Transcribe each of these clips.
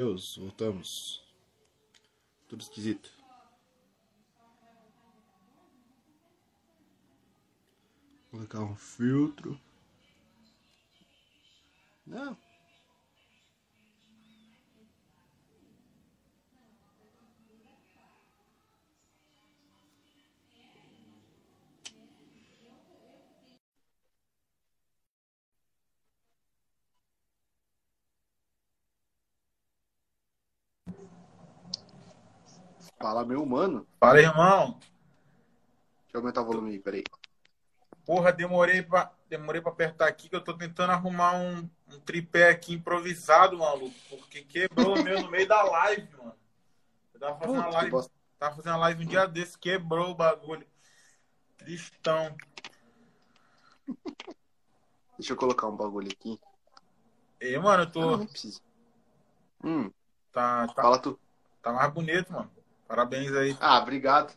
Deus, voltamos. Tudo esquisito. Vou colocar um filtro. Não. Fala, meu mano. Fala, irmão. Deixa eu aumentar o volume aí, peraí. Porra, demorei pra, demorei pra apertar aqui que eu tô tentando arrumar um, um tripé aqui improvisado, maluco. Porque quebrou o meu no meio da live, mano. Eu tava fazendo, Puta, uma live, bosta. tava fazendo uma live um dia desse, quebrou o bagulho. Tristão. Deixa eu colocar um bagulho aqui. E, mano, eu Ah, tô. nem precisa. Hum, Tá, tá, fala tu. tá mais bonito, mano. Parabéns aí. Ah, obrigado.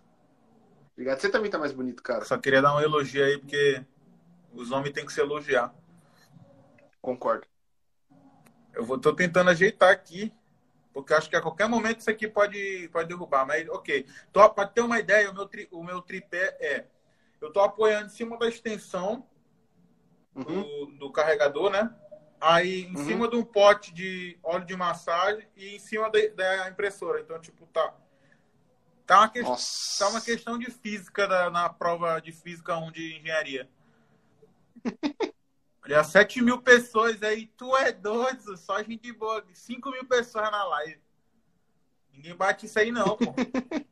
Obrigado. Você também tá mais bonito, cara. Só queria dar um elogio aí, porque os homens têm que se elogiar. Concordo. Eu vou, tô tentando ajeitar aqui, porque acho que a qualquer momento isso aqui pode, pode derrubar. Mas, ok. Tô, pra ter uma ideia, o meu, tri, o meu tripé é... Eu tô apoiando em cima da extensão Uhum. do, do carregador, né? Aí, em Uhum. cima de um pote de óleo de massagem e em cima da impressora. Então, tipo, tá... Tá uma, que, tá uma questão de física da- na prova de física 1 de engenharia. Olha, 7 mil pessoas aí, tu é doido, só gente boa. 5 mil pessoas na live. Ninguém bate isso aí, não, pô.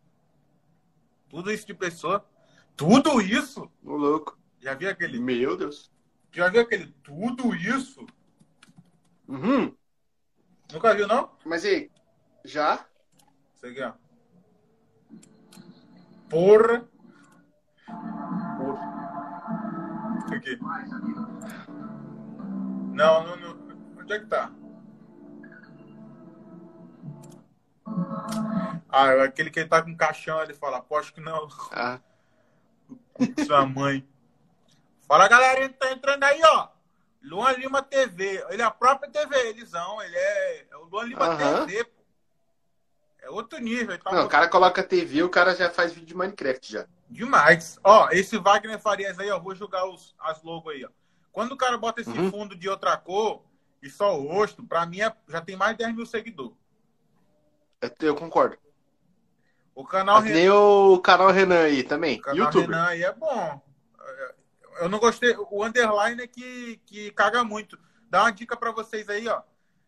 Tudo isso de pessoa. Tudo isso? Ô, louco. Já viu aquele. Meu Deus. Já viu aquele tudo isso? Uhum. Nunca viu, não? Mas e aí? Já? Isso aqui, ó. Porra. Isso aqui. Não, não, não. Onde é que tá? Ah, aquele que tá com caixão, ele fala, aposto que não. Ah. Sua mãe. Fala, galera, ele tá entrando aí, ó. Luan Lima TV. Ele é a própria TV, elisão. Ele é, é o Luan Lima. TV, pô. É outro nível. Tá Não, o cara coloca TV, o cara já faz vídeo de Minecraft já. Demais. Ó, esse Wagner Farias aí, ó, vou jogar os, as logos aí, ó. Quando o cara bota esse Uhum. fundo de outra cor e só o rosto, pra mim é- já tem mais de 10 mil seguidores. Eu, eu concordo. O canal É que nem o canal Renan aí também. O canal Youtuber. Renan aí é bom. Eu não gostei. O underline é que, que caga muito. Dá uma dica pra vocês aí, ó.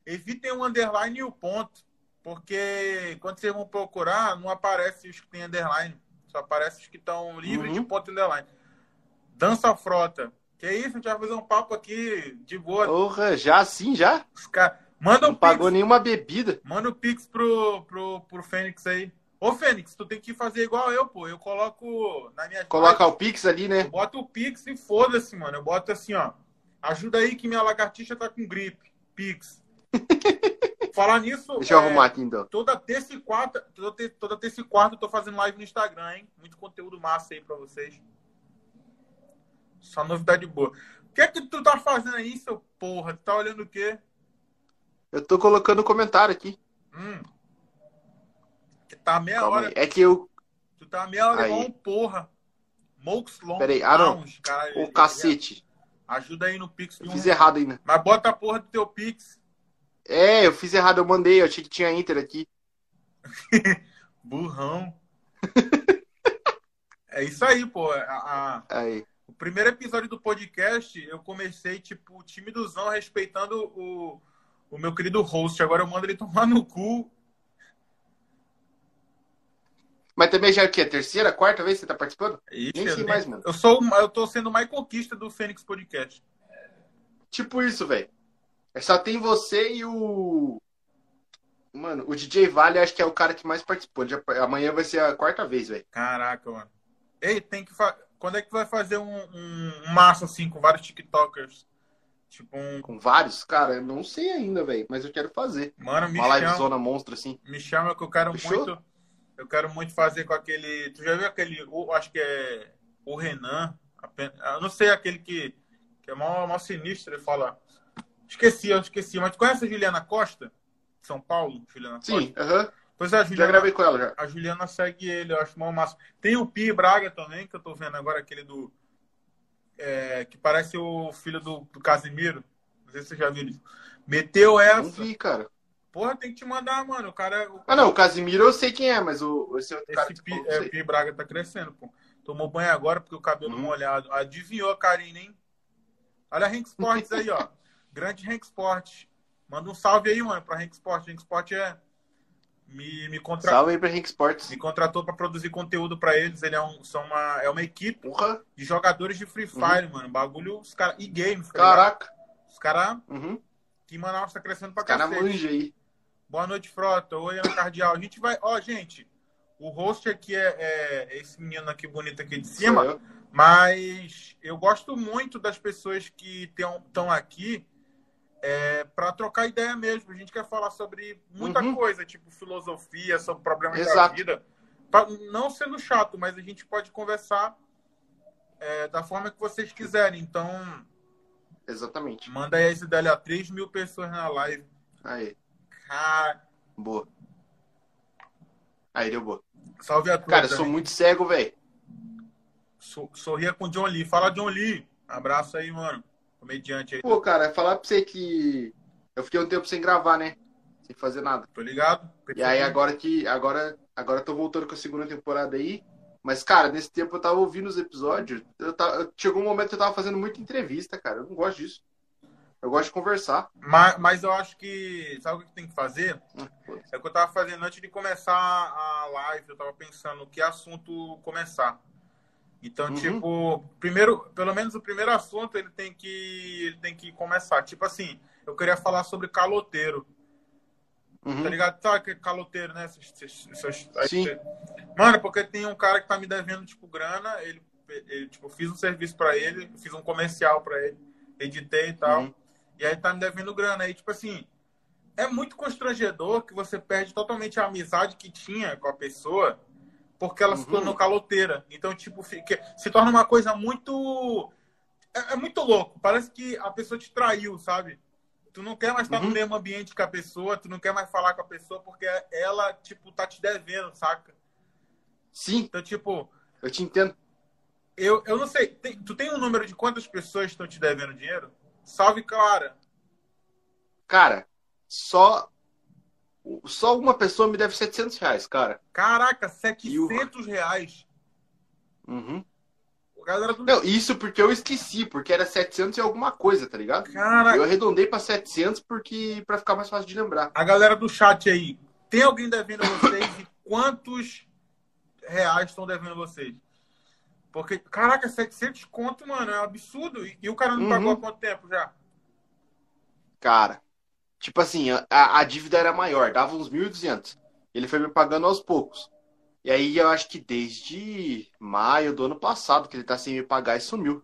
Evitem o underline e o ponto. Porque quando vocês vão procurar, não aparece os que tem underline. Só aparece os que estão livres Uhum. de ponto underline. Dança Frota. Que isso? A gente vai fazer um papo aqui de boa. Porra, já assim, já? Os cara... Manda Não um pagou pix. nenhuma bebida. Manda o pix pro, pro, pro Fênix aí. Ô, Fênix, tu tem que fazer igual eu, pô. Eu coloco na minha Coloca o Pix ali, né? Eu boto o Pix e foda-se, mano. Eu boto assim, ó. Ajuda aí que minha lagartixa tá com gripe. Pix. Falar nisso. Deixa eu é, arrumar aqui então. Toda terça e quarta, toda, toda terça e quarta eu tô fazendo live no Instagram, hein? Muito conteúdo massa aí pra vocês. Só novidade boa. O que é que tu tá fazendo aí, seu porra? Tu tá olhando o quê? Eu tô colocando comentário aqui. Hum. Tá meia Calma hora. aí. É que eu. Tu tá meia hora Aí. igual um porra. Mokes Long Peraí, ah. Lounge, cara. O cacete. Ajuda aí no Pix. Eu um- fiz errado ainda. Mas bota a porra do teu Pix. É, eu fiz errado, eu mandei. Eu achei que tinha Inter aqui. Burrão. é isso aí, pô. A- a- Aí. o primeiro episódio do podcast, eu comecei, tipo, timidozão, respeitando o, o meu querido host. Agora eu mando ele tomar no cu. Mas também já é o quê? Terceira, quarta vez que você tá participando? Ixi, Nem sei mais, mano. Eu, sou, eu tô sendo mais conquista do Fênix Podcast. Tipo isso, velho. É Só tem você e o. Mano, o DJ Vale acho que é o cara que mais participou. Já- Amanhã vai ser a quarta vez, velho. Caraca, mano. Ei, tem que fa... Quando é que vai fazer um, um, massa assim com vários TikTokers? Tipo um. Com vários? Cara, eu não sei ainda, velho. Mas eu quero fazer. Mano, me Uma live chama, zona monstro assim. me chama que eu quero Fechou? muito. Eu quero muito fazer com aquele. Tu já viu aquele. o- acho que é o Renan. Eu não sei aquele que, que é mó, mó sinistro. Ele fala. Esqueci, eu esqueci. Mas conhece a Juliana Costa? São Paulo, Juliana Sim, aham. Pois é, a Já Juliana, gravei com ela já. a Juliana segue ele, eu acho mal massa. Tem o Pi Braga também, que eu tô vendo agora, aquele do. é, que parece o filho do, do Casimiro. Não sei se você já viu isso. Meteu Não essa. vi, cara. Porra, tem que te mandar, mano. O cara. O, Ah, não, o Casimiro eu sei quem é, mas o, esse outro esse Pi, falou, é, não o. Pi Braga tá crescendo, pô. Tomou banho agora porque o cabelo Uhum. molhado. Adivinhou a Karine, hein? Olha a Rank Sports aí, ó. Grande Rank Sports. Manda um salve aí, mano, pra Rank Sports. Rank Sports é. Me, me, contra... Salve aí pra Rank Sports. me contratou pra produzir conteúdo pra eles. Ele é, um, são uma, é uma equipe de jogadores de Free Fire, mano. Bagulho, os caras. E games, tá caraca. Os caras Uhum. que Manaus tá crescendo pra Os caras manjam aí. Boa noite, Frota. Oi, Ana Cardial. A gente vai. Ó, gente, o host aqui é, é esse menino aqui bonito aqui de cima, eu. mas eu gosto muito das pessoas que estão aqui é, para trocar ideia mesmo. A gente quer falar sobre muita Uhum. coisa, tipo filosofia, sobre problemas da Exato. vida. Pra- não sendo chato, mas a gente pode conversar é, da forma que vocês quiserem. Então, Exatamente. manda aí esse dela 3 mil pessoas na live. Aí, Cara, boa. Aí, deu boa. salve a todos. Cara, eu sou muito cego, velho. So- Sorria com John Lee. Fala, John Lee. Abraço aí, mano. Comediante aí. Pô, cara, falar pra você que eu fiquei um tempo sem gravar, né? Sem fazer nada. Tô ligado? E aí agora que. Agora, agora eu tô voltando com a segunda temporada aí. Mas, cara, nesse tempo eu tava ouvindo os episódios. Eu tava, chegou um momento que eu tava fazendo muita entrevista, cara. Eu não gosto disso. Eu gosto de conversar. Mas, mas eu acho que. Sabe o que tem que fazer? Ah. É o que eu tava fazendo antes de começar a live. Eu tava pensando que assunto começar. Então, Uhum. tipo, primeiro, pelo menos o primeiro assunto ele tem que ele tem que começar. Tipo assim, eu queria falar sobre caloteiro. Uhum. Tá ligado? Sabe que é caloteiro, né? Essas- essas- essas- aí Sim. Mano, porque tem um cara que tá me devendo, tipo, grana. Ele, ele tipo, fiz um serviço pra ele, fiz um comercial pra ele, editei e tal. Uhum. E aí tá me devendo grana. Aí, tipo assim, é muito constrangedor que você perde totalmente a amizade que tinha com a pessoa porque ela se Uhum. tornou caloteira. Então, tipo, fica, se torna uma coisa muito. É, é muito louco. Parece que a pessoa te traiu, sabe? Tu não quer mais estar Uhum. no mesmo ambiente com a pessoa, tu não quer mais falar com a pessoa porque ela, tipo, tá te devendo, saca? Sim, Então, tipo, eu te entendo. eu, eu não sei. tem- tu tem um número de quantas pessoas estão te devendo dinheiro? Salve, Clara. Cara, só. Só uma pessoa me deve 700 reais, cara. Caraca, E o- 700 reais. Uhum. Não, isso porque eu esqueci, porque era 700 e alguma coisa, tá ligado? Caraca, Eu arredondei pra 700 porque para ficar mais fácil de lembrar. a galera do chat aí. Tem alguém devendo vocês e quantos reais estão devendo vocês? Porque, caraca, 700 conto, mano, é um absurdo. E, e o cara não Uhum. pagou há quanto tempo já? Cara, tipo assim, a, a dívida era maior, dava uns 1.200. Ele foi me pagando aos poucos. E aí eu acho que desde maio do ano passado que ele tá sem me pagar e sumiu.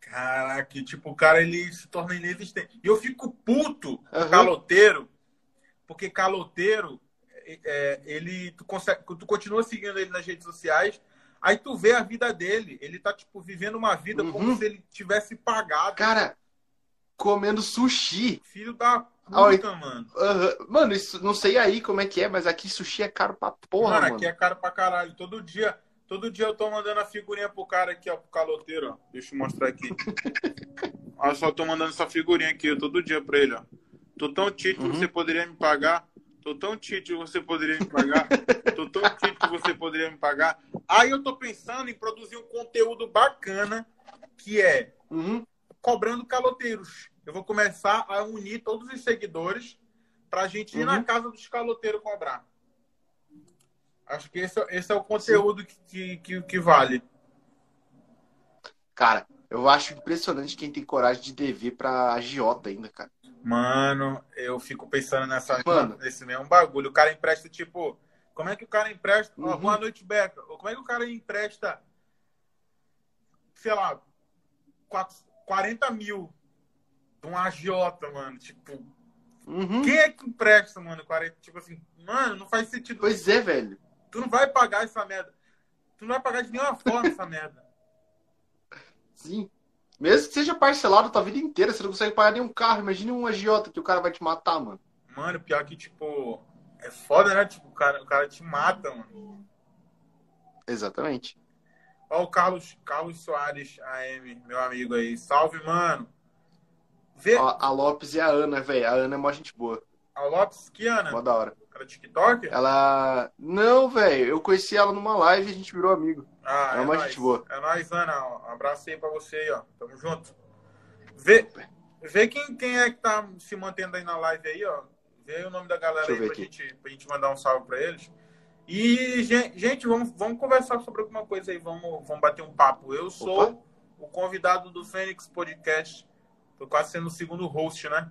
Caraca, tipo, o cara ele se torna inexistente. E eu fico puto Aham. caloteiro, porque caloteiro, é, é, ele, tu, consegue, tu continua seguindo ele nas redes sociais, aí tu vê a vida dele. Ele tá, tipo, vivendo uma vida Uhum. como se ele tivesse pagado. Cara, comendo sushi. Filho da Ah, puta, mano. Mano, isso não sei aí como é que é, mas aqui sushi é caro pra porra, mano, mano. aqui é caro pra caralho. Todo dia, todo dia eu tô mandando a figurinha pro cara aqui, ó, pro caloteiro, ó. Deixa eu mostrar aqui. Olha só, tô mandando essa figurinha aqui, ó, todo dia pra ele, ó. Tô tão tite, Uhum. você poderia me pagar? Tô tão tite, você poderia me pagar? tô tão tite, você poderia me pagar? Aí eu tô pensando em produzir um conteúdo bacana, que é Uhum. Cobrando caloteiros. Eu vou começar a unir todos os seguidores pra gente ir Uhum. na casa dos caloteiros cobrar. Acho que esse, é- esse é o conteúdo que, que, que vale. Cara, eu acho impressionante quem tem coragem de dever pra agiota ainda, cara. Mano, eu fico pensando nessa, Mano. nesse mesmo bagulho. O cara empresta, tipo, como é que o cara empresta? Ó, Uhum. boa noite, Beca. Como é que o cara empresta, sei lá, quatro- 40 mil de um agiota, mano? Tipo, Uhum. quem é que empresta, mano? 40, tipo assim, mano, não faz sentido. Pois é, velho. Tu não vai pagar essa merda. Tu não vai pagar de nenhuma forma essa merda. Sim. Mesmo que seja parcelado tua vida inteira, você não consegue pagar nenhum carro. Imagine um agiota que o cara vai te matar, mano. Mano, pior que, tipo, é foda, né? Tipo, o cara, o cara te mata, mano. Exatamente. Ó, o Carlos, Carlos Soares AM, meu amigo aí. Salve, mano. Vê... Ó, a Lopes e a Ana, velho. A Ana é mó gente boa. A Lopes, que Ana? Mó da hora. Era TikTok? Ela. Não, velho. Eu conheci ela numa live e a gente virou amigo. Ah, é, é uma gente boa. É nóis, Ana. Um abraço aí pra você aí, ó. Tamo junto. Vê, vê quem, quem é que tá se mantendo aí na live aí, ó. Vê o nome da galera aí pra gente, pra gente mandar um salve pra eles. E, gente, vamos, vamos conversar sobre alguma coisa aí, vamos, vamos bater um papo. Eu sou Opa. o convidado do Fênix Podcast. Tô quase sendo o segundo host, né?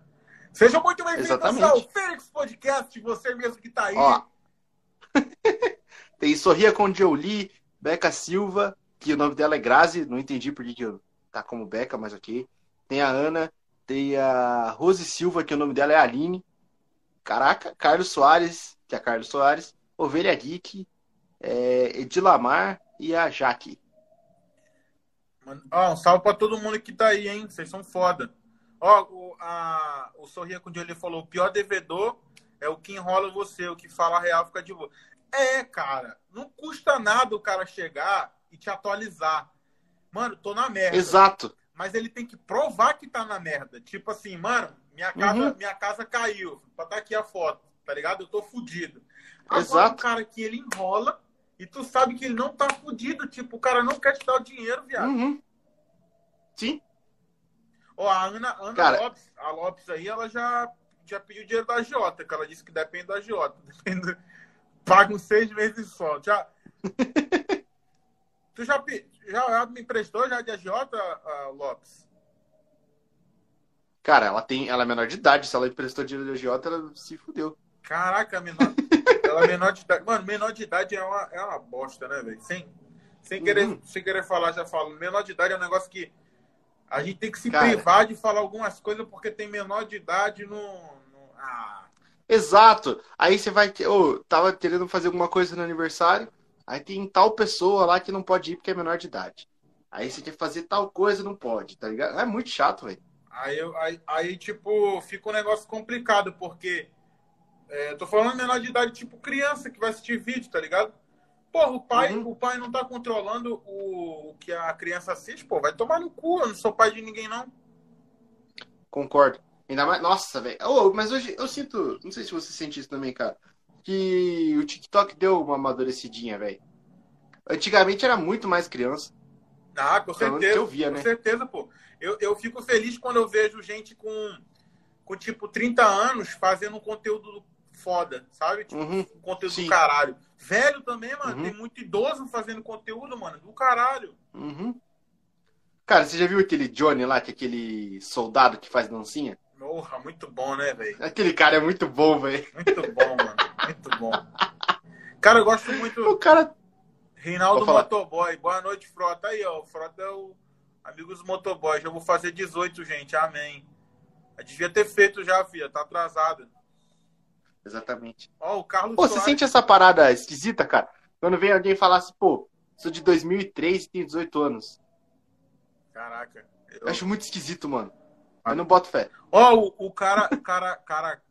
Seja muito bem-vindos ao Fênix Podcast, você mesmo que tá aí. Ó. Tem Sorria com Jolie, Beca Silva, que o nome dela é Grazi, não entendi por que, que tá como Beca, mas ok. Tem a Ana, tem a Rose Silva, que o nome dela é Aline. Caraca, Carlos Soares, que é Carlos Soares. Ovelha Geek, é, Edilamar e a Jaque. Ó, um salve pra todo mundo que tá aí, hein? Vocês são foda. Ó, o, a, o Sorria com o ele falou: o pior devedor é o que enrola você, o que fala real fica de boa. É, cara, não custa nada o cara chegar e te atualizar. Mano, tô na merda. Exato. Mas ele tem que provar que tá na merda. Tipo assim, mano, minha casa, uhum. minha casa caiu. Tá aqui a foto, tá ligado? Eu tô fudido. Agora, Exato. o cara que ele enrola e tu sabe que ele não tá fudido. Tipo, o cara não quer te dar o dinheiro, viado. Uhum. Sim. Ó, a Ana, Ana cara... Lopes, a Lopes aí, ela já, já pediu dinheiro da Jota, que ela disse que depende da Jota. Depende... Paga uns seis meses só. Já... tu já, já, me emprestou já de agiota, Lopes? Cara, ela tem, ela é menor de idade. Se ela emprestou dinheiro de agiota, ela se fudeu. Caraca, menor, ela é menor de idade. Mano, menor de idade é uma, é uma bosta, né, velho? Sem, sem, querer, uhum. sem querer falar, já falo. Menor de idade é um negócio que a gente tem que se Cara, privar de falar algumas coisas porque tem menor de idade no. no... Ah. Exato. Aí você vai. Oh, tava querendo fazer alguma coisa no aniversário. Aí tem tal pessoa lá que não pode ir porque é menor de idade. Aí você quer fazer tal coisa, não pode, tá ligado? É muito chato, velho. Aí, aí, aí, tipo, fica um negócio complicado, porque é, tô falando menor de idade, tipo criança que vai assistir vídeo, tá ligado? Porra, o pai, uhum. o pai não tá controlando o, o, que a criança assiste, pô, vai tomar no cu, eu não sou pai de ninguém, não. Concordo. Ainda mais. Nossa, velho. Oh, mas hoje eu sinto. Não sei se você sente isso também, cara. Que o TikTok deu uma amadurecidinha, velho. Antigamente era muito mais criança. Ah, com certeza. Eu via, com né? certeza, pô. Eu, eu fico feliz quando eu vejo gente com, com tipo 30 anos fazendo um conteúdo foda, sabe? Tipo, uhum. um conteúdo Sim. do caralho. Velho também, mano. Uhum. Tem muito idoso fazendo conteúdo, mano, do caralho. Uhum. Cara, você já viu aquele Johnny lá, que é aquele soldado que faz dancinha? Porra, muito bom, né, velho? Aquele cara é muito bom, velho. Muito bom, mano. Muito bom. Cara, eu gosto muito. O cara. Reinaldo Motoboy. Boa noite, Frota. Aí, ó. O Frota é o amigo dos motoboys. Já vou fazer 18, gente. Amém. Eu devia ter feito já, filha. Tá atrasado. Exatamente. Ó, o Carlos Pô, Soares... você sente essa parada esquisita, cara? Quando vem alguém falar assim, pô, sou de 2003 e tenho 18 anos. Caraca. Eu... eu acho muito esquisito, mano. Eu não boto fé. Ó, o, o cara, cara, cara,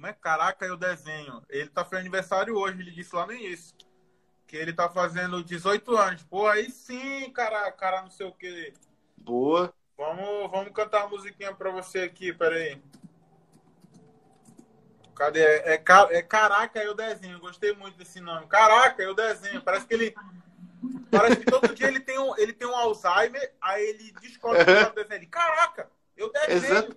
como é? Caraca, eu desenho. Ele tá fazendo aniversário hoje, ele disse lá no início. Que ele tá fazendo 18 anos. Pô, aí sim, cara, cara, não sei o que. Boa. Vamos, vamos cantar uma musiquinha pra você aqui, peraí. Cadê? É, é, é Caraca, eu desenho. Gostei muito desse nome. Caraca, eu desenho. Parece que ele. Parece que todo dia ele tem um, ele tem um Alzheimer, aí ele descobre que ele desenho. Caraca, eu desenho. Exato.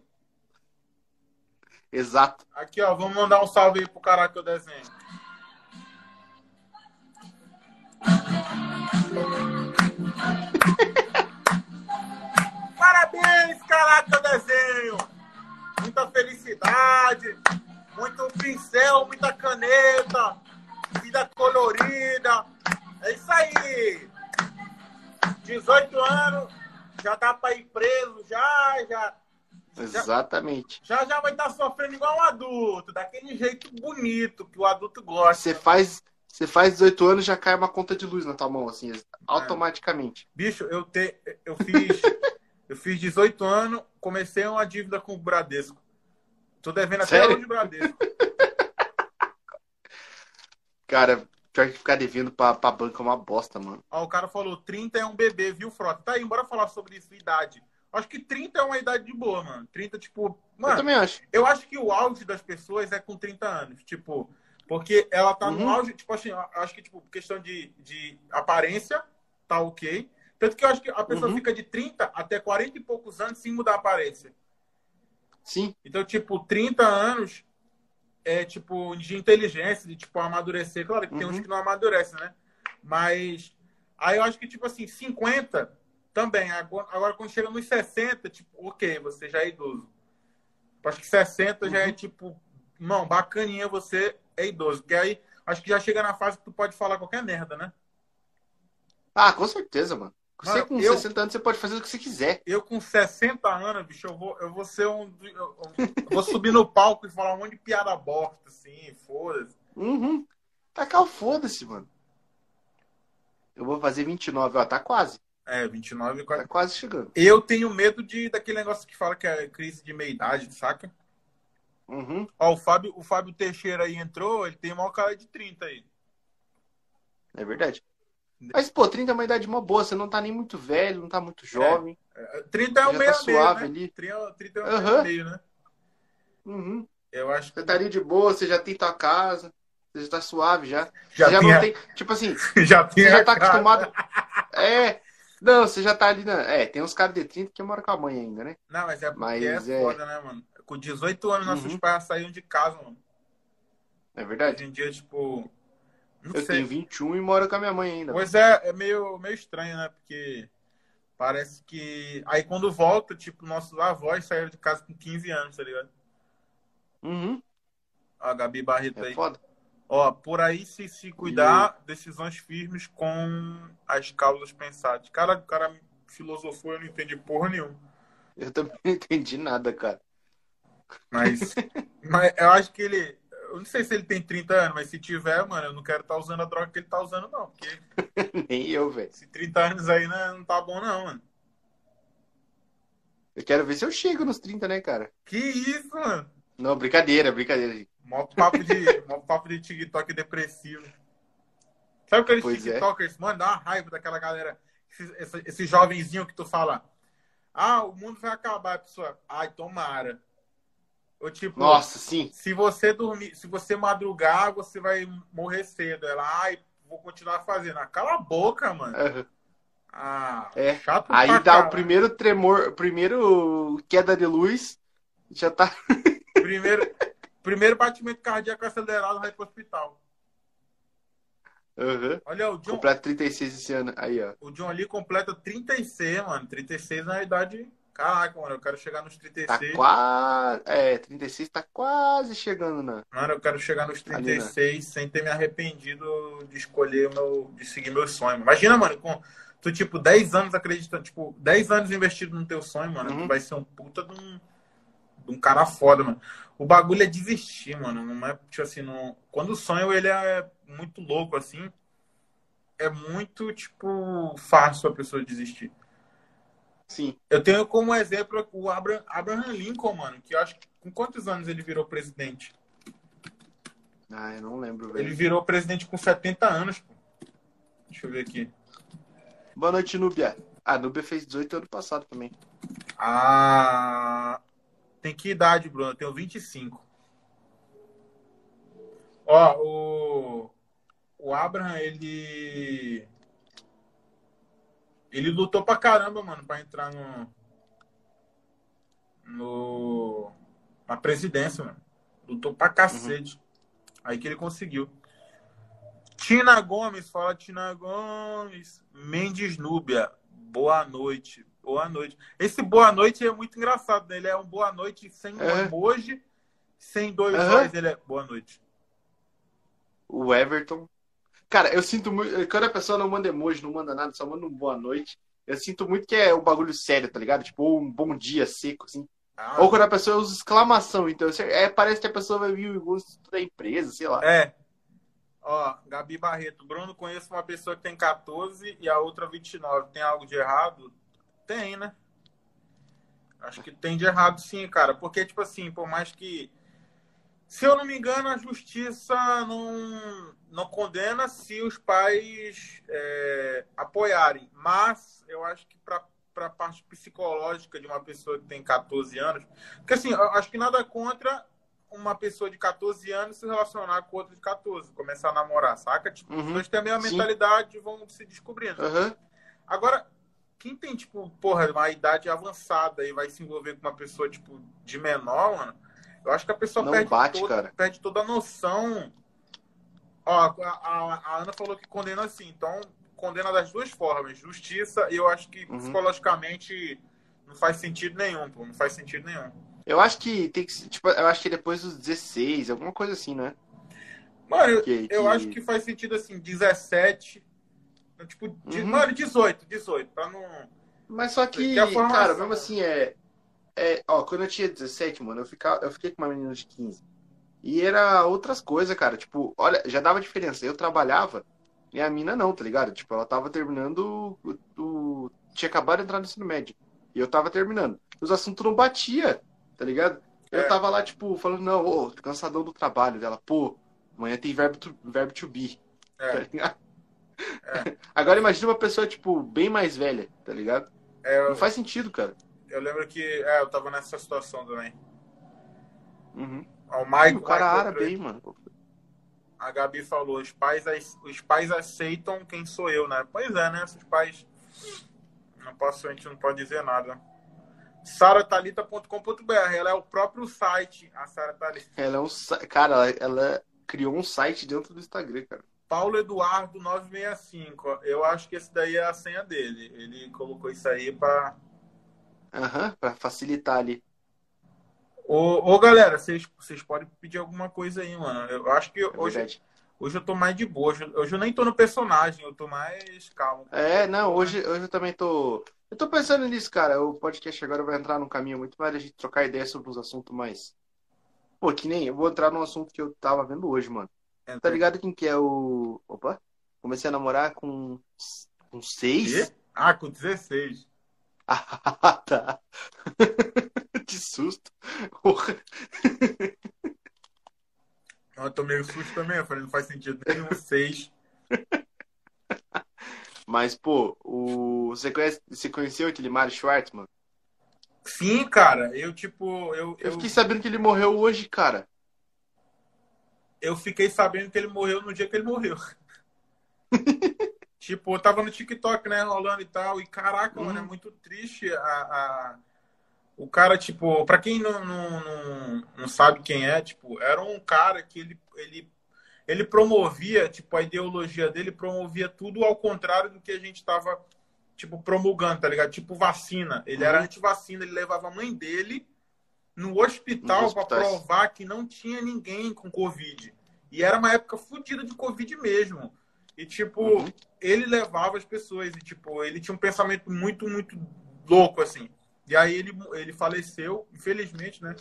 Exato. Aqui, ó, vamos mandar um salve aí pro Caraca, eu desenho. Parabéns, Caraca, eu desenho. Muita felicidade muito pincel, muita caneta, vida colorida. É isso aí. 18 anos, já dá para ir preso, já, já. Exatamente. Já já vai estar tá sofrendo igual um adulto, daquele jeito bonito que o adulto gosta. Você faz, você faz 18 anos já cai uma conta de luz na tua mão, assim, automaticamente. É. Bicho, eu te, eu fiz, eu fiz 18 anos, comecei uma dívida com o Bradesco. Tô devendo até Sério? hoje de Bradesco. Cara, pior que ficar devendo pra, pra banca é uma bosta, mano. Ó, o cara falou, 30 é um bebê, viu, Frota? Tá aí, bora falar sobre isso, idade. Acho que 30 é uma idade de boa, mano. 30, tipo. Eu Mano, também acho. eu acho que o auge das pessoas é com 30 anos. Tipo, porque ela tá no Uhum. auge, tipo assim, eu acho que, tipo, questão de, de aparência, tá ok. Tanto que eu acho que a pessoa Uhum. fica de 30 até 40 e poucos anos sem mudar a aparência. Sim. Então, tipo, 30 anos é tipo de inteligência, de tipo amadurecer. Claro que tem Uhum. uns que não amadurecem, né? Mas aí eu acho que, tipo assim, 50 também. Agora, agora quando chega nos 60, tipo, ok, você já é idoso. Acho que 60 já é Uhum. tipo, não, bacaninha, você é idoso. Porque aí acho que já chega na fase que tu pode falar qualquer merda, né? Ah, com certeza, mano. Você Mano, com eu- 60 anos, você pode fazer o que você quiser. Eu com 60 anos, bicho, eu vou, eu vou ser um. Eu, eu vou subir no palco e falar um monte de piada bosta, assim, foda-se. Uhum. Tacar o foda-se, mano. Eu vou fazer 29, ó, tá quase. É, 29 e Tá 40. quase chegando. Eu tenho medo de daquele negócio que fala que é crise de meia-idade, saca? Uhum. Ó, o Fábio, o Fábio Teixeira aí entrou, ele tem o maior cara de 30 aí. É verdade. Mas, pô, 30 é uma idade mó boa. Você não tá nem muito velho, não tá muito jovem. É, 30 é o Já meio tá a meio, suave né? ali. 30, 30 é o meio a meio, né? Uhum. Eu acho que Você tá ali de boa, você já tem tua casa. Você já tá suave já. já, já não tem. Tipo assim, já você já tá cara. acostumado. É. Não, você já tá ali na. É, tem uns caras de 30 que moram com a mãe ainda, né? Não, mas é porque Mas é é- foda, né, mano? Com 18 anos, nossos Uhum. pais saíam de casa, mano. É verdade. Hoje em dia, tipo. Não Eu sei. tenho 21 e moro com a minha mãe ainda. Pois é, é meio, meio estranho, né? Porque parece que. Aí quando volta, tipo, nossos avós saíram de casa com 15 anos, tá ligado? Uhum. A Gabi Barreto É aí. foda. Ó, por aí se se cuidar, decisões firmes com as causas pensadas. Cara, o cara filosofou, eu não entendi porra nenhuma. Eu também não entendi nada, cara. Mas, mas eu acho que ele. Eu não sei se ele tem 30 anos, mas se tiver, mano, eu não quero estar usando a droga que ele tá usando, não. Porque Nem eu, velho. esse 30 anos aí né, não tá bom, não, mano. Eu quero ver se eu chego nos 30, né, cara? Que isso, mano? Não, brincadeira, brincadeira. Mó papo de, mó papo de TikTok depressivo. Sabe aqueles Pois é. TikTokers? Mano, dá uma raiva daquela galera. Esse, esse, esse jovenzinho que tu fala. Ah, o mundo vai acabar, pessoa. Ai, tomara. Ou tipo, Nossa, sim. se você dormir, se você madrugar, você vai morrer cedo. Ela, ai, vou continuar fazendo. Ah, cala a boca, mano. Aham. Ah, É. chato Aí dá caralho. o primeiro tremor, primeiro queda de luz, já tá. primeiro, primeiro batimento cardíaco acelerado, vai pro hospital. Aham. Olha, o John, Completo 36 esse ano. Aí, ó. O John ali completa 36, mano. 36 na idade. Caraca, mano, eu quero chegar nos Tá 36. quase. É, 36 tá quase chegando na. Mano, eu quero chegar nos Ali, né? 36 sem ter me arrependido de escolher meu. de seguir meu sonho. Imagina, mano, com tu, tipo, 10 anos acreditando, tipo, 10 anos investido no teu sonho, mano. Uhum. Tu vai ser um puta de um, de um cara foda, mano. O bagulho é desistir, mano. Não é, tipo assim, não... quando o sonho ele é muito louco, assim, é muito, tipo, fácil a pessoa desistir. Sim. Eu tenho como exemplo o Abra- Abraham Lincoln, mano, que eu acho que com quantos anos ele virou presidente? Ah, eu não lembro, Ele velho. virou presidente com 70 anos, pô. Deixa eu ver aqui. Boa noite, Núbia. Ah, Núbia fez 18 ano passado também. Ah, tem que idade, Bruno? Eu tenho 25. Ó, o o Abraham, ele ele lutou pra caramba, mano, pra entrar no no na presidência, mano. Lutou pra cacete. Aí que ele conseguiu. Tina Gomes, fala Tina Gomes. Mendes Núbia, boa noite. Boa noite. Esse boa noite é muito engraçado, né? Ele é um boa noite sem um É. emoji, sem dois Aham. olhos, ele é boa noite. O Everton. Cara, eu sinto muito. Quando a pessoa não manda emoji, não manda nada, só manda um boa noite. Eu sinto muito que é um bagulho sério, tá ligado? Tipo, um bom dia seco, assim. Ah, Ou quando a pessoa usa exclamação. Então, é, parece que a pessoa vai vir o gosto da empresa, sei lá. É. Ó, Gabi Barreto. Bruno, conheço uma pessoa que tem 14 e a outra 29. Tem algo de errado? Tem, né? Acho que tem de errado sim, cara. Porque, tipo assim, por mais que. Se eu não me engano, a justiça não, não condena se os pais é, apoiarem. Mas eu acho que para a parte psicológica de uma pessoa que tem 14 anos. Porque, assim, eu acho que nada contra uma pessoa de 14 anos se relacionar com outra de 14, começar a namorar, saca? Tipo, Uhum, os dois têm a mesma sim. mentalidade e vão se descobrindo. Aham. Agora, quem tem, tipo, porra, uma idade avançada e vai se envolver com uma pessoa, tipo, de menor, mano, eu acho que a pessoa perde, bate, perde toda a noção. Ó, a, a- a Ana falou que condena assim, então condena das duas formas, justiça e eu acho que Uhum. psicologicamente não faz sentido nenhum, pô, não faz sentido nenhum. Eu acho que tem que. Tipo, eu acho que depois dos 16, alguma coisa assim, né? Mano, eu, Que- eu que- acho que faz sentido assim, 17, tipo, Uhum. mano, 18, 18, pra não... Mas só que, Que cara, mesmo assim, é, é. Ó, quando eu tinha 17, mano, eu, ficava, eu fiquei com uma menina de 15. E era outras coisas, cara. Tipo, olha, já dava diferença. Eu trabalhava e a mina não, tá ligado? Tipo, ela tava terminando o. o- tinha acabado de entrar no ensino médio. E eu tava terminando. Os assuntos não batia, tá ligado? Eu É. tava lá, tipo, falando, não, ô, tô cansadão do trabalho dela. Pô, amanhã tem verbo to, verbo to be. Tá É, ligado? Agora imagina uma pessoa, tipo, bem mais velha, tá ligado? é, Não eu, faz sentido, cara. Eu lembro que é, eu tava nessa situação também. Uhum. O Mike, o cara Mike árabe aí, mano. A Gabi falou, os pais, os pais aceitam quem sou eu, né? Pois é, né? Os pais. Não posso, a gente não pode dizer nada. saratalita.com.br, ela é o próprio site, a Sara Talita. Ela é um. Cara, ela, ela criou um site dentro do Instagram, cara. Paulo Eduardo 965. Eu acho que esse daí é a senha dele. Ele colocou isso aí pra. Aham, pra facilitar ali. Ô, ô galera, vocês, vocês podem pedir alguma coisa aí, mano. Eu acho que É hoje, verdade. hoje eu tô mais de boa. Hoje, hoje eu nem tô no personagem, eu tô mais calmo. É, não, hoje, hoje eu também tô. Eu tô pensando nisso, cara. O podcast agora vai entrar num caminho muito mais a gente trocar ideia sobre uns assuntos mais. Pô, que nem eu vou entrar num assunto que eu tava vendo hoje, mano. Tá ligado quem que é o. Opa! Comecei a namorar com. Com seis? Ah, com 16. Ah, tá. Que susto. Porra. Eu tomei o susto também, eu falei, não faz sentido nenhum. Seis. Mas, pô, o... você, conhece... você conheceu aquele Mário Schwartzman? Sim, cara, eu tipo, eu, Eu eu, fiquei sabendo que ele morreu hoje, cara. eu fiquei sabendo que ele morreu no dia que ele morreu. tipo, eu tava no TikTok, né, rolando e tal, e caraca, Hum. mano, é muito triste a, a- o cara, tipo, pra quem não, não, não, não sabe quem é, tipo, era um cara que ele, ele, ele promovia, tipo, a ideologia dele promovia tudo ao contrário do que a gente tava, tipo, promulgando, tá ligado? Tipo, vacina. Ele era Uhum. anti-vacina, ele levava a mãe dele no hospital para provar que não tinha ninguém com Covid. E era uma época fodida de Covid mesmo. E, tipo, Uhum. ele levava as pessoas. E, tipo, ele tinha um pensamento muito, muito louco, assim. E aí ele, ele faleceu, infelizmente, né?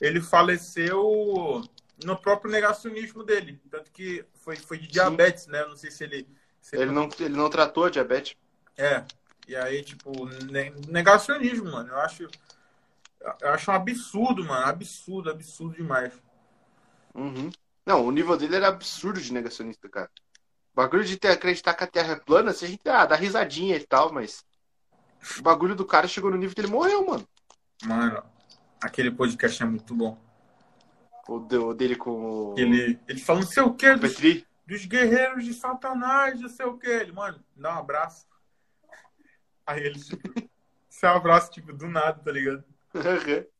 Ele faleceu no próprio negacionismo dele. Tanto que foi, foi de diabetes, né? Não sei se ele. se Ele não, ele não tratou a diabetes. é. E aí, tipo, ne- negacionismo, mano. Eu acho. Eu acho um absurdo, mano. Absurdo, absurdo demais. Uhum. Não, o nível dele era absurdo de negacionista, cara. O bagulho de ter, acreditar que a Terra é plana, se a gente ah, dá risadinha e tal, mas. O bagulho do cara chegou no nível que ele morreu, mano. Mano, aquele podcast é muito bom. O, de- o dele com o. Ele, ele fala não sei o que o dos, Petri. dos guerreiros de Satanás, não sei o que. Ele, mano, dá um abraço. Aí ele, tipo, se abraça, tipo, do nada, tá ligado?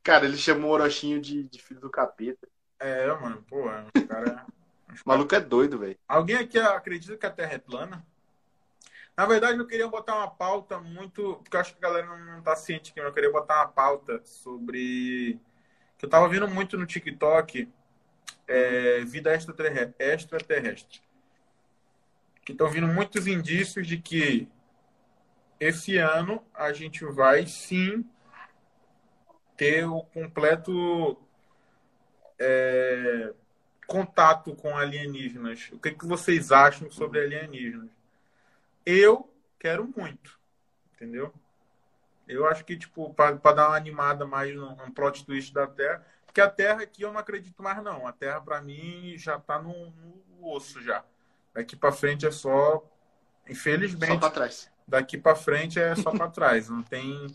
cara, ele chamou o Orochinho de, de filho do capeta. É, mano, pô, é um cara. O maluco é doido, velho. Alguém aqui acredita que a Terra é plana? Na verdade, eu queria botar uma pauta muito. Porque eu acho que a galera não, tá ciente que eu queria botar uma pauta sobre. Que eu tava vendo muito no TikTok. é, vida extraterrestre. extraterrestre. Que estão vindo muitos indícios de que esse ano a gente vai sim ter o completo é, contato com alienígenas. O que, que vocês acham sobre alienígenas? Eu quero muito, entendeu? Eu acho que, tipo, para dar uma animada mais no, no plot twist da Terra. Porque a Terra aqui eu não acredito mais, não. A Terra, para mim, já tá no, no osso já. Daqui para frente é só. Infelizmente. Só para trás. Daqui para frente é só para trás. Não tem.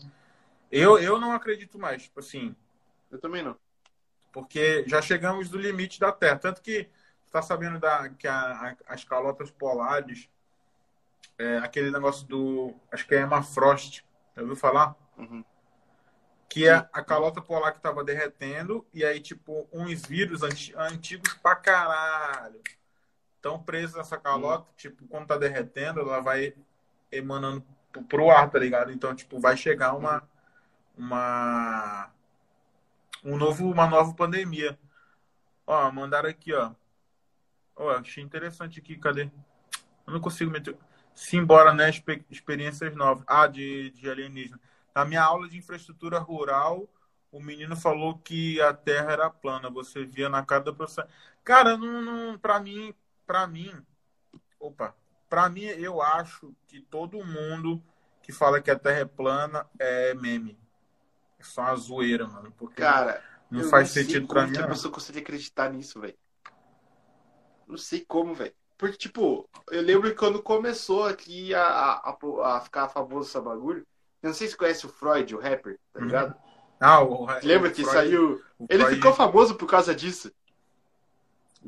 Eu, eu não acredito mais. Tipo assim. Eu também não. Porque já chegamos do limite da Terra. Tanto que está sabendo da, que a, a, as calotas polares, é, aquele negócio do. Acho que é Emafrost. Já ouviu falar? Uhum. Que é a calota polar que estava derretendo, e aí, tipo, uns vírus antigos pra caralho estão presos nessa calota. Uhum. Tipo, quando tá derretendo, ela vai emanando pro ar, tá ligado? Então, tipo, vai chegar uma. Uma. Um novo, uma nova pandemia. Ó, mandaram aqui, ó. Ó, achei interessante aqui, cadê? Eu não consigo meter. Simbora, né? Experiências novas. Ah, de, de alienígena. Na minha aula de infraestrutura rural, o menino falou que a Terra era plana. Você via na cara da professora. Cara, não, não, pra mim, pra mim, opa, pra mim, eu acho que todo mundo que fala que a Terra é plana é meme. Só uma zoeira, mano. Porque cara, não faz não sentido pra mim. a pessoa consegue acreditar nisso, velho. Não sei como, velho. Porque, tipo, eu lembro que quando começou aqui a, a, a ficar famoso esse bagulho, eu não sei se conhece o Freud, o rapper, tá uhum. ligado? Ah, o, Lembra o que Freud, saiu. Ele Freud... ficou famoso por causa disso.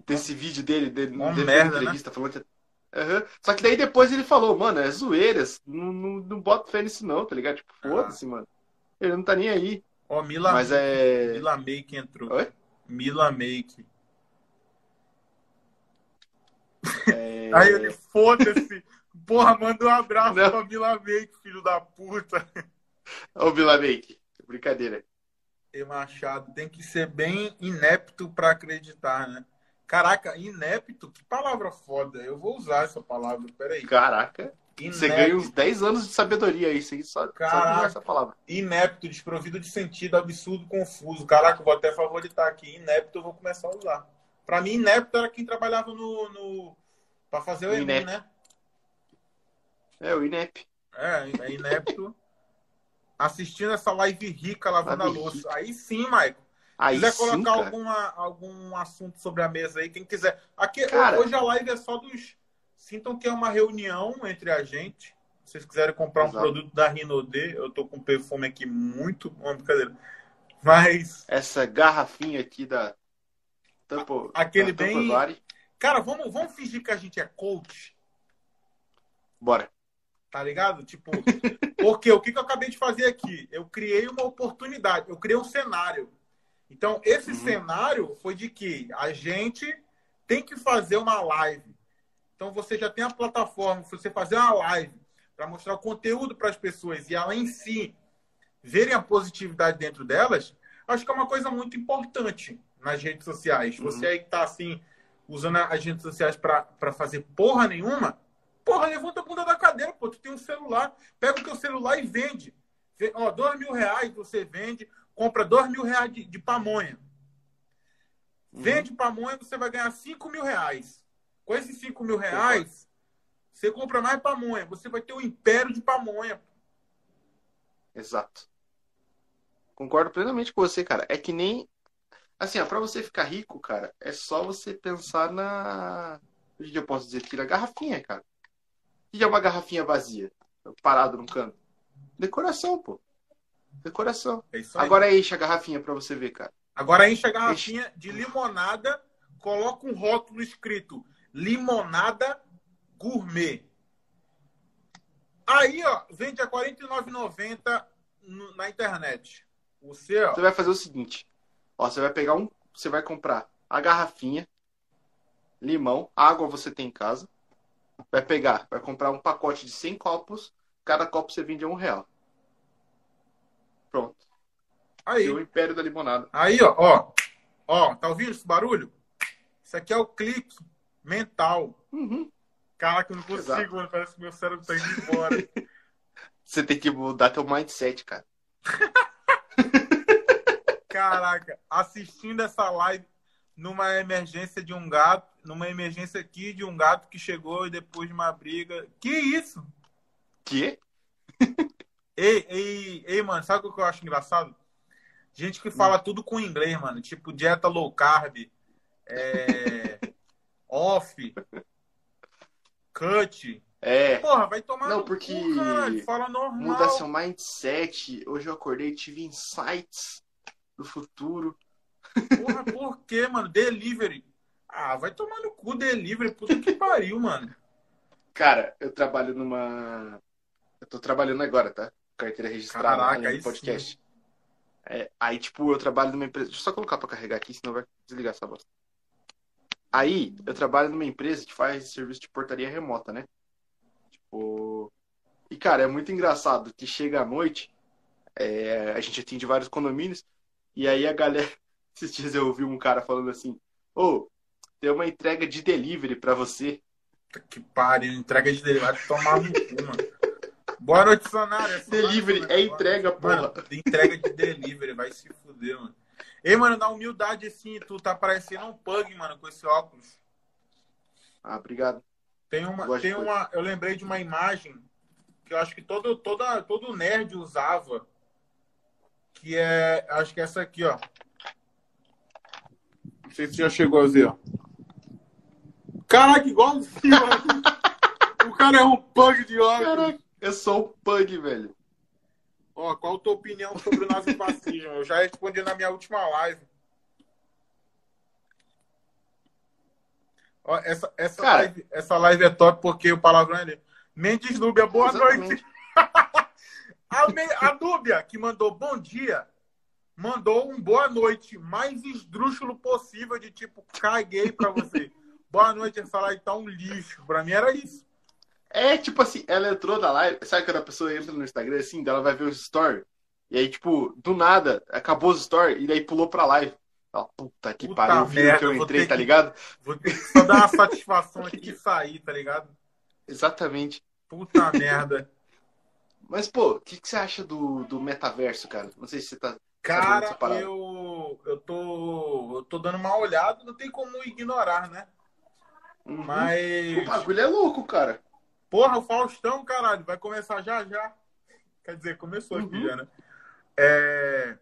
Desse vídeo dele, dele, Uma dele merda, entrevista né? falando que. Uhum. Só que daí depois ele falou, mano, é zoeiras. Não, não, não bota fé nisso, não, tá ligado? Tipo, ah. foda-se, ah. mano. Ele não tá nem aí. Ó, Mila, Mas é. Mila Make entrou. Oi? Mila Make. É... Aí ele, foda-se. Porra, manda um abraço Não. pra Vila Make, filho da puta. Ô, Vila Make, brincadeira. E Machado, tem que ser bem inepto pra acreditar, né? Caraca, inepto? Que palavra foda. Eu vou usar essa palavra, peraí. Caraca. Inepto. Você ganha uns 10 anos de sabedoria aí, sem só, Caraca, só essa palavra. Inepto, desprovido de sentido, absurdo, confuso. Caraca, vou até favoritar aqui. Inepto eu vou começar a usar. Pra mim, inepto era quem trabalhava no, no para fazer o, o Enem, né? É, o INEP. É, é inepto. assistindo essa live rica lavando a louça. Rica. Aí sim, Maicon. Aí quiser sim, colocar alguma, algum assunto sobre a mesa aí, quem quiser. Aqui, cara, hoje a live é só dos. Sintam que é uma reunião entre a gente. Se vocês quiserem comprar Exato. um produto da Rinode, eu tô com perfume aqui muito bom, brincadeira. Mas. Essa garrafinha aqui da. Tampo, Aquele da bem. Cara, vamos, vamos fingir que a gente é coach. Bora. Tá ligado? Tipo, porque o que, que eu acabei de fazer aqui? Eu criei uma oportunidade, eu criei um cenário. Então, esse uhum. cenário foi de que a gente tem que fazer uma live. Então, você já tem a plataforma, você fazer uma live para mostrar o conteúdo para as pessoas e ela em si verem a positividade dentro delas, acho que é uma coisa muito importante nas redes sociais. Uhum. Você aí que tá assim, usando as redes sociais para fazer porra nenhuma, porra, levanta a bunda da cadeira, pô. Tu tem um celular, pega o teu celular e vende. Ó, dois mil reais você vende, compra dois mil reais de, de pamonha. Uhum. Vende pamonha, você vai ganhar cinco mil reais. Com esses cinco mil reais, você compra mais pamonha. Você vai ter um império de pamonha. Exato. Concordo plenamente com você, cara. É que nem Assim, ó, pra você ficar rico, cara, é só você pensar na. O que eu posso dizer aqui? Na garrafinha, cara. O que é uma garrafinha vazia? Parado num canto? Decoração, pô. Decoração. É Agora enche a garrafinha pra você ver, cara. Agora enche a garrafinha enche. de limonada, coloca um rótulo escrito limonada gourmet. Aí, ó, vende a R$ 49,90 na internet. Você, ó. Você vai fazer o seguinte: Ó, você vai pegar um. Você vai comprar a garrafinha, limão, água você tem em casa. Vai pegar, vai comprar um pacote de 100 copos. Cada copo você vende a um real. Pronto. Aí. o império da limonada. Aí, ó, ó. Ó, tá ouvindo esse barulho? Isso aqui é o clique mental. Uhum. Caraca, eu não consigo, mano. Parece que meu cérebro tá indo embora. você tem que mudar teu mindset, cara. Caraca, assistindo essa live numa emergência de um gato, numa emergência aqui de um gato que chegou e depois de uma briga. Que isso? Que? Ei, ei, ei, mano, sabe o que eu acho engraçado? Gente que fala tudo com inglês, mano. Tipo, dieta low carb, é... off, cut. É. Porra, vai tomar Não, no porque cu, caralho. Fala normal. Muda seu mindset. Hoje eu acordei e tive insights do futuro. Porra, por quê, mano? Delivery. Ah, vai tomar no cu delivery. Puta que pariu, mano. Cara, eu trabalho numa. Eu tô trabalhando agora, tá? Carteira registrada Caraca, aí podcast. É, aí, tipo, eu trabalho numa empresa. Deixa eu só colocar pra carregar aqui, senão vai desligar essa bosta. Aí, eu trabalho numa empresa que faz serviço de portaria remota, né? Tipo. E, cara, é muito engraçado que chega à noite, é, a gente atende vários condomínios, e aí a galera. Esses dias eu ouvi um cara falando assim: Ô, tem uma entrega de delivery pra você. Que pariu. Entrega de delivery. Vai tomar no cu, mano. Boa noite, Sonário. É Delivery é entrega, porra. Mano, entrega de delivery. Vai se fuder, mano. Ei, mano, na humildade, assim, tu tá parecendo um pug, mano, com esse óculos. Ah, obrigado. Tem uma, tem uma, eu lembrei de uma imagem que eu acho que todo, toda, todo nerd usava, que é, acho que é essa aqui, ó. Não sei se já chegou a ver, ó. Caraca, igualzinho, mano. O cara é um pug de óculos. Caraca, eu sou um pug, velho. Ó, qual a tua opinião sobre o nazifascismo? Eu já respondi na minha última live. Ó, essa, essa, Cara. live, essa live é top porque o palavrão é ali. Mendes Núbia, boa Exatamente. noite. a, Me- a Núbia, que mandou bom dia, mandou um boa noite mais esdrúxulo possível, de tipo, caguei pra você. boa noite, essa live tá um lixo. Pra mim era isso. É tipo assim, ela entrou na live. Sabe quando a pessoa entra no Instagram assim, daí ela vai ver os stories? E aí, tipo, do nada, acabou os stories e daí pulou pra live. Ela, puta que Puta pariu, viu que eu entrei, tá que- ligado? Vou ter que só dar uma satisfação aqui e sair, tá ligado? Exatamente. Puta merda. Mas, pô, o que, que você acha do, do metaverso, cara? Não sei se você tá. Sabendo Cara, eu, eu, tô, eu tô dando uma olhada, não tem como ignorar, né? Uhum. O Mas. bagulho é louco, cara. Porra, o Faustão, caralho, vai começar já já. Quer dizer, começou aqui Uhum. já, né? É,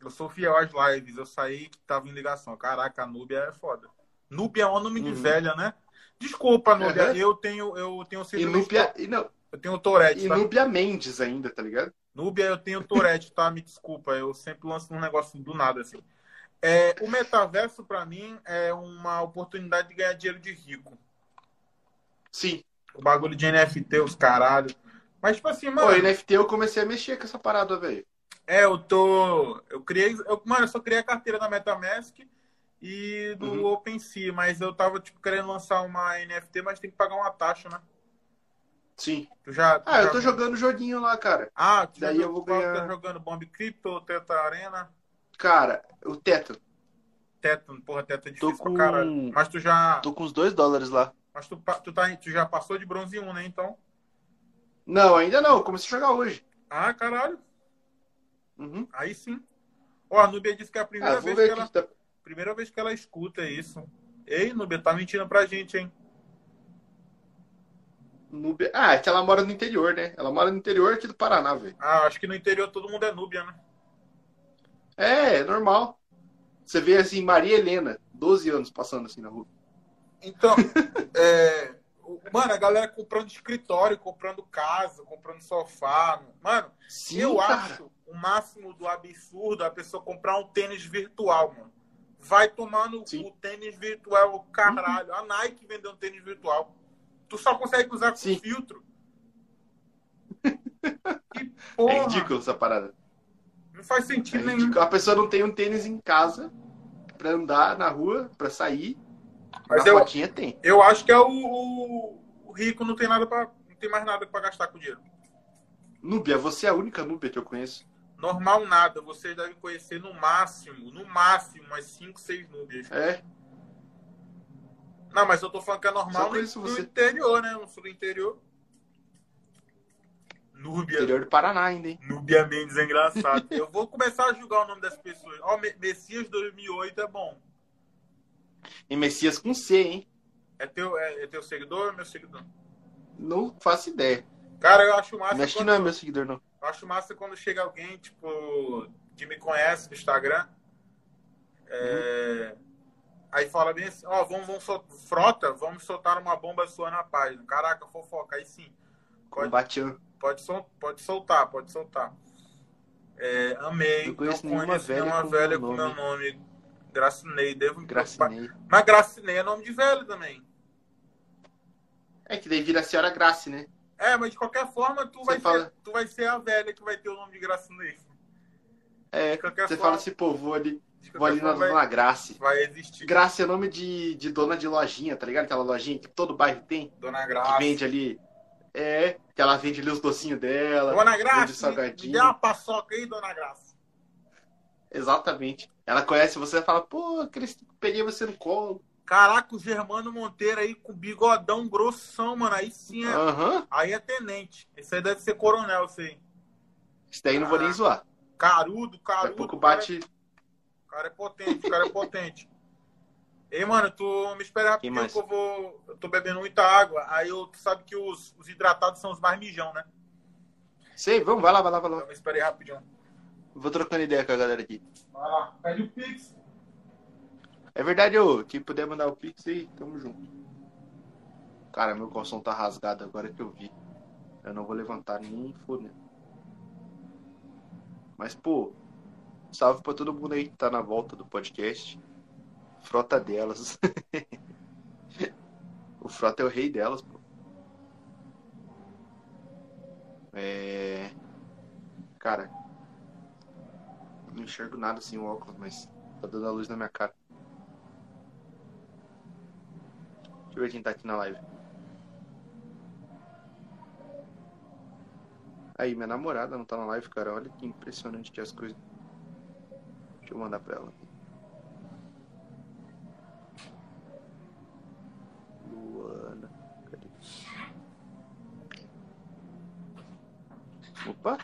Eu sou fiel às lives, eu saí que tava em ligação. Caraca, a Núbia é foda. Núbia é um nome de Uhum. velha, né? Desculpa, Núbia, Uhum. eu tenho, eu tenho E Núbia, e não, Eu tenho Tourette, e tá? Núbia Mendes ainda, tá ligado? Núbia, eu tenho Tourette, tá? Me desculpa, eu sempre lanço um negócio do nada, assim. É, o metaverso, pra mim, é uma oportunidade de ganhar dinheiro de rico. Sim. O bagulho de NFT, os caralho. Mas, tipo assim, Pô, mano, NFT eu comecei a mexer com essa parada, velho. é, eu tô. Eu criei. Eu, mano, eu só criei a carteira da Metamask e do Uhum. OpenSea, mas eu tava, tipo, querendo lançar uma NFT, mas tem que pagar uma taxa, né? Sim. Tu já. tu Ah, eu já- tô jogando joguinho lá, cara. Ah, tu Daí eu vou ganhar- tá jogando Bomb Crypto, Teta Arena. Cara, o teto. Teto, porra, teto é Tô difícil com- pra caralho. Mas tu já. Tô com uns dois dólares lá. Mas tu, tu, tá, tu já passou de bronze 1, né? Então. Não, ainda não. Comecei a jogar hoje. Ah, caralho. Uhum. Aí sim. Ó, a Nubia disse que é a primeira Ah, vez que ela. Tá... Primeira vez que ela escuta isso. Ei, Nubia, tá mentindo pra gente, hein? Núbia... Ah, é que ela mora no interior, né? Ela mora no interior aqui do Paraná, velho. Ah, acho que no interior todo mundo é Núbia, né? É, é normal. Você vê assim, Maria Helena, 12 anos passando assim na rua. Então, é, o- mano, a galera comprando escritório, comprando casa, comprando sofá. Mano, Sim, eu cara. acho o máximo do absurdo a pessoa comprar um tênis virtual, mano. Vai tomar no Sim. cu, tênis virtual, caralho. A Nike vendeu um tênis virtual. Tu só consegue usar com Sim. filtro. Que É porra, ridículo essa parada. não faz É sentido nenhum. ridículo. A pessoa não tem um tênis em casa pra andar na rua, pra sair. Mas eu- fotinha tem. Eu acho que é o, o- rico não tem nada para não tem mais nada pra gastar com dinheiro. Núbia, você é a única Núbia que eu conheço. Normal nada, vocês devem conhecer no máximo, no máximo, umas 5, 6 núbias. É, Não, mas eu tô falando que é normal no, você. interior, né? No sul do interior. Núbia. interior do Paraná ainda, hein? Núbia Mendes é engraçado. eu vou começar a julgar o nome das pessoas. Ó, Me- Messias 2008 é bom. E Messias com C, hein? É teu, é, é teu seguidor ou é meu seguidor? Não faço ideia. Cara, eu acho massa. Que quando- não é meu seguidor, não. Eu acho massa quando chega alguém, tipo, que me conhece no Instagram. é, Aí fala bem assim, ó, vamos, vamos sol- frota, vamos soltar uma bomba sua na página. Caraca, fofoca, aí sim. Pode, Combatiano. pode, sol- pode soltar, pode soltar. É, amei, não conheço nenhuma conheço velha nenhuma com velha meu com meu nome. Gracinei, devo me preocupar. Gracinei. Mas Gracinei é nome de velho também. É que daí vira a senhora Grace, né? É, mas de qualquer forma, tu, Você vai, fala- ser, tu vai ser a velha que vai ter o nome de Gracinei. É, De qualquer você forma- fala assim, pô, vou ali, vou ali na Dona Grace. vai, existir. Graça é nome de, de dona de lojinha, tá ligado? Aquela lojinha que todo bairro tem, Dona que Graça. vende ali. É, que ela vende ali os docinhos dela. Dona vende Graça, me, me salgadinho. dê uma paçoca aí, Dona Graça. Exatamente. Ela conhece você e fala, pô, Cris, peguei você no colo. Caraca, o Germano Monteiro aí com bigodão grossão, mano. Aí sim é. Aham. Aí é tenente. Esse aí deve ser coronel, isso aí. Isso daí não vou nem zoar. Carudo, Daqui carudo. a pouco cara- bate. O cara é potente, o cara é potente. Ei, mano, tu me espera rapidinho que eu vou. Eu tô bebendo muita água. Aí eu, tu sabe que os, os hidratados são os mais mijão, né? Sei, vamos, vai lá, vai lá, vai lá. Então me esperei rapidinho. Vou trocando ideia com a galera aqui. Vai lá, pede o Pix. É verdade, ô. Quem puder mandar o Pix aí, tamo junto. Cara, meu calção tá rasgado agora que eu vi. Eu não vou levantar nem fodendo. Mas, pô, salve pra todo mundo aí que tá na volta do podcast. Frota delas. o Frota é o rei delas, pô. É. Cara, não enxergo nada sem o óculos, mas tá dando a luz na minha cara. Deixa eu ver quem tá aqui na live. Aí, minha namorada não tá na live, cara. Olha que impressionante que as coisas. Deixa eu mandar pra ela. Luana. Cadê? Opa!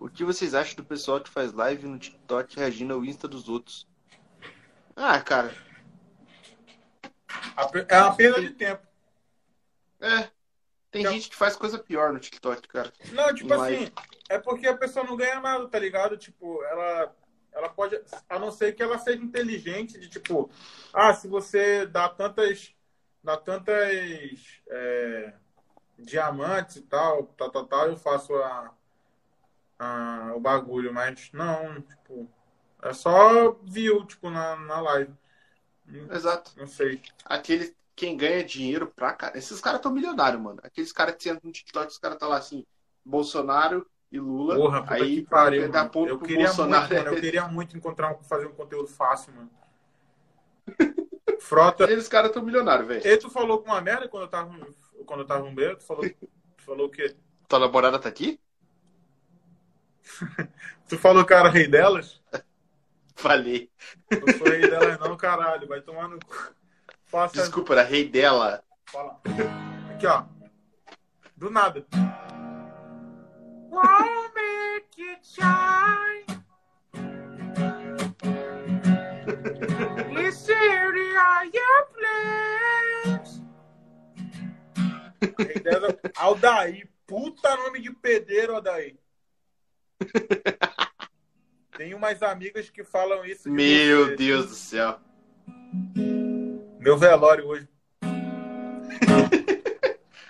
O que vocês acham do pessoal que faz live no TikTok reagindo ao Insta dos outros? Ah, cara. É uma perda de tempo. É. Tem Então- gente que faz coisa pior no TikTok, cara. Não, tipo live. assim, é porque a pessoa não ganha nada, tá ligado? Tipo, ela, ela pode, a não ser que ela seja inteligente, de tipo, ah, se você dá tantas, dá tantas é, diamantes e tal, tal, tal, tal, eu faço a, a, o bagulho, mas não, tipo, é só view, tipo, na, na live. Exato. Não sei. Aquele, quem ganha dinheiro pra cara. Esses caras tão milionários, mano. Aqueles caras que sentam no TikTok, os caras tá lá assim, Bolsonaro e Lula. Porra, puta aí que pariu, dar ponto Eu pro queria Bolsonaro. muito, mano, eu queria muito encontrar um, fazer um conteúdo fácil, mano. Frota. Aqueles caras tão milionários, velho. E tu falou com uma merda quando eu tava, quando eu tava no beiro? Tu falou, tu falou o quê? Tua namorada tá aqui? Tu falou que eu era rei delas? Falei. Eu sou rei delas não, caralho. Vai tomar no cu. Faça... Desculpa, era rei dela. Fala. Aqui, ó. Do nada. Won't make it shine. Place. Rei delas- Aldaí. Puta nome de pedreiro, Aldaí. Tenho umas amigas que falam isso. de Meu você. Deus do céu. Meu velório hoje.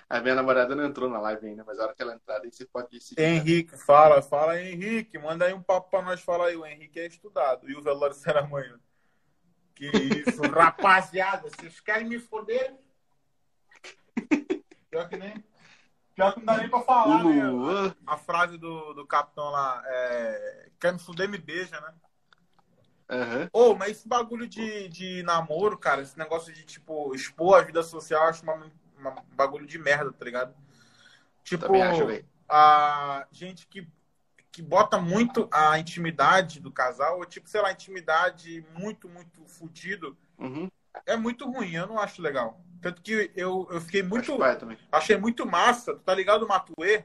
A minha namorada não entrou na live ainda, mas a hora que ela entrar, aí você pode Henrique, fala, fala Henrique, manda aí um papo pra nós falar aí. O Henrique é estudado. E o velório será amanhã. Que isso, rapaziada, vocês querem me foder? Pior que nem. Pior que não dá nem pra falar, né? A frase do, do capitão lá é. Quer me fuder, me beija, né? Aham. Ô, mas esse bagulho de, de namoro, cara, esse negócio de, tipo, expor a vida social, eu acho uma, uma- um bagulho de merda, tá ligado? Tipo, acho, a gente que, que bota muito a intimidade do casal, ou tipo, sei lá, intimidade muito, muito fudido, Uhum. é muito ruim, eu não acho legal. Tanto que eu, eu fiquei muito. Acho pai também. Achei muito massa, tu tá ligado, o Matuê?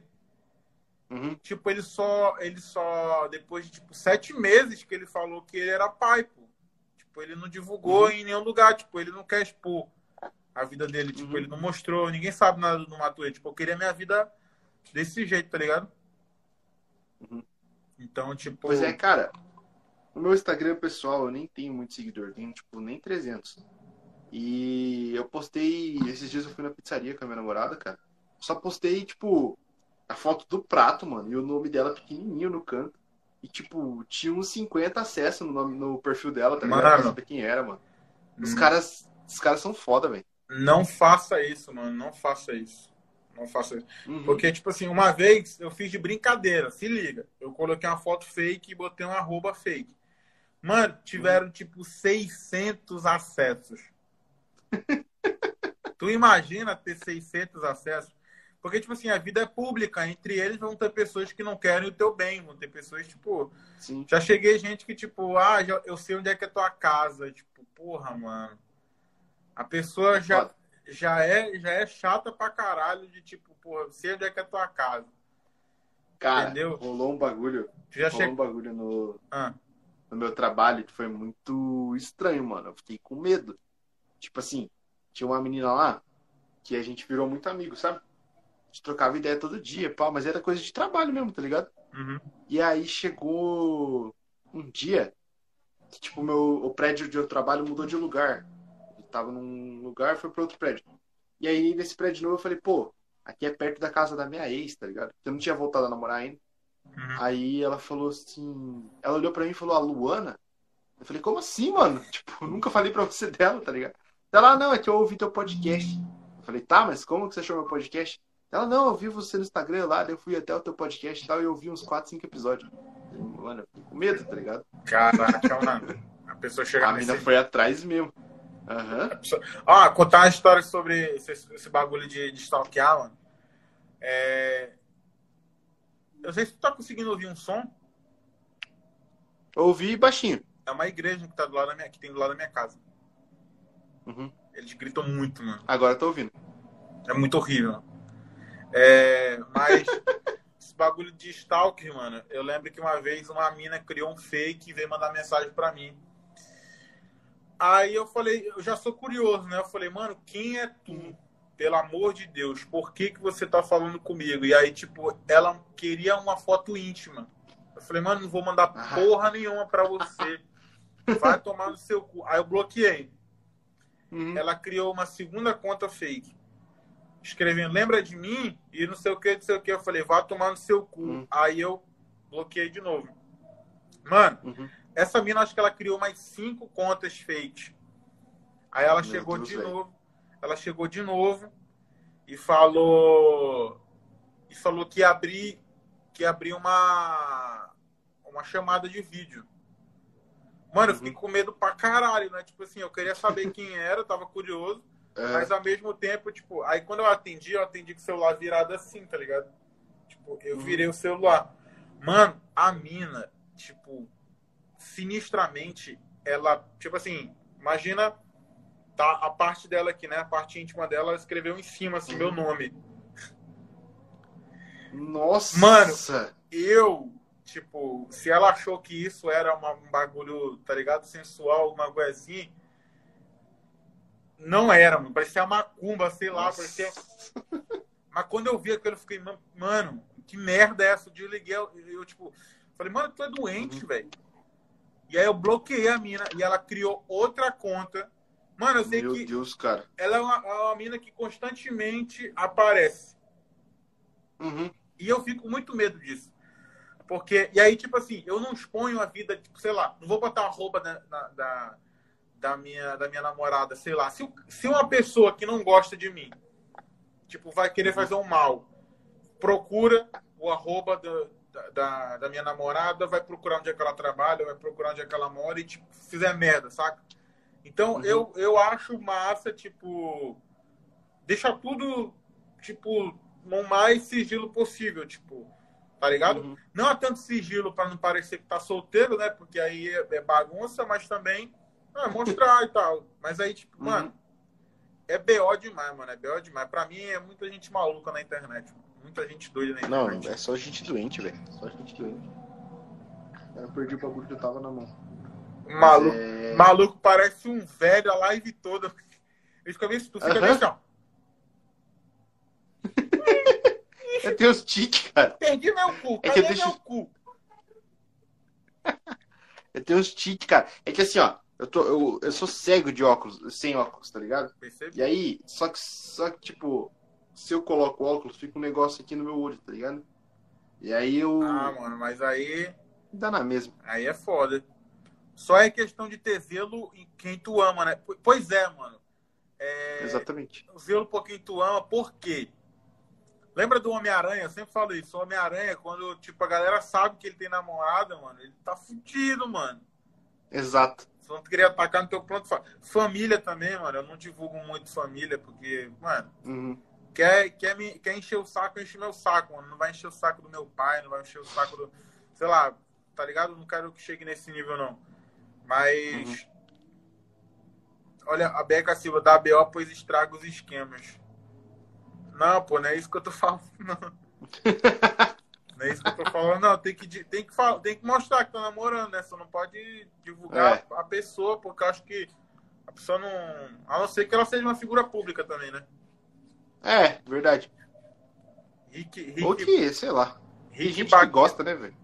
Uhum. Tipo, ele só, ele só, depois de tipo, sete meses que ele falou que ele era pai, pô. Tipo, ele não divulgou Uhum. em nenhum lugar, tipo, ele não quer expor a vida dele. Tipo, Uhum. ele não mostrou, ninguém sabe nada do Matuê. Tipo, eu queria minha vida desse jeito, tá ligado? Uhum. Então, tipo. Pois é, cara. No meu Instagram pessoal, eu nem tenho muito seguidor, tenho tipo nem 300. E eu postei. Esses dias eu fui na pizzaria com a minha namorada, cara. Só postei, tipo, a foto do prato, mano, e o nome dela pequenininho no canto. E, tipo, tinha uns 50 acessos no, nome, no perfil dela, tá ligado? Pra saber quem era, mano. Os hum, caras. Os caras são foda, velho. Não faça isso, mano. Não faça isso. Não faça isso. Uhum. Porque, tipo assim, uma vez eu fiz de brincadeira, se liga. Eu coloquei uma foto fake e botei um arroba fake. Mano, tiveram tipo 600 acessos. tu imagina ter 600 acessos? Porque, tipo assim, a vida é pública. Entre eles vão ter pessoas que não querem o teu bem. Vão ter pessoas, tipo. Sim. Já cheguei gente que, tipo, ah, já- eu sei onde é que é tua casa. Tipo, porra, mano. A pessoa já, Foda. já, é, já é chata pra caralho de, tipo, porra, eu sei onde é que é tua casa. Cara, Entendeu? rolou um bagulho. Tu já rolou chegou. um bagulho no, Ah, no meu trabalho que foi muito estranho, mano. Eu fiquei com medo. Tipo assim, tinha uma menina lá que a gente virou muito amigo, sabe? A gente trocava ideia todo dia, pá, mas era coisa de trabalho mesmo, tá ligado? uhum. E aí chegou um dia que, tipo, meu, o prédio eu trabalho mudou de lugar. Eu tava num lugar, foi pra outro prédio. E aí, nesse prédio novo, eu falei, pô, aqui é perto da casa da minha ex, tá ligado? Eu não tinha voltado a namorar ainda. Uhum. Aí ela falou assim. Ela olhou pra mim e falou, a Luana? Eu falei, como assim, mano? Tipo, eu nunca falei pra você dela, tá ligado? Ela, ah, não, é que eu ouvi teu podcast. Eu falei, tá, mas como que você achou meu podcast? Ela, não, eu vi você no Instagram lá, eu fui até o teu podcast e tal, e eu vi uns 4, 5 episódios. Mano, eu fiquei com medo, tá ligado? Caraca, mano. A pessoa chega A nesse... mina foi atrás mesmo. Aham. Ah, contar uma história sobre esse, esse bagulho de, de stalkear, mano. É... Eu sei se tu tá conseguindo ouvir um som. Eu ouvi baixinho. É uma igreja que, tá do lado da minha, que tem do lado da minha casa. Uhum. Eles gritam muito, mano. Agora eu tô ouvindo. É muito horrível. É, mas esse bagulho de stalker, mano, eu lembro que uma vez uma mina criou um fake e veio mandar mensagem pra mim. Aí eu falei, eu já sou curioso, né? Eu falei, mano, quem é tu? Pelo amor de Deus, por que, que você tá falando comigo? E aí, tipo, ela queria uma foto íntima. Eu falei, mano, não vou mandar porra nenhuma pra você. Vai tomar no seu cu. Aí eu bloqueei Uhum. ela criou uma segunda conta fake. Escrevendo, lembra de mim? E não sei o que, não sei o que. Eu falei, vá tomar no seu cu. Hum. Aí eu bloqueei de novo. Mano, Uhum. essa mina acho que ela criou mais cinco contas fakes. Aí ela Meu chegou Deus, de novo. Ela chegou de novo e falou. E falou que ia abrir, que ia abrir uma, uma chamada de vídeo. Mano, eu fiquei com medo pra caralho, né? Tipo assim, eu queria saber quem era, tava curioso. É, Mas ao mesmo tempo, tipo, aí quando eu atendi, eu atendi com o celular virado assim, tá ligado? Tipo, eu Uhum. virei o celular. Mano, a mina, tipo, sinistramente, ela, tipo assim, imagina tá a parte dela aqui, né? A parte íntima dela, ela escreveu em cima, assim, Uhum. meu nome. Nossa! Mano. Eu, tipo, se ela achou que isso era uma- um bagulho, tá ligado? Sensual, uma coisa assim. Não era, mano. Parecia uma macumba, sei lá. Nossa. Parecia... Mas quando eu vi aquilo, eu fiquei, "Man- mano, que merda é essa? Eu liguei, eu, eu, tipo, falei, mano, tu é doente, Uhum. velho. E aí eu bloqueei a mina e ela criou outra conta. Mano, eu sei Meu que Deus, cara. ela é uma, é uma mina que constantemente aparece. Uhum. E eu fico muito medo disso. Porque, e aí, tipo assim, eu não exponho a vida, tipo, sei lá, não vou botar a roupa da, da, da, da minha, da minha namorada, sei lá. Se, o- se uma pessoa que não gosta de mim, tipo, vai querer fazer um mal, procura o arroba do- da, da, da minha namorada, vai procurar onde é que ela trabalha, vai procurar onde é que ela mora e, tipo, fizer merda, saca? Então, Uhum. eu, eu acho massa, tipo, deixa tudo, tipo, no mais sigilo possível, tipo, tá ligado? Uhum. Não há tanto sigilo pra não parecer que tá solteiro, né? Porque aí é, é bagunça, mas também é, mostrar e tal. Mas aí, tipo, Uhum. mano, é BO demais, mano. É BO demais. Pra mim é muita gente maluca na internet. mano. Muita gente doida na Não, internet. é só gente doente, velho. Só gente doente. Eu perdi o bagulho que eu tava na mão. Maluco, É... maluco parece um velho a live toda. Ele fica bem, tu fica bem assim, ó. Eu tenho os tiques, cara. Perdi meu cu, É cadê que eu deixo- meu cu? Eu tenho uns tiques, cara. É que assim, ó, eu, tô, eu, eu sou cego de óculos, sem óculos, tá ligado? Percebe? E aí, só que, só que, tipo, se eu coloco óculos, fica um negócio aqui no meu olho, tá ligado? E aí eu. Ah, mano, mas aí, Dá na mesma. aí é foda. Só é questão de ter zelo em quem tu ama, né? Pois é, mano. É, Exatamente. zelo por quem tu ama, por quê? Lembra do Homem-Aranha? Eu sempre falo isso. O Homem-Aranha, quando, tipo, a galera sabe que ele tem namorada, mano, ele tá fudido, mano. Exato. Se não queria atacar no teu pronto. fa- Família também, mano. Eu não divulgo muito família, porque, mano, Uhum. quer, quer, me, quer encher o saco, enche meu saco, mano. Não vai encher o saco do meu pai, não vai encher o saco do. Sei lá, tá ligado? Não quero que chegue nesse nível, não. Mas. Olha, a Beca Silva da ABO, pois estraga os esquemas. Não, pô, não é isso que eu tô falando, não. Não é isso que eu tô falando, não. Tem que, tem que, falar, tem que mostrar que tá namorando, né? Você não pode divulgar a pessoa, porque eu acho que a pessoa não. A não ser que ela seja uma figura pública também, né? É, verdade. Rick, Rick, Ou que, sei lá. Rick gente gosta, né, velho?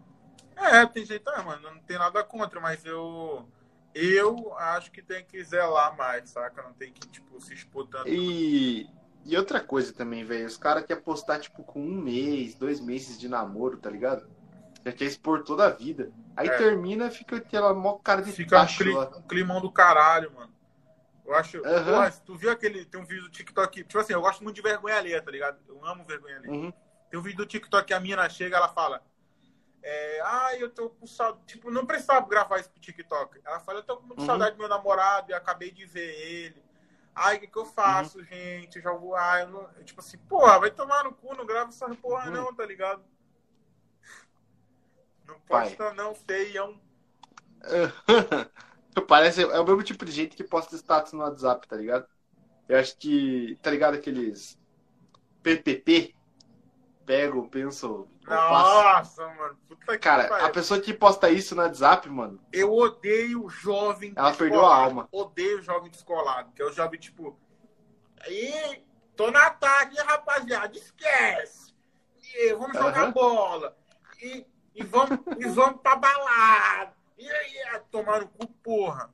É, tem jeito, é, mano. Não tem nada contra, mas eu. Eu acho que tem que zelar mais, saca? Não tem que, tipo, se expor tanto. E, e outra coisa também, velho. Os caras querem postar, tipo, com um mês, dois meses de namoro, tá ligado? Já quer expor toda a vida. Aí É. termina, fica aquela mó cara de Fica um, tacho cli- lá. um climão do caralho, mano. Eu acho. Porra, se tu viu aquele. Tem um vídeo do TikTok. Tipo assim, eu gosto muito de vergonha alheia, tá ligado? Eu amo vergonha alheia. Uhum. Tem um vídeo do TikTok que a mina chega ela fala. É, ai, eu tô com saudade. Tipo, não precisava gravar isso pro TikTok. Ela fala, eu tô com muita Uhum. saudade do meu namorado e acabei de ver ele. Ai, o que, que eu faço, Uhum. gente? Eu já vou. Ai, eu não... eu, Tipo assim, porra, vai tomar no cu, não grava essa porra, Uhum. não, tá ligado? Não Pai. posta, não, feião. Parece, é o mesmo tipo de gente que posta status no WhatsApp, tá ligado? Eu acho que, tá ligado aqueles PPP? Pego, penso. Nossa, mano. Puta que Cara, pariu. a pessoa que posta isso no WhatsApp, mano, Eu odeio jovem Ela perdeu a descolado. alma. Odeio jovem descolado. Que é o jovem, tipo... Aí, tô na tarde, rapaziada. Esquece. E, vamos jogar Aham. bola. E, e, vamos, e vamos pra balada. E aí, é, tomar no cu, porra.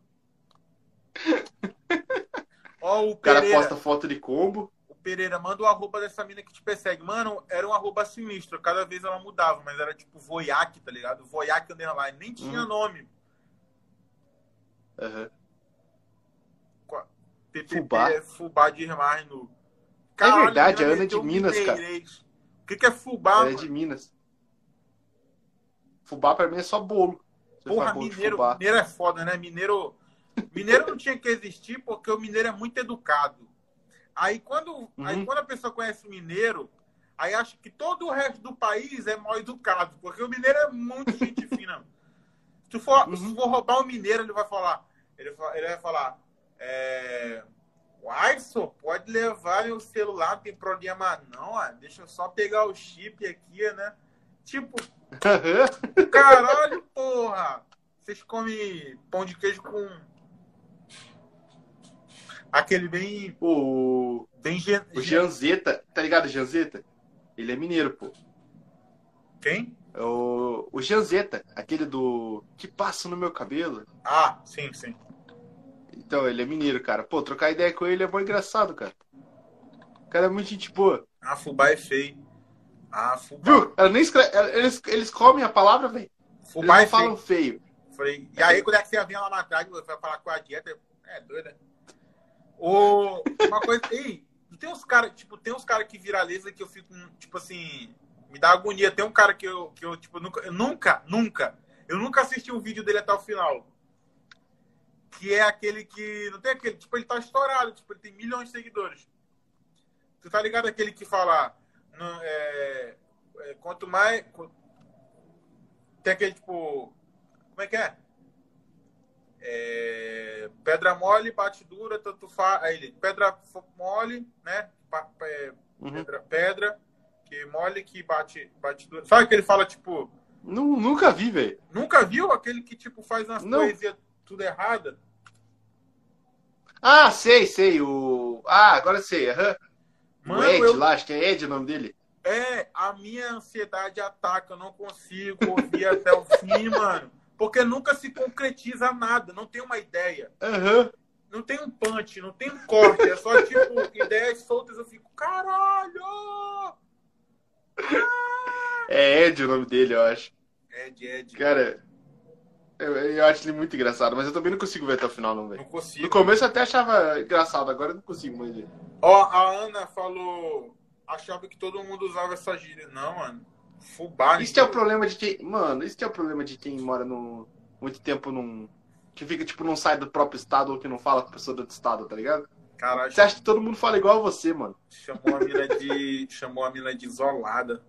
Ó, o o cara Pereira. posta foto de combo. Pereira, manda o arroba dessa mina que te persegue. Mano, era um arroba sinistro. Cada vez ela mudava, mas era tipo Voyak, tá ligado? Voyak underline. Nem tinha Uhum. nome. PPP, Fubá. é Fubá de Irmãs no. verdade, mina a Ana de Minas, cara. O que, que é Fubá, Ela é mano? de Minas. Fubá pra mim é só bolo. Você Porra, bolo mineiro, mineiro é foda, né? Mineiro. Mineiro não tinha que existir porque o mineiro é muito educado. Aí quando, aí Uhum. quando a pessoa conhece o mineiro, aí acha que todo o resto do país é mal educado, porque o mineiro é muito gente fina. Se tu for, Uhum. se for roubar o mineiro, ele vai falar, ele, ele vai falar, é, pode levar meu celular, não tem problema não, ó. deixa eu só pegar o chip aqui, né? Tipo. Caralho, porra! Vocês comem pão de queijo com. Aquele bem. o, bem gen... o Janzeta, tá ligado Janzeta? Ele é mineiro, pô. Quem? É O, o Janzeta, aquele do que passa no meu cabelo. Ah, sim, sim. Então, ele é mineiro, cara. Pô, trocar ideia com ele é bom engraçado, cara. O cara é muito gente boa. Ah, fubá é feio. Ah, fubá. Viu? Ela nem escreve, eles, eles comem a palavra, velho. Eles Fubá não é falam feio. feio. Falei, e aí, quando é que você vem lá na tarde, você vai falar com a dieta? É doida. O... Uma coisa. Ei, tem uns caras, tipo, tem uns caras que viralizam que eu fico, tipo assim, me dá agonia. Tem um cara que eu, que eu tipo, nunca, eu nunca, nunca, eu nunca assisti um vídeo dele até o final. Que é aquele que. Não tem aquele, tipo, ele tá estourado, tipo, ele tem milhões de seguidores. Tu tá ligado aquele que fala. é, é, quanto mais. Tem aquele, tipo. Como é que é? É, pedra mole, bate dura, tanto faz. Ele, pedra mole, né? É, Uhum. pedra, pedra, que mole que bate, bate dura. Sabe que ele fala, tipo, Nu- nunca vi, velho. nunca viu aquele que, tipo, faz umas Não. poesias tudo errada? Ah, sei, sei. O. Ah, agora sei. aham. Mano, o Ed eu- lá, acho que é Ed o nome dele. É, a minha ansiedade ataca, eu não consigo ouvir até o fim, mano. Porque nunca se concretiza nada, não tem uma ideia. Aham. Não tem um punch, não tem um corte, é só tipo ideias soltas. Eu fico, caralho! É Ed o nome dele, eu acho. Ed, Ed. Cara, eu, eu acho ele muito engraçado, mas eu também não consigo ver até o final, não, velho. Não consigo. No começo eu até achava engraçado, agora eu não consigo mais ver. Ó, a Ana falou, achava que todo mundo usava essa gíria. Não, mano. Fubá. Isso é o problema de quem. Mano, isso que é o problema de quem mora no. muito tempo num. Que fica, tipo, não sai do próprio estado ou que não fala com a pessoa do outro estado, tá ligado? Caralho, Você acha que todo mundo fala igual a você, mano? chamou a mina de. chamou a mina de isolada.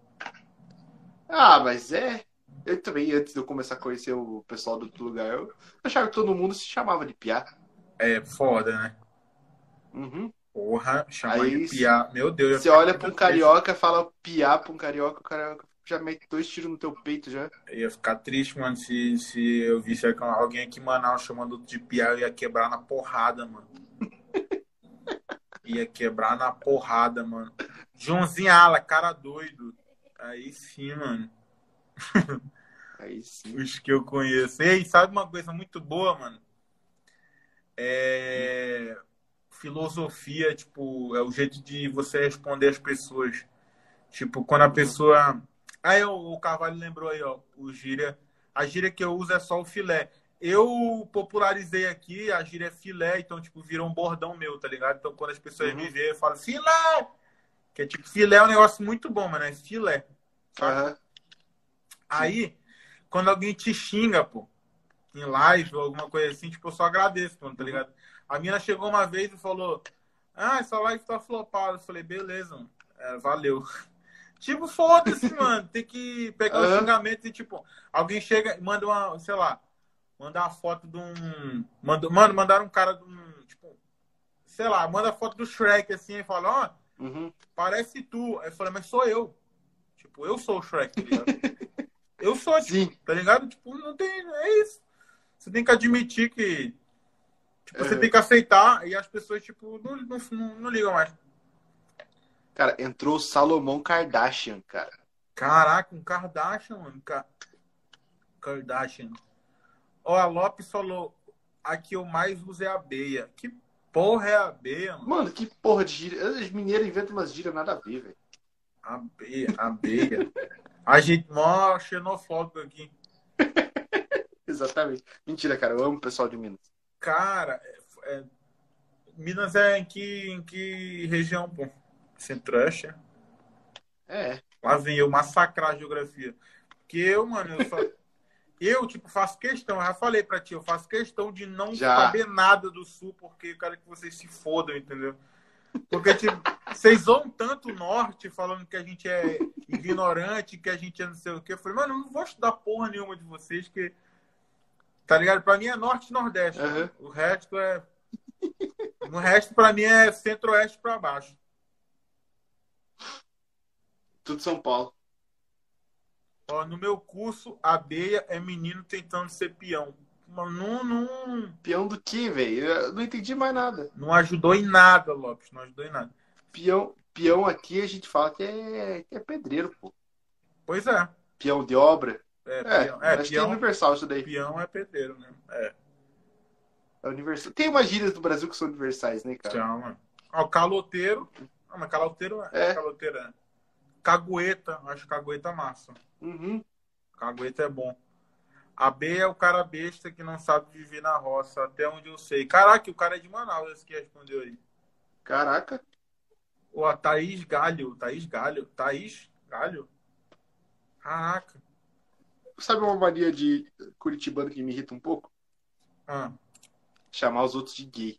Ah, mas é. Eu também, antes de eu começar a conhecer o pessoal do outro lugar, eu achava que todo mundo se chamava de piá. É foda, né? Uhum. Porra, chamar Aí de piá. Meu Deus. Você olha pra um carioca, fala piá pra um carioca, o carioca já mete dois tiros no teu peito já. Eu ia ficar triste, mano, se, se eu visse alguém aqui em Manaus chamando outro de piá, eu ia quebrar na porrada, mano. Ia quebrar na porrada, mano. Joãozinho Ala, cara doido. Aí sim, mano. Aí sim. Os que eu conheço. Ei, sabe uma coisa muito boa, mano? É. Filosofia, tipo, é o jeito de você responder as pessoas. Tipo, quando a pessoa. Aí o Carvalho lembrou aí, ó, o gíria. A gíria que eu uso é só o filé. Eu popularizei aqui, a gíria é filé, então, tipo, virou um bordão meu, tá ligado? Então, quando as pessoas Uhum. me veem, eu falo filé! Que é tipo, filé é um negócio muito bom, mano, é filé. Aham. Aí, quando alguém te xinga, pô, em live ou alguma coisa assim, tipo, eu só agradeço, mano, tá ligado? A mina chegou uma vez e falou: Ah, essa live tá flopada. Eu falei, beleza, mano. É, valeu. Tipo, foda-se, mano. Tem que pegar o Aham. xingamento e, tipo, alguém chega e manda uma, sei lá, manda uma foto de um. Manda, mano, mandaram um cara de um. Tipo, sei lá, manda a foto do Shrek assim e fala, ó, Uhum. parece tu. Aí eu falei, mas sou eu. Tipo, eu sou o Shrek, tá ligado? eu sou, tipo, Sim. tá ligado? Tipo, não tem. É isso. Você tem que admitir que. Tipo, você tem que aceitar e as pessoas, tipo, não, não, não, não ligam mais. Cara, entrou o Salomão Kardashian, cara. Caraca, um Kardashian, mano. Ka- Kardashian. Ó, a Lopes falou: a que eu mais uso é a beia. Que porra é a beia, mano? Mano, que porra de gíria. Os mineiros inventam umas gírias nada a ver, velho. A beia, a beia. A gente mó xenofóbico aqui. Exatamente. Mentira, cara. Eu amo o pessoal de Minas. Cara, é- é- Minas é em que, em que região, pô? Centro-Oeste? é? É. Lá vem eu massacrar a geografia. Porque eu, mano, eu só. Eu, tipo, faço questão, eu já falei pra ti, eu faço questão de não Já. saber nada do sul, porque eu quero que vocês se fodam, entendeu? Porque, tipo, vocês vão tanto o norte falando que a gente é ignorante, que a gente é não sei o quê. Eu falei, mano, eu não vou estudar porra nenhuma de vocês, que. Tá ligado? Pra mim é norte e nordeste. Aham. mano. O resto é. O resto, pra mim, é centro-oeste pra baixo. Tudo São Paulo. Ó, no meu curso, a beia é menino tentando ser peão. Mas não, não, Peão do que, velho? Eu não entendi mais nada. não ajudou em nada, Lopes. Não ajudou em nada. Peão, peão aqui a gente fala que é, que é pedreiro, pô. Pois é. Peão de obra. É, É, peão, é, acho que é peão, universal isso daí. peão é pedreiro, né? É, É universal. Tem umas gírias do Brasil que são universais, né, cara? chama. Ó, caloteiro. Ah, mas caloteiro é. É. Caloteiro é. Cagueta. Acho cagueta massa. Uhum. Cagueta é bom. A B é o cara besta que não sabe viver na roça, até onde eu sei. Caraca, o cara é de Manaus, esse que respondeu aí. Caraca. A Thaís Galho. Thaís Galho. Thaís Galho? Caraca. Sabe uma mania de curitibano que me irrita um pouco? Ah, Chamar os outros de gay.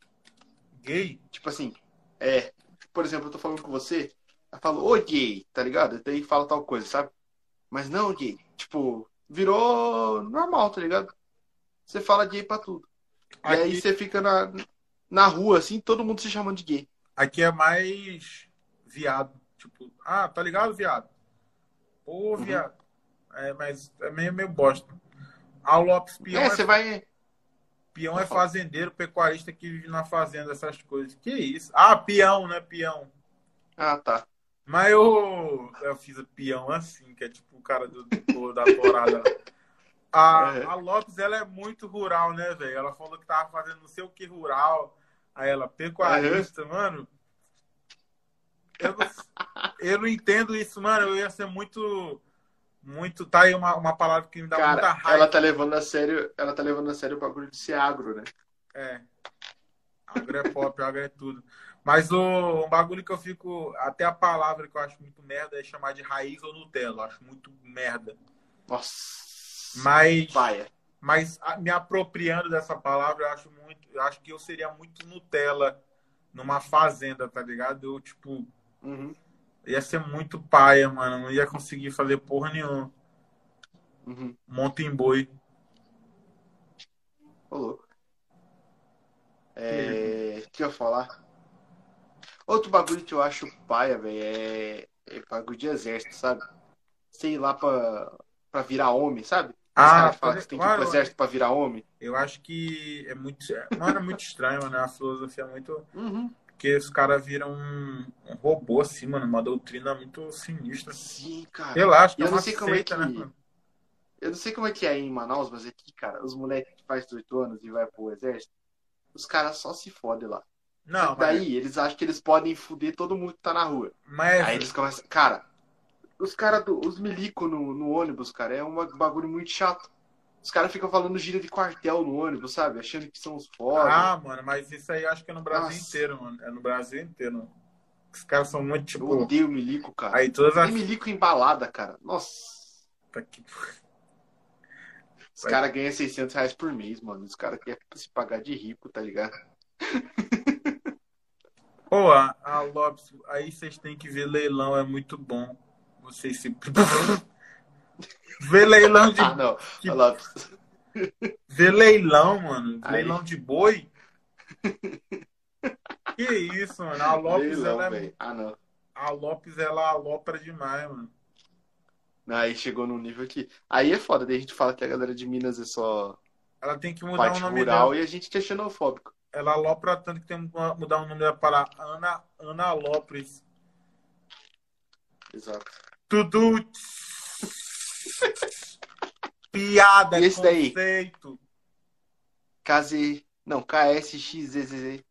gay? Tipo assim, é. Por exemplo, eu tô falando com você, eu falo, ô gay, tá ligado? Daí fala tal coisa, sabe? Mas não gay. Tipo, virou normal, tá ligado? Você fala gay pra tudo. E aí Aqui, você fica na, na rua, assim, todo mundo se chamando de gay. aqui é mais viado. Tipo, ah, tá ligado, viado? Pô, Uhum. viado. É, mas é meio, meio bosta. A Lopes Peão É, é, você vai. Peão é fazendeiro, pecuarista que vive na fazenda, essas coisas. Que isso? Ah, peão, né? Peão. Ah, tá. Mas eu, eu fiz o peão assim, que é tipo o cara do, do da porada. A, É. a Lopes, ela é muito rural, né, velho? Ela falou que tava fazendo não sei o que rural. Aí ela, pecuarista, mano. Eu não, eu não entendo isso, mano. Eu ia ser muito. Muito. Tá aí uma, uma palavra que me dá muita Cara, raiva. ela tá levando a sério, ela tá levando a sério o bagulho de ser agro, né? É. Agro é pop, agro é tudo. Mas o um bagulho que eu fico. Até a palavra que eu acho muito merda é chamar de raiz ou Nutella. Eu acho muito merda. Nossa. Mas, Paia. mas me apropriando dessa palavra, eu acho muito. Eu acho que eu seria muito Nutella numa fazenda, tá ligado? Eu, tipo, Uhum, ia ser muito paia, mano. Não ia conseguir fazer porra nenhuma. uhum. Em boi. Ô, louco. É... O que eu ia falar? Outro bagulho que eu acho paia, velho, é... é bagulho de exército, sabe? Sei lá pra, pra virar homem, sabe? Os Ah, caras falam que você tem que ir pro exército pra virar homem. eu acho que é muito. Mano, é muito estranho, mano. A filosofia é muito. Uhum. Porque os caras viram um, um robô assim, mano, uma doutrina muito sinistra. Sim, cara. Acho que Eu é não uma sei como é seita, que- né, mano? Eu não sei como é que é aí em Manaus, mas aqui, cara, os moleques que faz 18 anos e vai pro exército, os caras só se fodem lá. Não, mas, Daí, eles acham que eles podem fuder todo mundo que tá na rua. mas Aí eles começam. Cara, os caras, os milico no, no ônibus, cara, é um bagulho muito chato. Os caras ficam falando gíria de quartel no ônibus, sabe? Achando que são os foda. Ah, mano, mas isso aí eu acho que é no Brasil Nossa. inteiro, mano. É no Brasil inteiro. Os caras são muito, Eu tipo. odeio milico, cara. Aí todas as. Tem milico embalada, cara. Nossa. Puta que- Os caras ganham 600 reais por mês, mano. Os caras querem se pagar de rico, tá ligado? Pô, a, a Lopes, aí vocês têm que ver leilão, é muito bom. Vocês se. Ver leilão de. Ah, não. Olha lá. Ver leilão, mano. Aí. Leilão de boi. Que isso, mano. A Lopes, Leilão, ela é. Ah, não. A Lopes, ela alopra demais, mano. Aí chegou num nível que. Aí é foda, daí a gente fala que a galera de Minas é só Ela tem que mudar parte o nome rural dela. e a gente que é xenofóbico. Ela alopra tanto que tem que mudar o nome dela para Ana, Ana Lopes. Exato. Tudo. Piada, E esse daí? conceito. KZ. Não, KSXZZ7.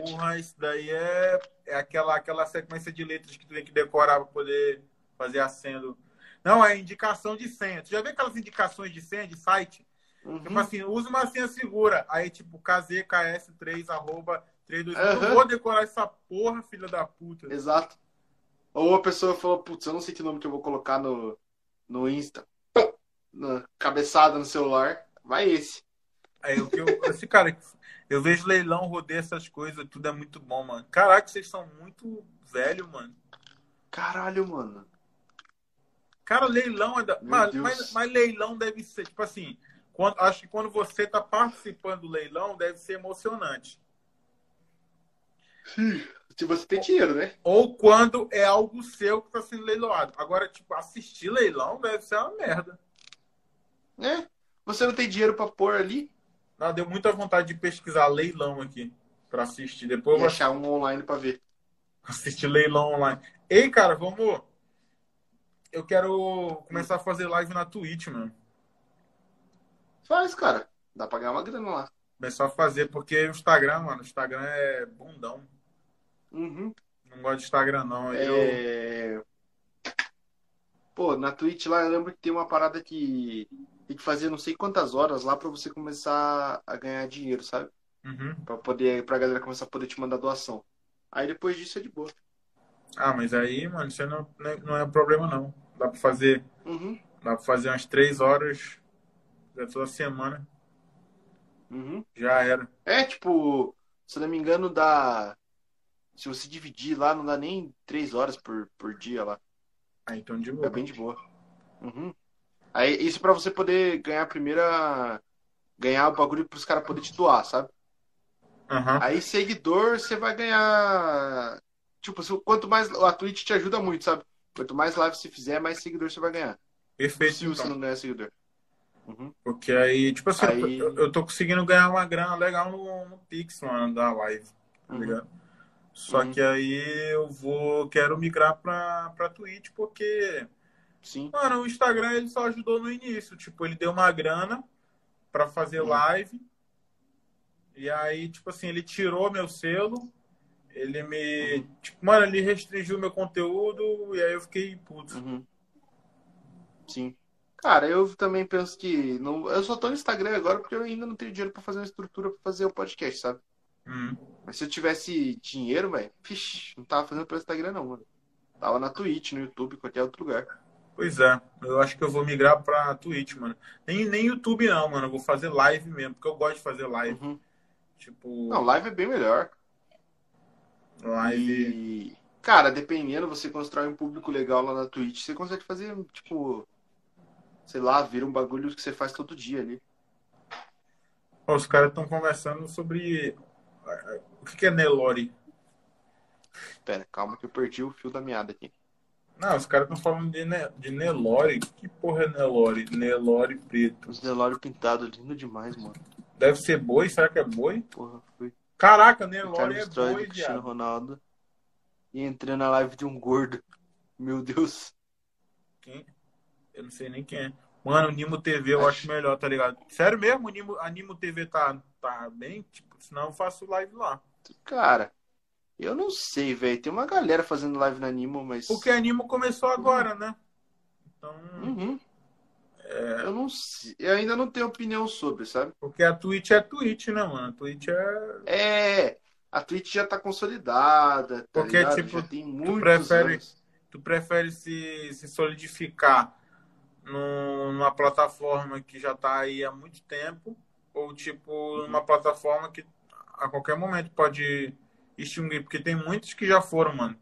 Porra, isso daí é, é aquela, aquela sequência de letras que tu tem que decorar para poder fazer a senha. do- Não, é indicação de senha. Tu já vê aquelas indicações de senha de site? Tipo Uhum. assim, usa uma senha segura. Aí, tipo, KZKS3, arroba 32. Eu Aham. não vou decorar essa porra, filha da puta. Exato. Ou a pessoa falou, putz, eu não sei que nome que eu vou colocar no, no Insta. Na cabeçada no celular. Vai esse. Aí, o que eu, esse cara, eu vejo leilão, rodeio essas coisas, tudo é muito bom, mano. Caraca, vocês são muito velho, mano. Caralho, mano. Cara, leilão é da... Mas, mas, mas leilão deve ser, tipo assim, quando, acho que quando você tá participando do leilão, deve ser emocionante. Se você tem dinheiro, né? Ou quando é algo seu que tá sendo leiloado. Agora, tipo, assistir leilão deve ser uma merda. É. Você não tem dinheiro pra pôr ali Não, deu muita vontade de pesquisar leilão aqui pra assistir. Depois eu vou achar um online pra ver. assistir leilão online. Ei, cara, vamos. Eu quero começar a fazer live na Twitch, mano. Faz, cara. Dá pra ganhar uma grana lá. Começar a fazer, porque o Instagram, mano, o Instagram é bundão. Uhum. Não gosto de Instagram, não. Eu... É... Pô, na Twitch lá eu lembro que tem uma parada que tem que fazer não sei quantas horas lá pra você começar a ganhar dinheiro, sabe? Uhum. Pra poder, pra galera começar a poder te mandar doação. Aí depois disso é de boa. Ah, mas aí, mano, isso não, é- não é problema, não. Dá pra fazer, Uhum. dá pra fazer umas três horas já toda semana. Uhum. Já era. É, tipo, se não me engano, dá. Se você dividir lá, não dá nem três horas por, por dia lá. Ah, então de É boa. bem de boa. Uhum. Aí, isso pra você poder ganhar a primeira. Ganhar o bagulho pros caras poderem te doar, sabe? Aham. Aí, seguidor, você vai ganhar. Tipo, quanto mais. A Twitch te ajuda muito, sabe? Quanto mais live você fizer, mais seguidor você vai ganhar. Perfeito. Se você então. não ganhar seguidor. Uhum. Porque aí, tipo assim, Aí- eu, eu tô conseguindo ganhar uma grana legal no, no Pix, mano, da live, tá Uhum. ligado? Só Uhum. que aí eu vou, quero migrar pra, pra Twitch, porque, Sim. mano, o Instagram ele só ajudou no início. Tipo, ele deu uma grana pra fazer Uhum. live. E aí, tipo assim, ele tirou meu selo. Ele me. Uhum. Tipo, mano, ele restringiu meu conteúdo. E aí eu fiquei puto. Uhum. Sim. Cara, eu também penso que. Não... Eu só tô no Instagram agora porque eu ainda não tenho dinheiro pra fazer uma estrutura pra fazer o podcast, sabe? Hum. Mas se eu tivesse dinheiro, velho, não tava fazendo pelo Instagram, não, mano. Tava na Twitch, no YouTube, qualquer outro lugar. Pois é, eu acho que eu vou migrar pra Twitch, mano. Nem, nem YouTube não, mano. Eu vou fazer live mesmo, porque eu gosto de fazer live. Uhum. Tipo, Não, live é bem melhor. live. E, cara, dependendo, você constrói um público legal lá na Twitch, você consegue fazer, tipo, sei lá, vira um bagulho que você faz todo dia ali. Os caras estão conversando sobre. O que é Nelore? Pera, calma que eu perdi o fio da meada aqui. Não, os caras estão falando de, ne de Nelore. Que porra é Nelore? Nelore preto. Os Delório pintado, lindo demais, mano. Deve ser boi? Será que é boi? Porra, foi. Caraca, Nelore é boi, Cristiano. Ronaldo. E entrei na live de um gordo. Meu Deus. Quem? Eu não sei nem quem é. Mano, o Nimo TV eu acho melhor, tá ligado? Sério mesmo? O Nimo, a Nimo TV tá, tá bem? Tipo, senão eu faço live lá. Cara, eu não sei, velho. Tem uma galera fazendo live na Animo, mas. Porque a Nimo começou agora, né? Então. Uhum. É, Eu não sei. Eu ainda não tenho opinião sobre, sabe? porque a Twitch é Twitch, né, mano? A Twitch é. É. A Twitch já tá consolidada, tá Porque, ligado? tipo, já tem muitos prefere- anos. Tu prefere se, se solidificar numa plataforma que já tá aí há muito tempo, ou tipo, numa plataforma que a qualquer momento pode extinguir? Porque tem muitos que já foram, mano.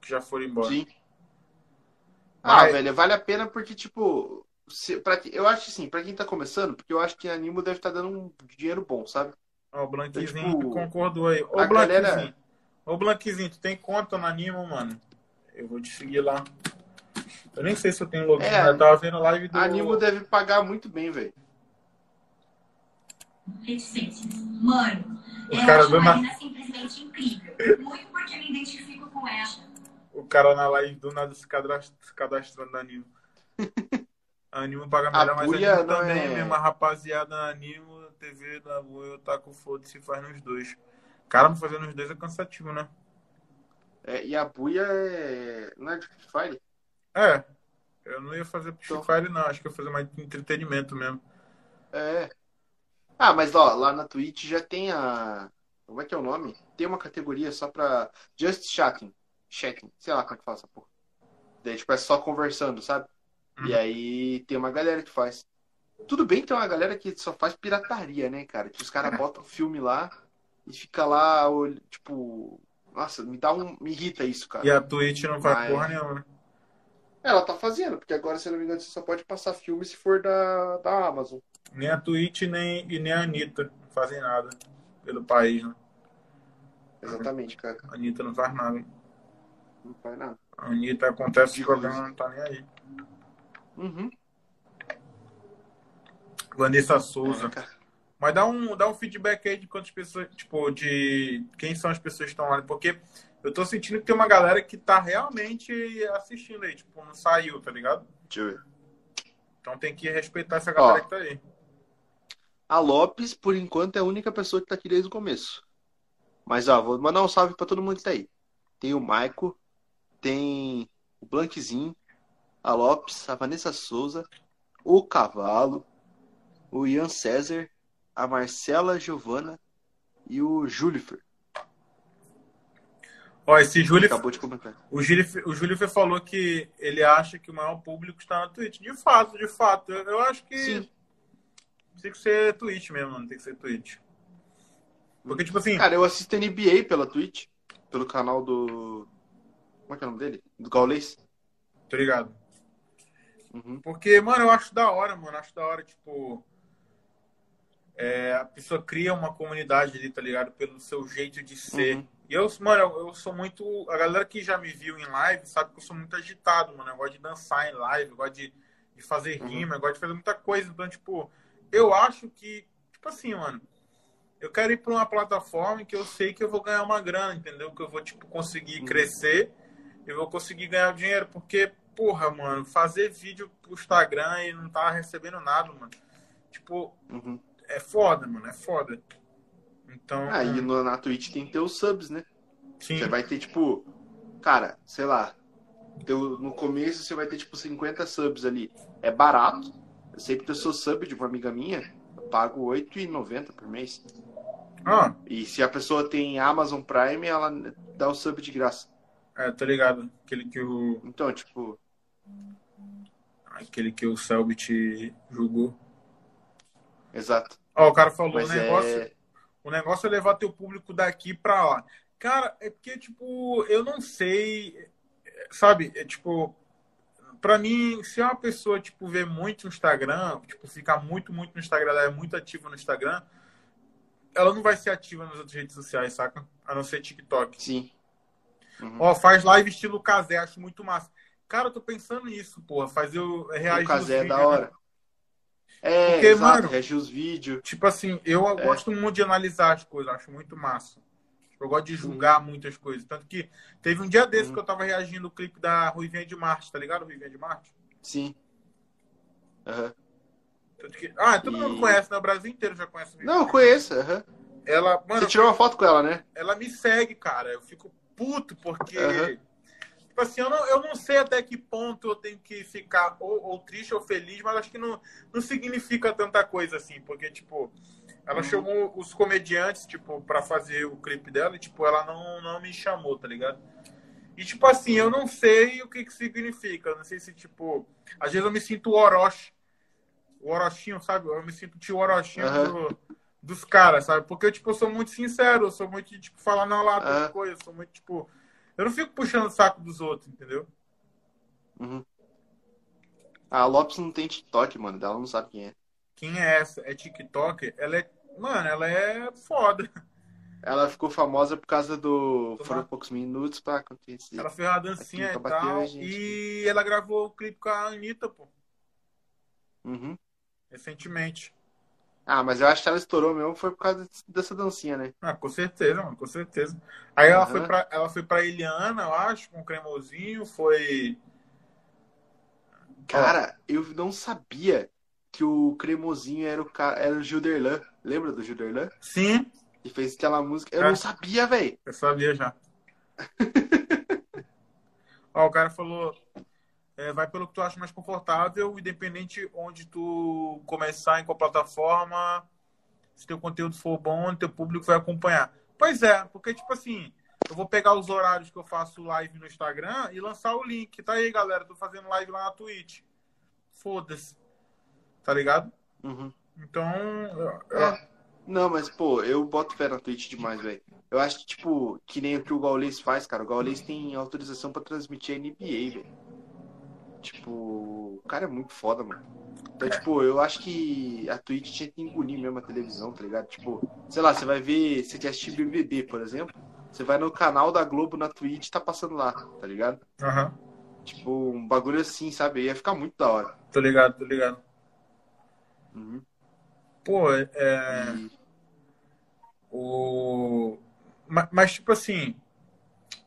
Que já foram embora. Sim. Ah, Mas- velho, vale a pena porque, tipo, se, pra, que- eu acho assim, pra quem tá começando, porque eu acho que a Animo deve estar dando um dinheiro bom, sabe? Ó, o Blanquizinho Tipo, concordou aí. Ô, a Blanquizinho. galera- Ô, Blanquizinho, tu tem conta na Animo, mano? Eu vou te seguir lá. Eu nem sei se eu tenho login, É, né? Eu tava vendo live do... A Animo deve pagar muito bem, velho. Mano, Os eu caras acho do a na- Marina simplesmente incrível. Muito porque me identifico com ela. O cara na live do nada se cadastra- se cadastrando na Animo. A Animo paga A melhor, mas Animo também, é- mesmo. A rapaziada na Animo, TV da Boa, eu tá com foda-se faz nos dois. Cara, fazer nos dois é cansativo, né? É, e a Buia é. Não é de Free Fire? É. Eu não ia fazer Então. Fire, não. Acho que eu ia fazer mais entretenimento mesmo. É. Ah, mas ó, lá na Twitch já tem a. Como é que é o nome? Tem uma categoria só pra. Just chatting. Chatting. Sei lá como é que fala essa porra. Daí, tipo, é só conversando, sabe? E Uhum. aí tem uma galera que faz. Tudo bem que tem uma galera que só faz pirataria, né, cara? Que os caras botam filme lá e fica lá, tipo. Nossa, me dá um. Me irrita isso, cara. E a Twitch não faz Mas- porra nenhuma. né? Ela tá fazendo, porque agora, se não me engano, você só pode passar filme se for da, da Amazon. Nem a Twitch nem, e nem a Anitta fazem nada pelo país, né? Exatamente, cara. A Anitta não faz nada. Não faz nada. A Anitta acontece de problema, não tá nem aí. Uhum. Vanessa Souza. É. Mas dá um, dá um feedback aí de quantas pessoas, tipo, de quem são as pessoas que estão lá. Porque eu tô sentindo que tem uma galera que tá realmente assistindo aí, tipo, não saiu, tá ligado? Deixa eu ver. Então tem que respeitar essa galera Ó. que tá aí. A Lopes, por enquanto, é a única pessoa que tá aqui desde o começo. Mas, ó, vou mandar um salve pra todo mundo que tá aí. Tem o Maico, tem o Blanquezinho, a Lopes, a Vanessa Souza, o Cavalo, o Ian César, a Marcela Giovana e o Julifer. Ó, esse Júlio, Acabou de comentar. o Júlio, o Júlio falou que ele acha que o maior público está na Twitch. De fato, de fato. Eu, acho que Sim. tem que ser Twitch mesmo, mano. Tem que ser Twitch. Porque, tipo assim, Cara, eu assisto NBA pela Twitch, pelo canal do. Como é que é o nome dele? Do Gaulês. tá ligado? Uhum. Porque, mano, eu acho da hora, mano. Acho da hora, tipo. é, a pessoa cria uma comunidade ali, tá ligado? Pelo seu jeito de ser. Uhum. Eu, mano, eu, sou muito. A galera que já me viu em live sabe que eu sou muito agitado, mano. Eu gosto de dançar em live, eu gosto de, de fazer Uhum. rima, eu gosto de fazer muita coisa. Então, tipo, eu acho que, tipo assim, mano, eu quero ir pra uma plataforma que eu sei que eu vou ganhar uma grana, entendeu? Que eu vou, tipo, conseguir Uhum. crescer, eu vou conseguir ganhar dinheiro, porque, porra, mano, fazer vídeo pro Instagram e não tá recebendo nada, mano. Tipo, Uhum. é foda, mano, é foda. Então, Ah, e no, na Twitch tem que ter os subs, né? sim. Você vai ter, tipo, cara, sei lá, teu- no começo você vai ter, tipo, 50 subs ali. É barato. Eu sempre que eu sou sub de uma amiga minha, eu pago R$ 8,90 por mês. Ah, E se a pessoa tem Amazon Prime, ela dá o sub de graça. é, tô ligado. Aquele que o, Então, tipo, aquele que o Selbit julgou. exato. Ó, o cara falou, Mas negócio, é. O negócio é levar teu público daqui pra lá. Cara, é porque, tipo, eu não sei, sabe? É tipo, pra mim, se uma pessoa, tipo, vê muito no Instagram, tipo, ficar muito, muito no Instagram, ela é muito ativa no Instagram, ela não vai ser ativa nas outras redes sociais, saca? A não ser TikTok. Sim. Uhum. Ó, faz live estilo casé, acho muito massa. Cara, eu tô pensando nisso, porra, fazer o reagir o Casé é da né? É, Porque, exato, mano, reagir os vídeos. Tipo assim, eu É. gosto muito de analisar as coisas, acho muito massa. Eu gosto de julgar muitas coisas. Tanto que teve um dia desse Uhum. que eu tava reagindo o clipe da Ruivinha de Marte, tá ligado? Ruivinha de Marte? Sim. Aham. Tanto que... Ah, todo E- mundo conhece, né? O Brasil inteiro já conhece. Não, eu conheço. aham. Ela, mano, Você tirou uma foto com ela, né? ela me segue, cara. Eu fico puto porque. Tipo assim, eu não, eu não sei até que ponto eu tenho que ficar ou, ou triste ou feliz, mas acho que não, não significa tanta coisa assim, porque, tipo, ela Uhum. chamou os comediantes, tipo, pra fazer o clipe dela e, tipo, ela não, não me chamou, tá ligado? E, tipo assim, eu não sei o que que significa. Eu não sei se, tipo, às vezes eu me sinto o Orochi. O Orochinho, sabe? Eu me sinto tio Orochinho Aham. do- dos caras, sabe? Porque, tipo, eu sou muito sincero, eu sou muito, tipo, falar na lata coisas, eu sou muito, tipo... Eu não fico puxando o saco dos outros, entendeu? Uhum. A Lopes não tem TikTok, mano. Ela não sabe quem é. Quem é essa? É TikTok? Ela é... Mano, ela é foda. Ela ficou famosa por causa do. Foram poucos minutos pra acontecer. Ela fez uma dancinha e tal. gente. E ela gravou o clipe com a Anitta, pô, Uhum. recentemente. Ah, mas eu acho que ela estourou mesmo foi por causa dessa dancinha, né? Ah, com certeza, mano, com certeza. Aí ela Aham. foi pra, ela foi pra Eliana, eu acho, com o cremosinho, foi. Cara, eu não sabia que o Cremosinho era o cara, era o Gilderlan. Lembra do Gilderlan? Sim, Que fez aquela música. Eu É. não sabia, velho. eu sabia já. Ó, o cara falou. É, vai pelo que tu acha mais confortável, independente onde tu começar, em qual plataforma, se teu conteúdo for bom, teu público vai acompanhar. Pois é, porque, tipo assim, eu vou pegar os horários que eu faço live no Instagram e lançar o link. Tá aí, galera, tô fazendo live lá na Twitch. Foda-se. Tá ligado? Uhum. Então, eu- É. Não, mas, pô, eu boto fé na Twitch demais, velho. Eu acho que, tipo, que nem o que o Gaules faz, cara. O Gaules tem autorização pra transmitir a NBA, velho. Tipo, o cara é muito foda, mano. Então, tipo, eu acho que a Twitch tinha que engolir mesmo a televisão, tá ligado? Tipo, sei lá, você vai ver, você quer assistir BBB, por exemplo, você vai no canal da Globo na Twitch, tá passando lá, tá ligado? Aham. Tipo, um bagulho assim, sabe? Ia ficar muito da hora. Tô ligado, tô ligado. Uhum. Pô, é. E- O... ma- Mas, tipo assim,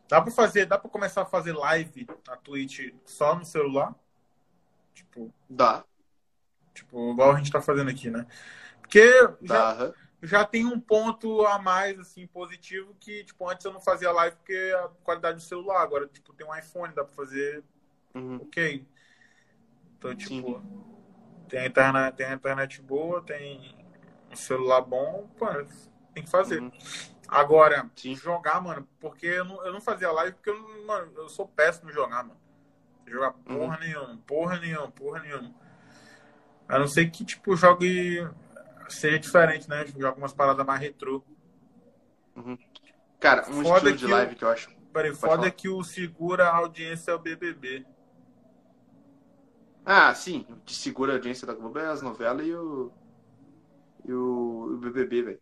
dá pra fazer, dá pra começar a fazer live na Twitch só no celular? Tipo, Dá, tipo, igual a gente tá fazendo aqui, né? Porque já, já tem um ponto a mais, assim, positivo, que, tipo, antes eu não fazia live porque a qualidade do celular, agora, tipo, tem um iPhone, dá pra fazer Uhum. ok. Então, tipo, tem a, internet, tem a internet boa, tem um celular bom, pô, tem que fazer. Uhum. Agora, Sim. jogar, mano, porque eu não, eu não fazia live porque eu, não- mano, eu sou péssimo em jogar, mano. Jogar Uhum. porra nenhuma, porra nenhuma, porra nenhuma. A não ser que, tipo, jogue. Seja diferente, né? Joga umas paradas mais retrô. Cara, um Foda estilo de que o- live que eu acho. Peraí, Pode foda falar. que o segura a audiência é o BBB. Ah, sim. O que segura a audiência da Globo é as novelas e o. E o, o BBB, velho.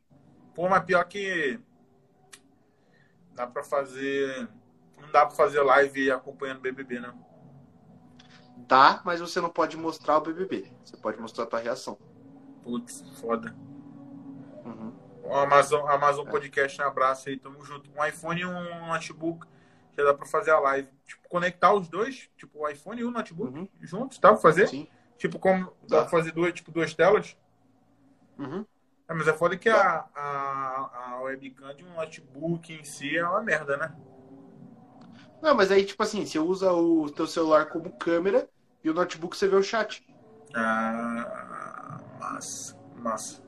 Pô, mas pior que. Dá pra fazer. Não dá pra fazer live acompanhando BBB, né? Dá, mas você não pode mostrar o BBB. Você pode mostrar a tua reação. Putz, foda. Uhum. O Amazon, Amazon É. Podcast, um abraço aí, tamo junto. Um iPhone e um notebook, já dá pra fazer a live. Tipo, conectar os dois, tipo, o iPhone e o notebook Uhum. juntos, dá pra fazer? Sim. Tipo, como dá Dá. pra fazer duas, tipo, duas telas? Uhum. É, mas é foda que a, a, a webcam de um notebook em si é uma merda, né? Não, mas aí, tipo assim, você usa o teu celular como câmera e o notebook você vê o chat. Ah, massa, massa.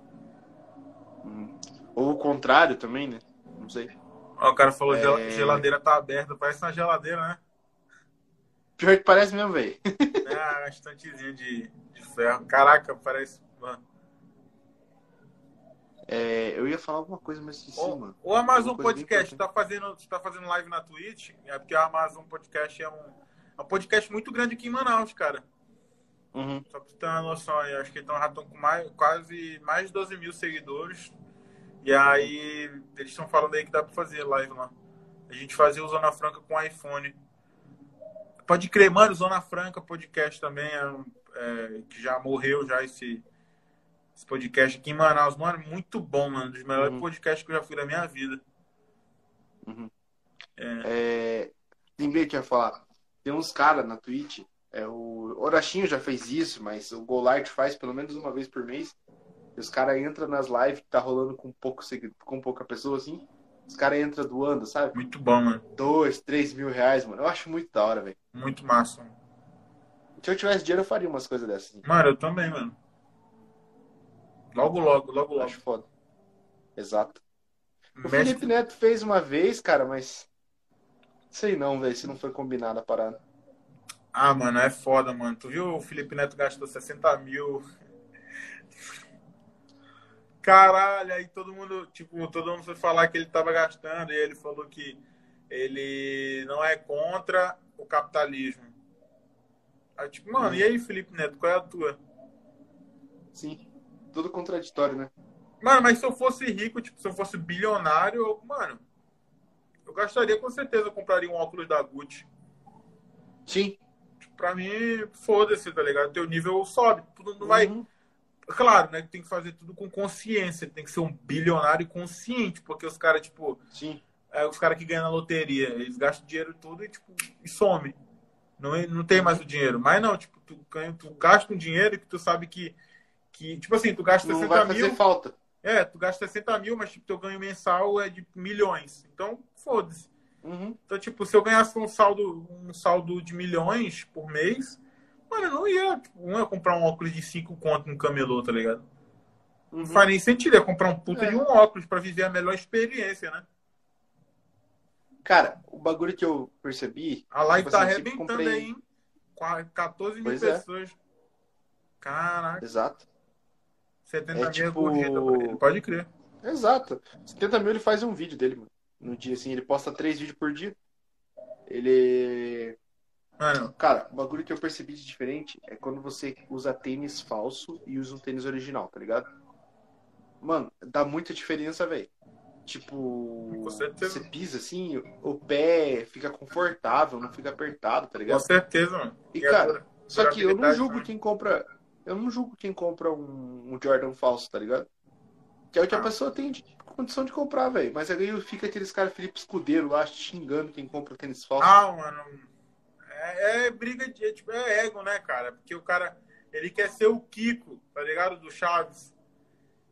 Uhum. Ou o contrário também, né? Não sei. Ó, o cara falou, É. gel- geladeira tá aberta, parece uma geladeira, né? Pior que parece mesmo, velho. É uma estantezinha de, de ferro. Caraca, parece. Mano. É, eu ia falar alguma coisa, mas esqueci, O, mano. o Amazon Podcast importante. tá fazendo, tá fazendo live na Twitch, é porque o Amazon Podcast é um, é um podcast muito grande aqui em Manaus, cara. Uhum. Só pra você ter uma noção aí, acho que eles tão- já estão com mais, quase mais de 12 mil seguidores. E aí, eles estão falando aí que dá pra fazer live lá. A gente fazia o Zona Franca com iPhone. Pode crer, mano, Zona Franca podcast também, é é, que já morreu já esse, esse podcast aqui em Manaus. Mano, muito bom, mano. Um dos melhores Uhum. podcasts que eu já fui da minha vida. Uhum. É. É, lembrei que ia falar. Tem uns caras na Twitch. É, o Orachinho já fez isso, mas o Golart faz pelo menos uma vez por mês. E os caras entram nas lives que tá rolando com, pouco, com pouca pessoa, assim. Os caras entram doando, sabe? Muito bom, mano. Dois, três mil reais, mano. Eu acho muito da hora, velho. Muito massa. mano. Se eu tivesse dinheiro, eu faria umas coisas dessas. assim. Mano, eu também, mano. Logo, logo, logo, logo. acho foda. Exato. O Felipe Neto fez uma vez, cara, mas. Sei não, velho, se não foi combinado a parada. Ah, mano, é foda, mano. Tu viu o Felipe Neto gastou 60 mil. Caralho, aí todo mundo, tipo, todo mundo foi falar que ele tava gastando e ele falou que ele não é contra o capitalismo. Aí, tipo, mano, e aí, Felipe Neto, qual é a tua? Sim. Tudo contraditório, né? Mano, mas se eu fosse rico, tipo, se eu fosse bilionário, eu, mano, eu gastaria com certeza, eu compraria um óculos da Gucci. Sim. Tipo, pra mim, foda-se, tá ligado? Teu nível sobe. Tudo não vai. Uhum. Claro, né? Tem que fazer tudo com consciência. Tem que ser um bilionário consciente, porque os caras, tipo, Sim. é, os caras que ganham na loteria, eles gastam dinheiro tudo e, tipo, e some. Não, não tem mais o dinheiro. Mas não, tipo, tu, ganha, tu gasta um dinheiro que tu sabe que, que tipo assim, tu gasta Não 60 vai fazer mil. falta. É, tu gasta 60 mil, mas tipo, teu ganho mensal é de milhões. Então, foda-se. Uhum. Então, tipo, se eu ganhasse um saldo, um saldo de milhões por mês, mano, eu não ia, tipo, não ia comprar um óculos de 5 conto no camelô, tá ligado? Uhum. Não faz nem sentido, ia comprar um puta É. de um óculos pra viver a melhor experiência, né? Cara, o bagulho que eu percebi. A live Tipo tá assim, sempre arrebentando comprei- aí, hein? Qua- 14 mil Pois é. pessoas. Caraca, Exato. 70 É mil é tipo- ele. Pode crer. Exato. 70 mil ele faz um vídeo dele, mano. No dia, assim, ele posta três vídeos por dia. Ele. Mano, Cara, o bagulho que eu percebi de diferente é quando você usa tênis falso e usa um tênis original, tá ligado? Mano, dá muita diferença, velho. Tipo, Com você pisa assim, o pé fica confortável, não fica apertado, tá com ligado? certeza, mano. E, a cara, Só que eu não julgo também. quem compra. Eu não julgo quem compra um, um Jordan falso, tá ligado? Que é o que Ah. a pessoa tem de condição de comprar, velho. Mas aí fica aqueles caras Felipe Escudeiro lá xingando quem compra tênis falso. Ah, mano. É, é briga de. é, tipo, é ego, né, cara? Porque o cara. Ele quer ser o Kiko, tá ligado? Do Chaves.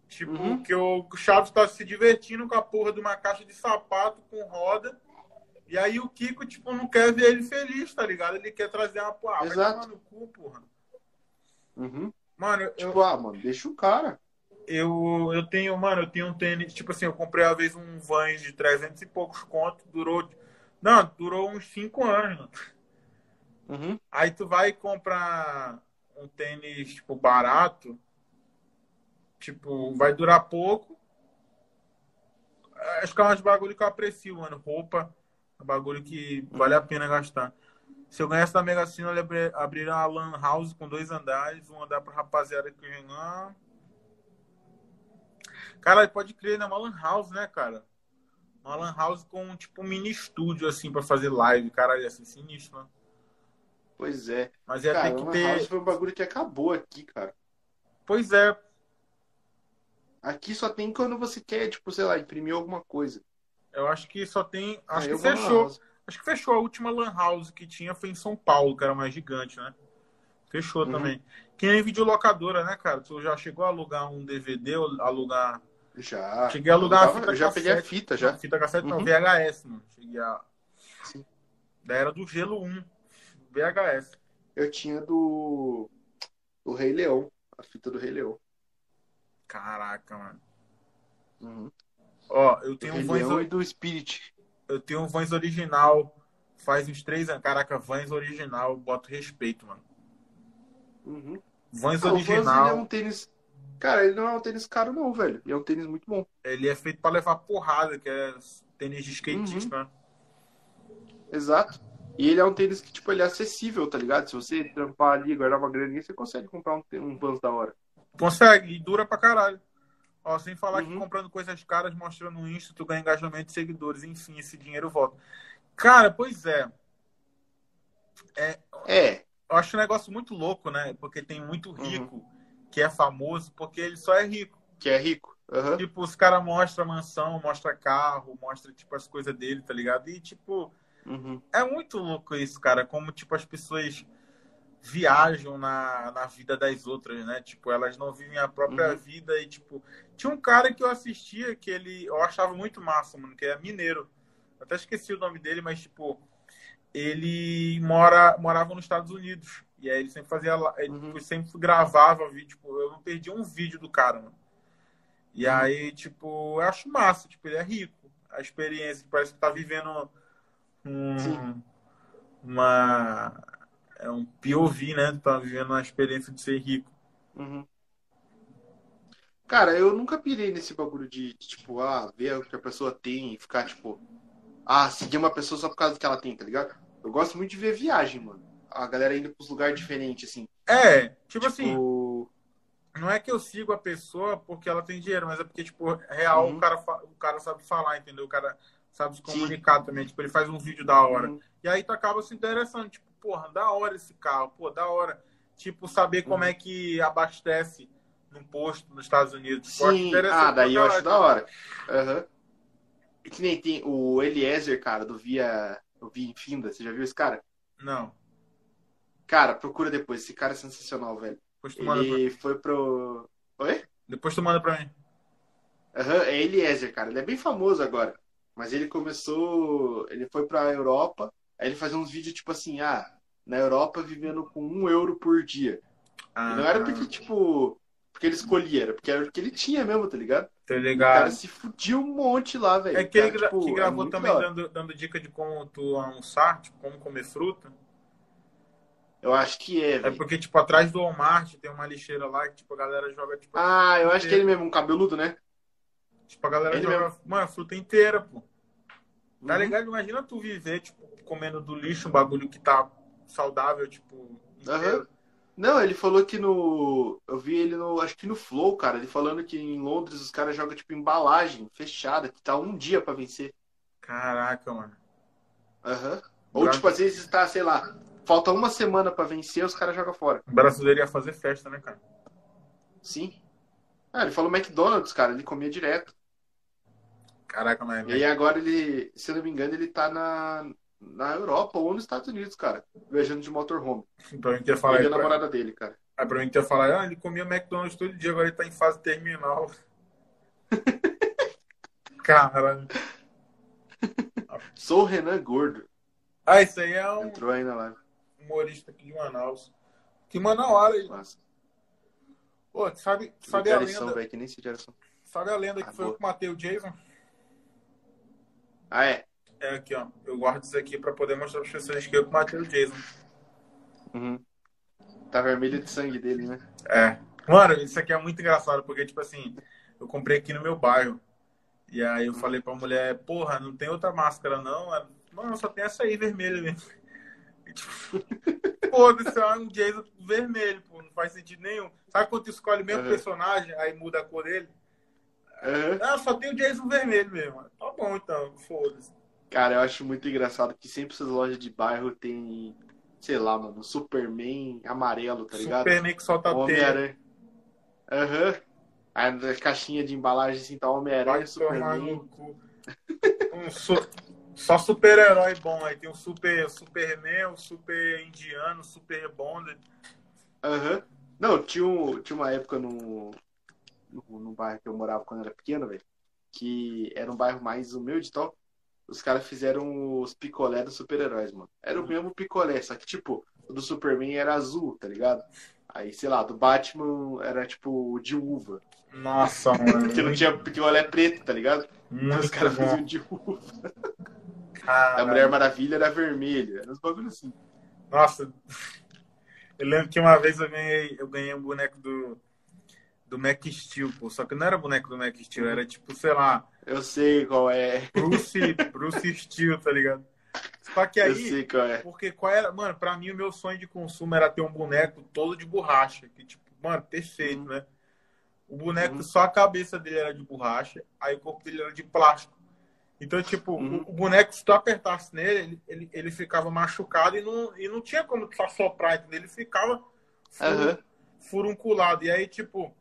Tipo, Uhum. que o Chaves tá se divertindo com a porra de uma caixa de sapato com roda. E aí o Kiko, tipo, não quer ver ele feliz, tá ligado? Ele quer trazer uma porra. Vai Exato. tomar no cu, porra. Uhum. Mano, eu, Tipo, ah, mano, deixa o cara. eu, eu tenho, mano, eu tenho um tênis, tipo assim, eu comprei uma vez um Vans de 300 e poucos contos, durou, não, durou uns 5 anos, mano. Uhum. Aí tu vai comprar um tênis, tipo, barato, tipo, vai durar pouco. Acho que é uns bagulho que eu aprecio, mano. Roupa, é um bagulho que vale a pena gastar. Se eu ganhasse da Mega Sena, eu abri- abriria uma lan house com dois andares, um andar pra rapaziada que ganhar. Cara, pode crer, né? Uma lan house, né, cara? Uma lan house com, tipo, um mini estúdio, assim, pra fazer live. Caralho, ia ser sinistro, né? Pois é. Mas ia Cara, ter que Lan ter. House foi um bagulho que acabou aqui, cara. Pois é, Aqui só tem quando você quer, tipo, sei lá, imprimir alguma coisa. eu acho que só tem. Acho Aí que na Lan fechou. House. Acho que fechou a última Lan House que tinha foi em São Paulo, que era mais gigante, né? Fechou Uhum. também. Que nem videolocadora, né, cara? Tu já chegou a alugar um DVD, ou alugar. Já. Cheguei a alugar fita eu já peguei a cassete. fita já. Não, fita cassete não, Uhum. VHS, mano. Cheguei a. Sim. Da era do gelo 1. VHS. Eu tinha do. Do Rei Leão. A fita do Rei Leão. Caraca, mano. Uhum. Ó, eu Do tenho Rei um Leão e do Spirit. Eu tenho um Vans original. Faz uns três anos. Caraca, Vans original, boto respeito, mano. Uhum. Vans Ah, o Vans, original. ele é um tênis. Cara, ele não é um tênis caro, não, velho. Ele é um tênis muito bom. Ele é feito pra levar porrada, que é tênis de skatista, Uhum. né? Exato. E ele é um tênis que, tipo, ele é acessível, tá ligado? Se você trampar ali, guardar uma graninha, você consegue comprar um, um Vans da hora. Consegue, e dura pra caralho. Ó, sem falar que Uhum. comprando coisas caras, mostrando no Insta, tu ganha engajamento de seguidores, enfim, esse dinheiro volta. Cara, pois é. É. Eu acho um negócio muito louco, né? Porque tem muito Uhum. rico que é famoso porque ele só é rico. Que é rico. Aham. Tipo, os caras mostram mansão, mostra carro, mostra, tipo, as coisas dele, tá ligado? E, tipo, Uhum. é muito louco isso, cara. Como, tipo, as pessoas viajam na, na vida das outras, né? Tipo, elas não vivem a própria Uhum. vida e, tipo... Tinha um cara que eu assistia que ele... Eu achava muito massa, mano, que é mineiro. Até esqueci o nome dele, mas, tipo... Ele mora, morava nos Estados Unidos. E aí ele sempre fazia... Ele Uhum. tipo, sempre gravava vídeo. Tipo, eu não perdi um vídeo do cara, mano. E Uhum. aí, tipo, eu acho massa. Tipo, ele é rico. A experiência, parece que tá vivendo um, Sim. uma... É um POV, né? Tá vivendo uma experiência de ser rico. Uhum. Cara, eu nunca pirei nesse bagulho de, tipo, ah, ver o que a pessoa tem e ficar, tipo, ah, seguir uma pessoa só por causa do que ela tem, tá ligado? Eu gosto muito de ver viagem, mano. A galera indo pros lugares diferentes, assim. É, tipo, assim, Tipo, não é que eu sigo a pessoa porque ela tem dinheiro, mas é porque, tipo, real, Uhum. o, cara, o cara sabe falar, entendeu? O cara sabe se Sim. comunicar também. Tipo, ele faz um vídeo da hora. uhum, E aí tu acaba se interessando, tipo, porra, da hora esse carro, pô, da hora. Tipo, saber como Uhum. é que abastece num posto nos Estados Unidos. Sim, interessante ah, daí eu acho da hora. Aham. E Que nem tem o Eliezer, cara, do Via, do Via Infinda. Você já viu esse cara? Não, Cara, procura depois. Esse cara é sensacional, velho. depois tu manda pra, Ele foi pro. Oi? depois tu manda pra mim. Aham, é Eliezer, cara. Ele é bem famoso agora. Mas ele começou. Ele foi pra Europa. Aí ele fazia uns vídeos tipo assim: ah, na Europa vivendo com um euro por dia. Ah, não era porque, tipo. Porque ele escolhia, era porque era o que ele tinha mesmo, tá ligado? Tá O cara ligado. se fudia um monte lá, velho. É que ele gra- tipo, que é gravou muito também dando, dando dica de como tu almoçar, tipo, como comer fruta. Eu acho que é, É velho. porque, tipo, atrás do Walmart tem uma lixeira lá que, tipo, a galera joga, tipo, Ah, eu acho que é ele mesmo, um cabeludo, né? tipo a galera ele joga, mano, a fruta inteira, pô. Tá Uhum. ligado? Imagina tu viver, tipo, comendo do lixo um bagulho que tá saudável, tipo, inteiro. Não, ele falou que no. Eu vi ele no. Acho que no Flow, cara. Ele falando que em Londres os caras jogam, tipo, embalagem fechada, que tá um dia pra vencer. Caraca, mano. Aham. Ou, tipo, às vezes tá, sei lá, falta uma semana pra vencer, os caras jogam fora. O brasileiro ia fazer festa, né, cara? Sim. Ah, ele falou McDonald's, cara. Ele comia direto. Caraca, mas. E aí agora ele, se eu não me engano, ele tá na, na Europa ou nos Estados Unidos, cara. Viajando de motorhome. Pra mim que falar Ele e a namorada dele, cara. Aí pra mim que ia falar, ah, ele comia McDonald's todo dia, agora ele tá em fase terminal. Caralho. Sou o Renan Gordo. Ah, isso aí é um Entrou aí na live. humorista aqui de Manaus. Que Manaus, aí. Nossa. Pô, sabe, Que sabe a lenda, velho, que nem se sabe a lenda que Ah, foi eu boa. que matei o Jason? Ah, é? É aqui, ó. Eu guardo isso aqui pra poder mostrar para as pessoas que eu matei o Jason. Uhum. Tá vermelho de sangue dele, né? É. Mano, isso aqui é muito engraçado, porque, tipo assim, eu comprei aqui no meu bairro. E aí eu falei pra mulher, porra, não tem outra máscara, não? Ela, Mano, só tem essa aí, vermelha mesmo. E, tipo, Foda-se, é um Jason vermelho, pô, não faz sentido nenhum. Sabe quando tu escolhe o mesmo Uhum. personagem, aí muda a cor dele? Aham. Ah, só tem o Jason vermelho mesmo. Tá bom, então, foda-se. Cara, eu acho muito engraçado que sempre essas lojas de bairro tem sei lá, mano, Superman amarelo, tá ligado? Superman que solta. Homem-Aranha. Aham. Aí na caixinha de embalagem assim tá Homem-Aranha, Superman. Um su- Só super-herói bom. Aí tem o super Superman, o super indiano, o super Bonder. Aham. Não, tinha, um, tinha uma época no, no, no bairro que eu morava quando eu era pequeno, velho, que era um bairro mais humilde e tal. Os caras fizeram os picolé dos super-heróis, mano. Era o mesmo picolé, só que, tipo, o do Superman era azul, tá ligado? Aí, sei lá, do Batman era, tipo, de uva. Nossa, mano. Porque não tinha picolé preto, tá ligado? Então Muito os caras faziam de uva. A Caralho. Mulher Maravilha era vermelha. Era uns bagulho assim. Nossa, eu lembro que uma vez eu ganhei, eu ganhei um boneco do, do Mac Steel, pô. Só que não era boneco do Mac Steel, era tipo, sei lá, Eu sei qual é. Bruce, Bruce Steel, tá ligado? Só que Eu aí, sei qual é. porque qual era, mano, pra mim o meu sonho de consumo era ter um boneco todo de borracha, que tipo, mano, perfeito, Uhum. né? O boneco, Uhum. só a cabeça dele era de borracha, aí o corpo dele era de plástico. Então, tipo, Uhum. o, o boneco, se tu apertasse nele, ele, ele, ele ficava machucado e não, e não tinha como tu soprar, entendeu? Ele ficava furunculado. E aí, tipo,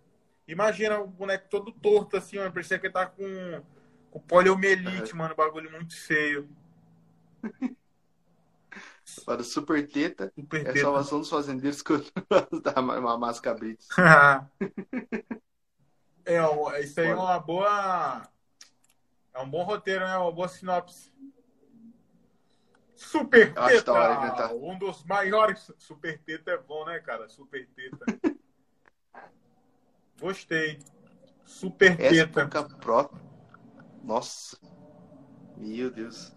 imagina o boneco todo torto, assim, mano, parecia que ele tá com, com poliomielite, mano, bagulho muito feio. Para o Super Teta, Super é a salvação dos fazendeiros que dá uma máscara brita. é, isso aí é uma boa. É um bom roteiro, né? Uma boa sinopse. Super Teta! hora inventar. Um dos maiores. Super Teta é bom, né, cara? Super Teta. Gostei. Super Teta. pouca pró. Nossa. Meu Deus.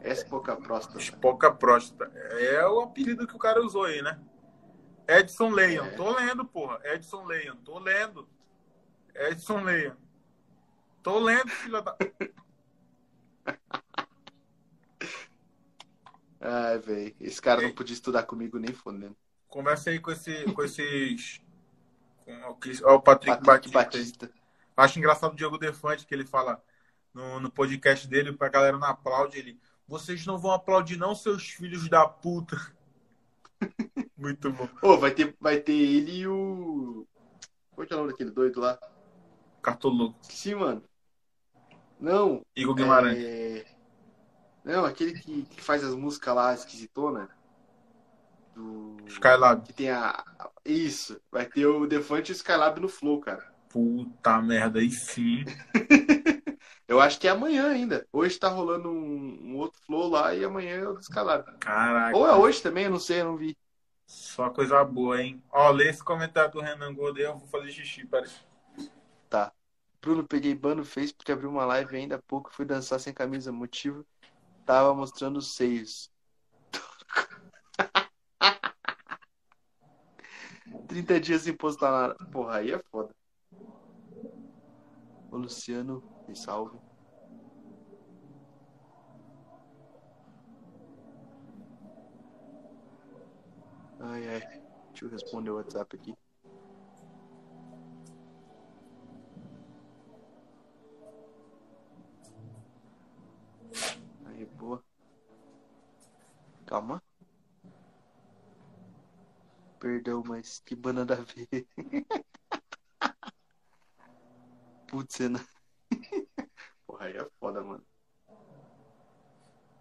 Essa pouca próstata. Espoca próstata. É o apelido que o cara usou aí, né? Edson Leon. É. Tô lendo, porra. Edson Leon. Tô lendo. Edson Leon. Tô lendo, filha da. Ai, velho. Esse cara não podia estudar comigo nem fodendo. Conversa aí com, esse, com esses. Com o, ó, o Patrick, Patrick Batista. Batista. Acho engraçado o Diego Defante que ele fala no, no podcast dele, pra galera não aplaude ele. Vocês não vão aplaudir, não, seus filhos da puta. Muito bom. Ô, vai ter, vai ter ele e o. Qual que é o nome daquele doido lá? Cartoloco. Esqueci, mano. Não. Igor Guimarães. É... Não, aquele que, que faz as músicas lá esquisitona. Do. Skylab. Que tem a. Isso. Vai ter o Defante e o Skylab no Flow, cara. Puta merda, aí sim. Eu acho que é amanhã ainda. Hoje tá rolando um, um outro Flow lá e amanhã é o do Skylab. Caraca. Ou é hoje também, eu não sei, eu não vi. Só coisa boa, hein? Ó, lê esse comentário do Renan Gold aí, eu vou fazer xixi, peraí. Tá. Bruno, peguei ban no Face porque abriu uma live ainda há pouco fui dançar sem camisa. Motivo, tava mostrando os seios. 30 dias sem postar nada. Porra, aí é foda. Ô, Luciano, me salve. Ai, ai. Deixa eu responder o WhatsApp aqui. Aí, boa. Calma. Perdão, mas que banana ver. Putz, cena. Porra, aí é foda, mano.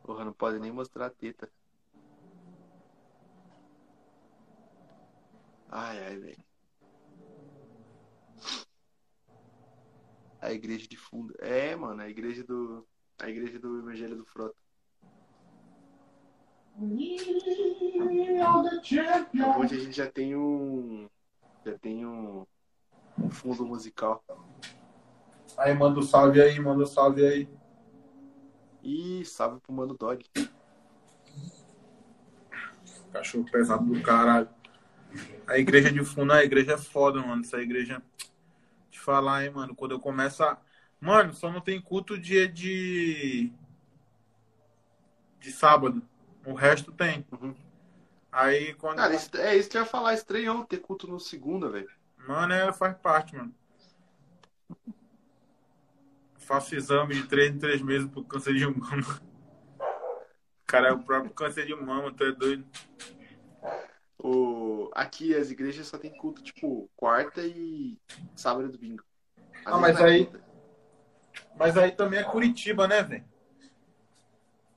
Porra, não pode nem mostrar a teta. Ai, ai, velho. A igreja de fundo. É, mano, a igreja do. A igreja do Evangelho do Frota. Hoje a gente já tem um. Já tem um. Um fundo musical. Aí, manda um salve aí, manda um salve aí. E salve pro Mano Dog. Cachorro pesado do caralho. A igreja de fundo, a igreja é foda, mano. Essa igreja. Te falar, hein, mano. Quando eu começo a. Mano, só não tem culto dia de. De sábado. O resto tem. Uhum. Aí quando. Cara, isso- é isso que eu ia falar. Estranhão ter culto no segunda, velho. Mano, é, faz parte, mano. Faço exame de três em três meses por câncer de mama. cara é o próprio câncer de mama, tu é doido. O... Aqui as igrejas só tem culto, tipo, quarta e sábado e domingo. Às Ah, mas é aí- quinta. Mas aí também é Curitiba, né, velho?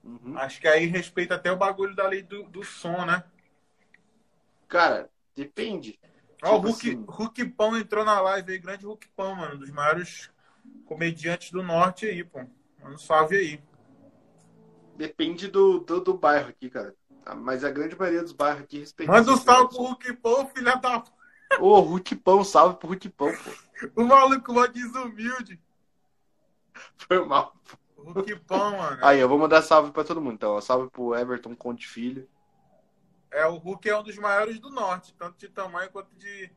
Uhum. Acho que aí respeita até o bagulho da lei do, do som, né? Cara, depende. Ó, o Tipo Hulk, assim. Hulk Pão entrou na live aí, grande Hulk Pão, mano, dos maiores comediantes do norte aí, pô. Manda um salve aí. Depende do, do, do bairro aqui, cara. Ah, Mas a grande maioria dos bairros aqui respeita. Manda um salve pro. Hulk Pão, filha da. Ô, Hulk Pão, salve pro Hulk Pão, pô. O maluco mó desumilde. Foi mal. O Hulk Pão, mano. Aí, eu vou mandar salve pra todo mundo. Então, ó, salve pro Everton Conte Filho. É, o Hulk é um dos maiores do norte, tanto de tamanho quanto de,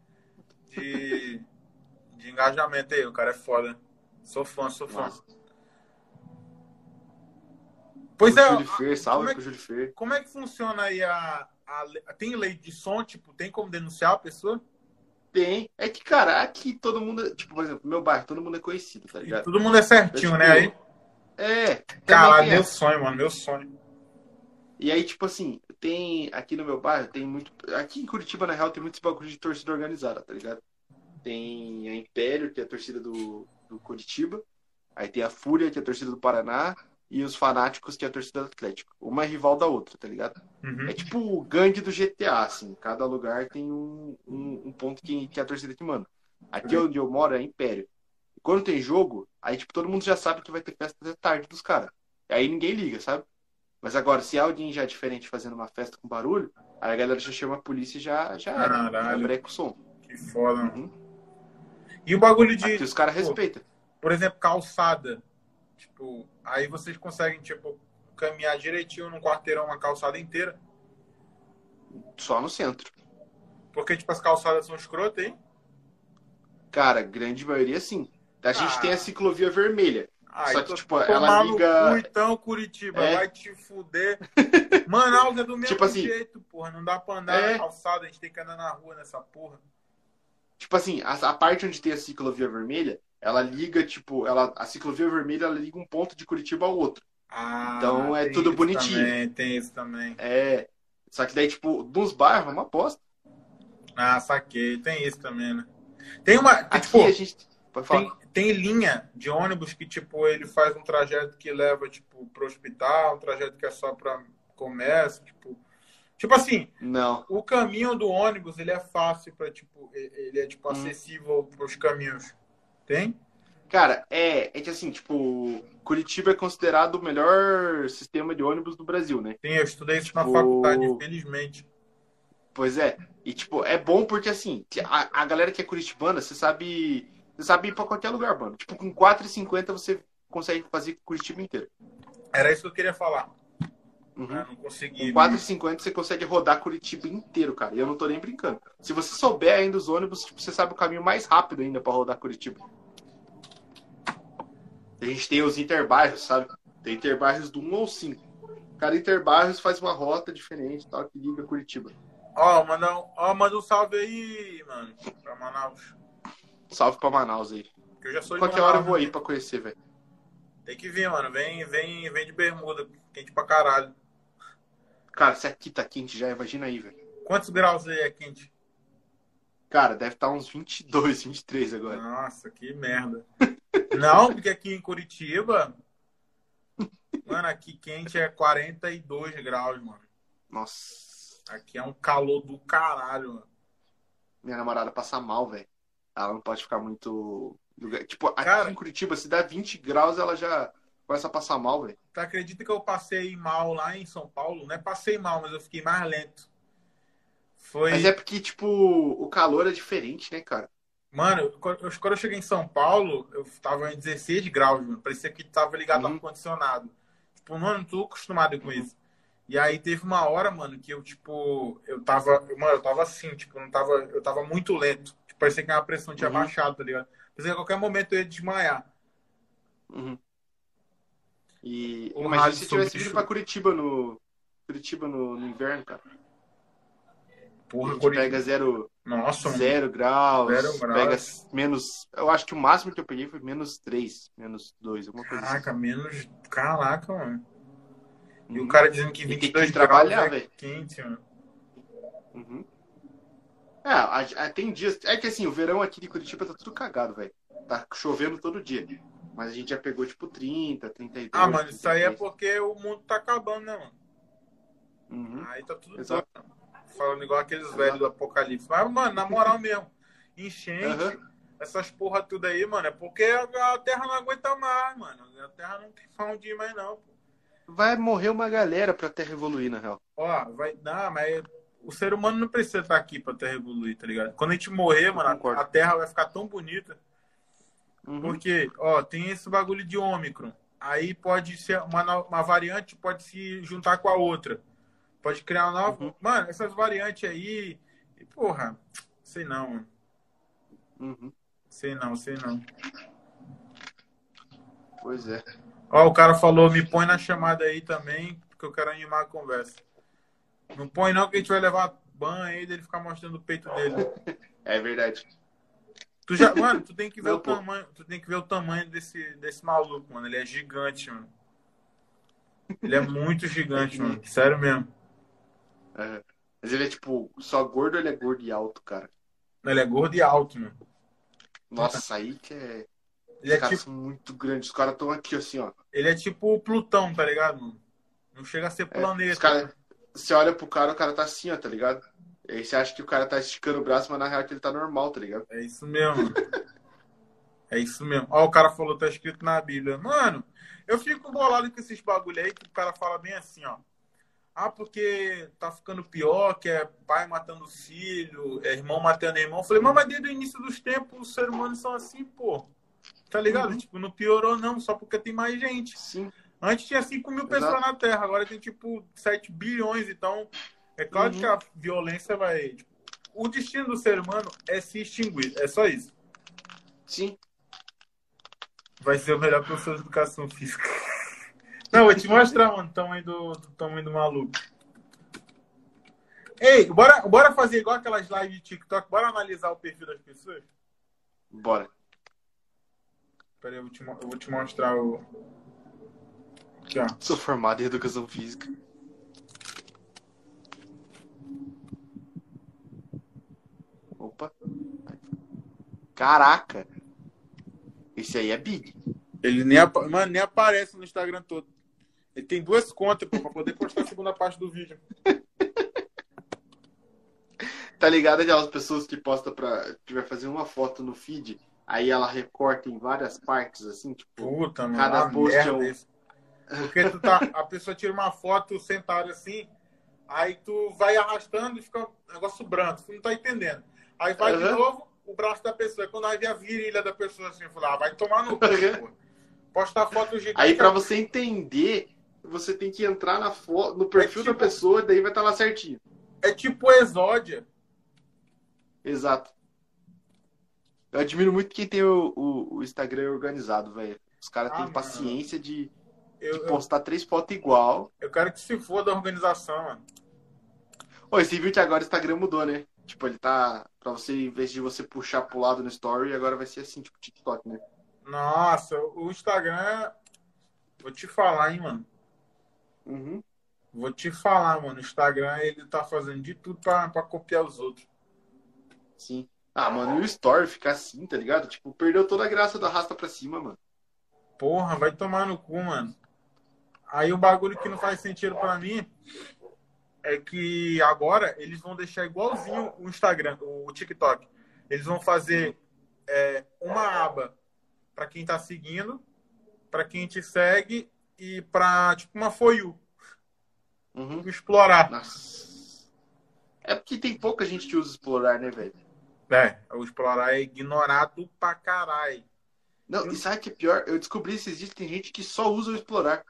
de, de engajamento aí. O cara é foda. Sou fã, sou fã. Nossa. Pois pro é, Júlio Fer, salve é pro Júlio Fer. como é que funciona aí a, a. Tem lei de som, tipo, tem como denunciar a pessoa? Tem. É que, cara, aqui todo mundo. Tipo, por exemplo, meu bairro, todo mundo é conhecido, tá ligado? Todo mundo é certinho, Eu, né? Aí, tipo, É. caralho, meu essa. sonho, mano, meu sonho. E aí, tipo assim, tem. Aqui no meu bairro tem muito. Aqui em Curitiba, na real, tem muitos bagulhos de torcida organizada, tá ligado? Tem a Império, que é a torcida do, do Curitiba. Aí tem a Fúria, que é a torcida do Paraná. E os Fanáticos, que é a torcida do Atlético. Uma é rival da outra, tá ligado? Uhum. É tipo o gangue do GTA, assim. Cada lugar tem um, um, um ponto que, que é a torcida que manda. Aqui onde eu moro é Império. E quando tem jogo, aí tipo, todo mundo já sabe que vai ter festa até tarde dos caras. E aí ninguém liga, sabe? Mas agora, se alguém já é diferente fazendo uma festa com barulho, aí a galera já chama a polícia e já, já era. Já Caralho. breca o som. Que foda. Uhum. E o bagulho de, Aqui os caras respeitam. por exemplo, calçada. Tipo, aí vocês conseguem, tipo, caminhar direitinho num quarteirão, uma calçada inteira. Só no centro. Porque, tipo, as calçadas são escrotas, hein? Cara, grande maioria sim. A gente Ah. tem a ciclovia vermelha. Ah, Só então que, tipo, ela liga- cu, então, Curitiba, É. vai te fuder. Manaus é do mesmo Tipo assim, jeito, porra. Não dá pra andar é. na calçada, a gente tem que andar na rua nessa porra. Tipo assim, a, a parte onde tem a ciclovia vermelha, ela liga, tipo, ela, a ciclovia vermelha ela liga um ponto de Curitiba ao outro. Ah, Então é tudo bonitinho. Também, tem isso também. É. Só que daí, tipo, nos bairros é uma aposta. Ah, saquei. Tem isso também, né? Tem uma. Aqui tipo, a gente. Tem, tem linha de ônibus que, tipo, ele faz um trajeto que leva, tipo, pro hospital, um trajeto que é só pra comércio, tipo. Tipo assim, Não. o caminho do ônibus, ele é fácil para tipo, ele é, tipo, Hum. acessível pros caminhos. Tem? Cara, é, é que assim, tipo, Curitiba é considerado o melhor sistema de ônibus do Brasil, né? Tem, eu estudei isso na Tipo- faculdade, infelizmente. Pois é. E, tipo, é bom porque, assim, a, a galera que é curitibana, você sabe. Você sabe ir pra qualquer lugar, mano. Tipo, com 4,50 você consegue fazer Curitiba inteiro. Era isso que eu queria falar. Uhum. né? Não consegui. Com 4,50 você consegue rodar Curitiba inteiro, cara. E eu não tô nem brincando. Se você souber ainda os ônibus, tipo, você sabe o caminho mais rápido ainda pra rodar Curitiba. A gente tem os interbairros, sabe? Tem interbairros do 1 ao 5. Cada interbairros faz uma rota diferente, tal, que liga Curitiba. Ó, manda um, ó, manda um salve aí, mano, pra Manaus. Salve pra Manaus aí. Que eu já sou Qualquer Manaus, hora eu vou né? aí pra conhecer, velho. Tem que vir, mano. Vem, vem, vem de bermuda. Quente pra caralho. Cara, se aqui tá quente já, imagina aí, velho. Quantos graus aí é quente? Cara, deve estar uns 22, 23 agora. Nossa, que merda. Não, porque aqui em Curitiba, mano, aqui quente é 42 graus, mano. Nossa. Aqui é um calor do caralho, mano. Minha namorada passa mal, velho. Ela não pode ficar muito. Tipo, aqui Cara- em Curitiba, se dá 20 graus, ela já começa a passar mal, velho. Tu acredita que eu passei mal lá em São Paulo? Não é passei mal, mas eu fiquei mais lento. Foi. Mas é porque, tipo, o calor é diferente, né, cara? Mano, quando eu cheguei em São Paulo, eu tava em 16 graus, mano. Parecia que tava ligado ao Uhum. ar-condicionado. Tipo, mano, não tô acostumado com isso. E aí teve uma hora, mano, que eu, tipo, eu tava. Mano, eu tava assim, tipo, não tava. Eu tava muito lento. Parecia que a pressão tinha Uhum. baixado, tá ligado? Parecia que a qualquer momento eu ia desmaiar. Uhum. E O imagina rádio se sobre tivesse vindo pra Curitiba no. Curitiba no, no inverno, cara. Porra, Curitiba. pega zero, Nossa, zero graus, Zero graus. pega menos. Eu acho que o máximo que eu peguei foi menos 3, menos 2, alguma coisa assim. Caraca, menos. Caraca, mano. E o cara dizendo que E tem 22 que trabalhar, é velho. quente, mano. Uhum. É, a- a- tem dias. É que assim, o verão aqui de Curitiba tá tudo cagado, velho. Tá chovendo todo dia. Mas a gente já pegou tipo 30, 32. Ah, mano, isso aí é 33. porque o mundo tá acabando, né, mano? Uhum. Aí tá tudo Exato. Falando igual aqueles velhos do Apocalipse. Mas, mano, na moral mesmo, enchente, Aham. essas porra tudo aí, mano, é porque a, a Terra não aguenta mais, mano. A Terra não tem pra onde ir mais, não. pô. Vai morrer uma galera pra Terra evoluir, na real. Ó, vai. Não, mas o ser humano não precisa estar aqui pra Terra evoluir, tá ligado? Quando a gente morrer, mano, concordo. a Terra vai ficar tão bonita. Uhum. Porque, ó, tem esse bagulho de ômicron. Aí pode ser uma, uma variante, pode se juntar com a outra. Pode criar uma nova. Uhum. Mano, essas variantes aí. e, Porra, sei não, mano. Uhum. Sei não, sei não. Pois é. Ó, o cara falou, me põe na chamada aí também, porque eu quero animar a conversa. Não põe não, que a gente vai levar banho aí dele ficar mostrando o peito dele. É verdade. Tu já, mano, tu tem que ver Não, o pô. tamanho, tu tem que ver o tamanho desse, desse maluco, mano. Ele é gigante, mano. Ele é muito gigante, mano. Sério mesmo. Aham. Mas ele é tipo, só gordo ou ele é gordo e alto, cara? Ele é gordo e alto, mano. Nossa, aí que é. Ele Os é caras tipo, são muito grandes. Os caras estão aqui, assim, ó. ele é tipo Plutão, tá ligado, mano? Não chega a ser É, planeta. os cara, você olha pro cara, o cara tá assim, ó, tá ligado? E aí você acha que o cara tá esticando o braço, mas na real é que ele tá normal, tá ligado? É isso mesmo. É isso mesmo. Ó, o cara falou, tá escrito na Bíblia. Mano, eu fico bolado com esses bagulho aí que o cara fala bem assim, ó. Ah, porque tá ficando pior, que é pai matando filho, é irmão matando irmão. Eu falei, mas desde o início dos tempos os seres humanos são assim, pô. Tá ligado? Uhum. Tipo, não piorou não, só porque tem mais gente. Sim. Antes tinha 5 mil Exato. pessoas na Terra, agora tem tipo 7 bilhões. Então, é claro Uhum. que a violência vai. tipo, o destino do ser humano é se extinguir. É só isso. Sim. Vai ser o melhor professor de educação física. Não, vou te mostrar, mano, o tamanho do, do tamanho do maluco. Ei, bora, bora fazer igual aquelas lives de TikTok. Bora analisar o perfil das pessoas? Bora. Pera aí, eu vou te, eu vou te mostrar o. Aqui, ó. Sou formado em educação física. Opa. Caraca. Esse aí é big. Ele nem, apa- mano, nem aparece no Instagram todo. Ele tem duas contas pô, pra poder postar a segunda parte do vídeo. Tá ligado aquelas pessoas que postam pra. que vai fazer uma foto no feed, aí ela recorta em várias partes, assim, tipo. Puta, mano. Cada uma post é um-. Porque tu tá, a pessoa tira uma foto sentada assim, aí tu vai arrastando e fica um negócio branco. Tu não tá entendendo. Aí vai de Aham. novo o braço da pessoa. Quando aí vê a virilha da pessoa assim, eu falo, ah, vai tomar no cu, pô. Postar foto gigante. Aí pra você entender, você tem que entrar na fo... no perfil É tipo- da pessoa, daí vai estar lá certinho. É tipo exódia. Exato. Eu admiro muito quem tem o, o, o Instagram organizado, velho. Os caras Ah, têm paciência de, Eu, de eu, postar três fotos igual. eu quero que se for da organização, mano. Ô, viu que agora o Instagram mudou, né? Tipo, ele tá. Pra você, em vez de você puxar pro lado no story, agora vai ser assim, tipo TikTok, né? Nossa, o Instagram. Vou te falar, hein, mano. Uhum. Vou te falar, mano. O Instagram, ele tá fazendo de tudo pra, pra copiar os outros. Sim. Ah, mano, e o story ficar assim, tá ligado? Tipo, perdeu toda a graça do arrasta pra cima, mano. Porra, vai tomar no cu, mano. Aí o bagulho que não faz sentido pra mim é que agora eles vão deixar igualzinho o Instagram, o TikTok. Eles vão fazer é, uma aba pra quem tá seguindo, pra quem te segue e pra, tipo, uma For You, Uhum. explorar. Nossa. É porque tem pouca gente que usa explorar, né, velho? É, o explorar é ignorado pra caralho. Não, e sabe o que é pior? Eu descobri esses dias que tem gente que só usa o explorar.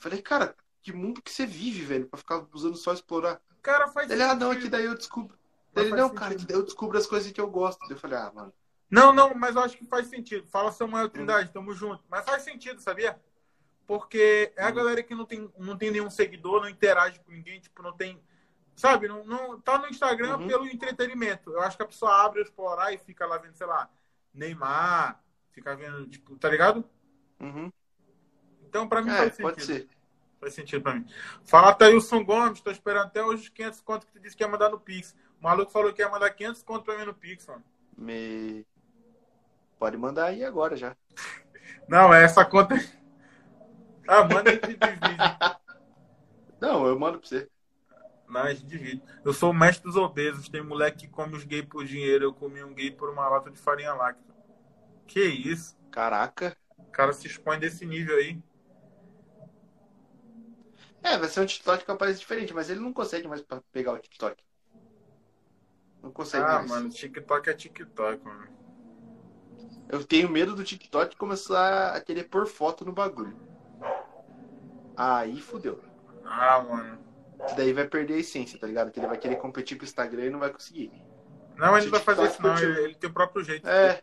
Falei, cara, que mundo que você vive, velho, pra ficar usando só explorar. Cara, faz Ele, ah, não, é que daí eu descubro. Mas Ele, não, cara, sentido. que daí eu descubro as coisas que eu gosto. Eu falei, ah, mano. Não, não, mas eu acho que faz sentido. Fala Samuel Trindade, tamo junto. Mas faz sentido, sabia? Porque é a Hum. galera que não tem, não tem nenhum seguidor, não interage com ninguém, tipo, não tem. Sabe, não, não tá no Instagram Uhum. pelo entretenimento. Eu acho que a pessoa abre o explorar e fica lá vendo, sei lá, Neymar, fica vendo, tipo, tá ligado? Uhum. Então, pra mim É, faz sentido. pode ser. faz sentido pra mim. Fala, Thailson Gomes, tô esperando até hoje os 500 conto que tu disse que ia mandar no Pix. O maluco falou que ia mandar 500 conto pra mim no Pix, mano. Me... Pode mandar aí agora já. Não, é essa conta. Ah, manda de divide. Não, eu mando pra você. Não, a gente divide. Eu sou o mestre dos obesos. Tem moleque que come os gays por dinheiro. Eu comi um gay por uma lata de farinha láctea. Que isso? Caraca. O cara se expõe desse nível aí. É, vai ser um TikTok com aparência diferente, mas ele não consegue mais pegar o TikTok. Não consegue Ah, mais. mano, TikTok é TikTok, mano. Eu tenho medo do TikTok começar a querer pôr foto no bagulho. Aí fudeu. Ah, mano. Que daí vai perder a essência, tá ligado? Que ele vai querer competir com o Instagram e não vai conseguir. Não, ele não vai fazer isso, não. Ele, ele tem o próprio jeito. É.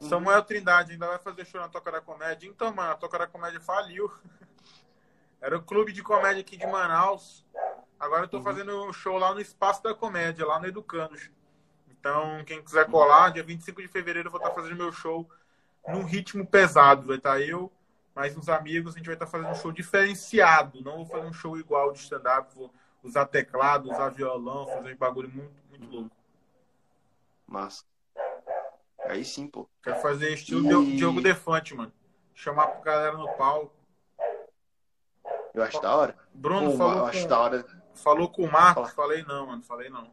Samuel Trindade ainda vai fazer show na Toca da Comédia. Então, mano, a Toca da Comédia faliu. Era o clube de comédia aqui de Manaus. Agora eu tô Uhum. fazendo um show lá no Espaço da Comédia, lá no Educanos. Então, quem quiser colar, dia 25 de fevereiro eu vou estar fazendo meu show num ritmo pesado. Vai estar eu, mais uns amigos, a gente vai estar fazendo um show diferenciado. Não vou fazer um show igual de stand-up, vou usar teclado, usar violão, fazer um bagulho muito, muito louco. Massa. Aí sim, pô. Quero fazer estilo E- Diogo- Diogo Defante, mano. Chamar pra galera no palco. Eu acho da hora. Bruno Pô, falou, eu com, acho da hora. falou com o Marcos. Fala. Falei não, mano. Falei não.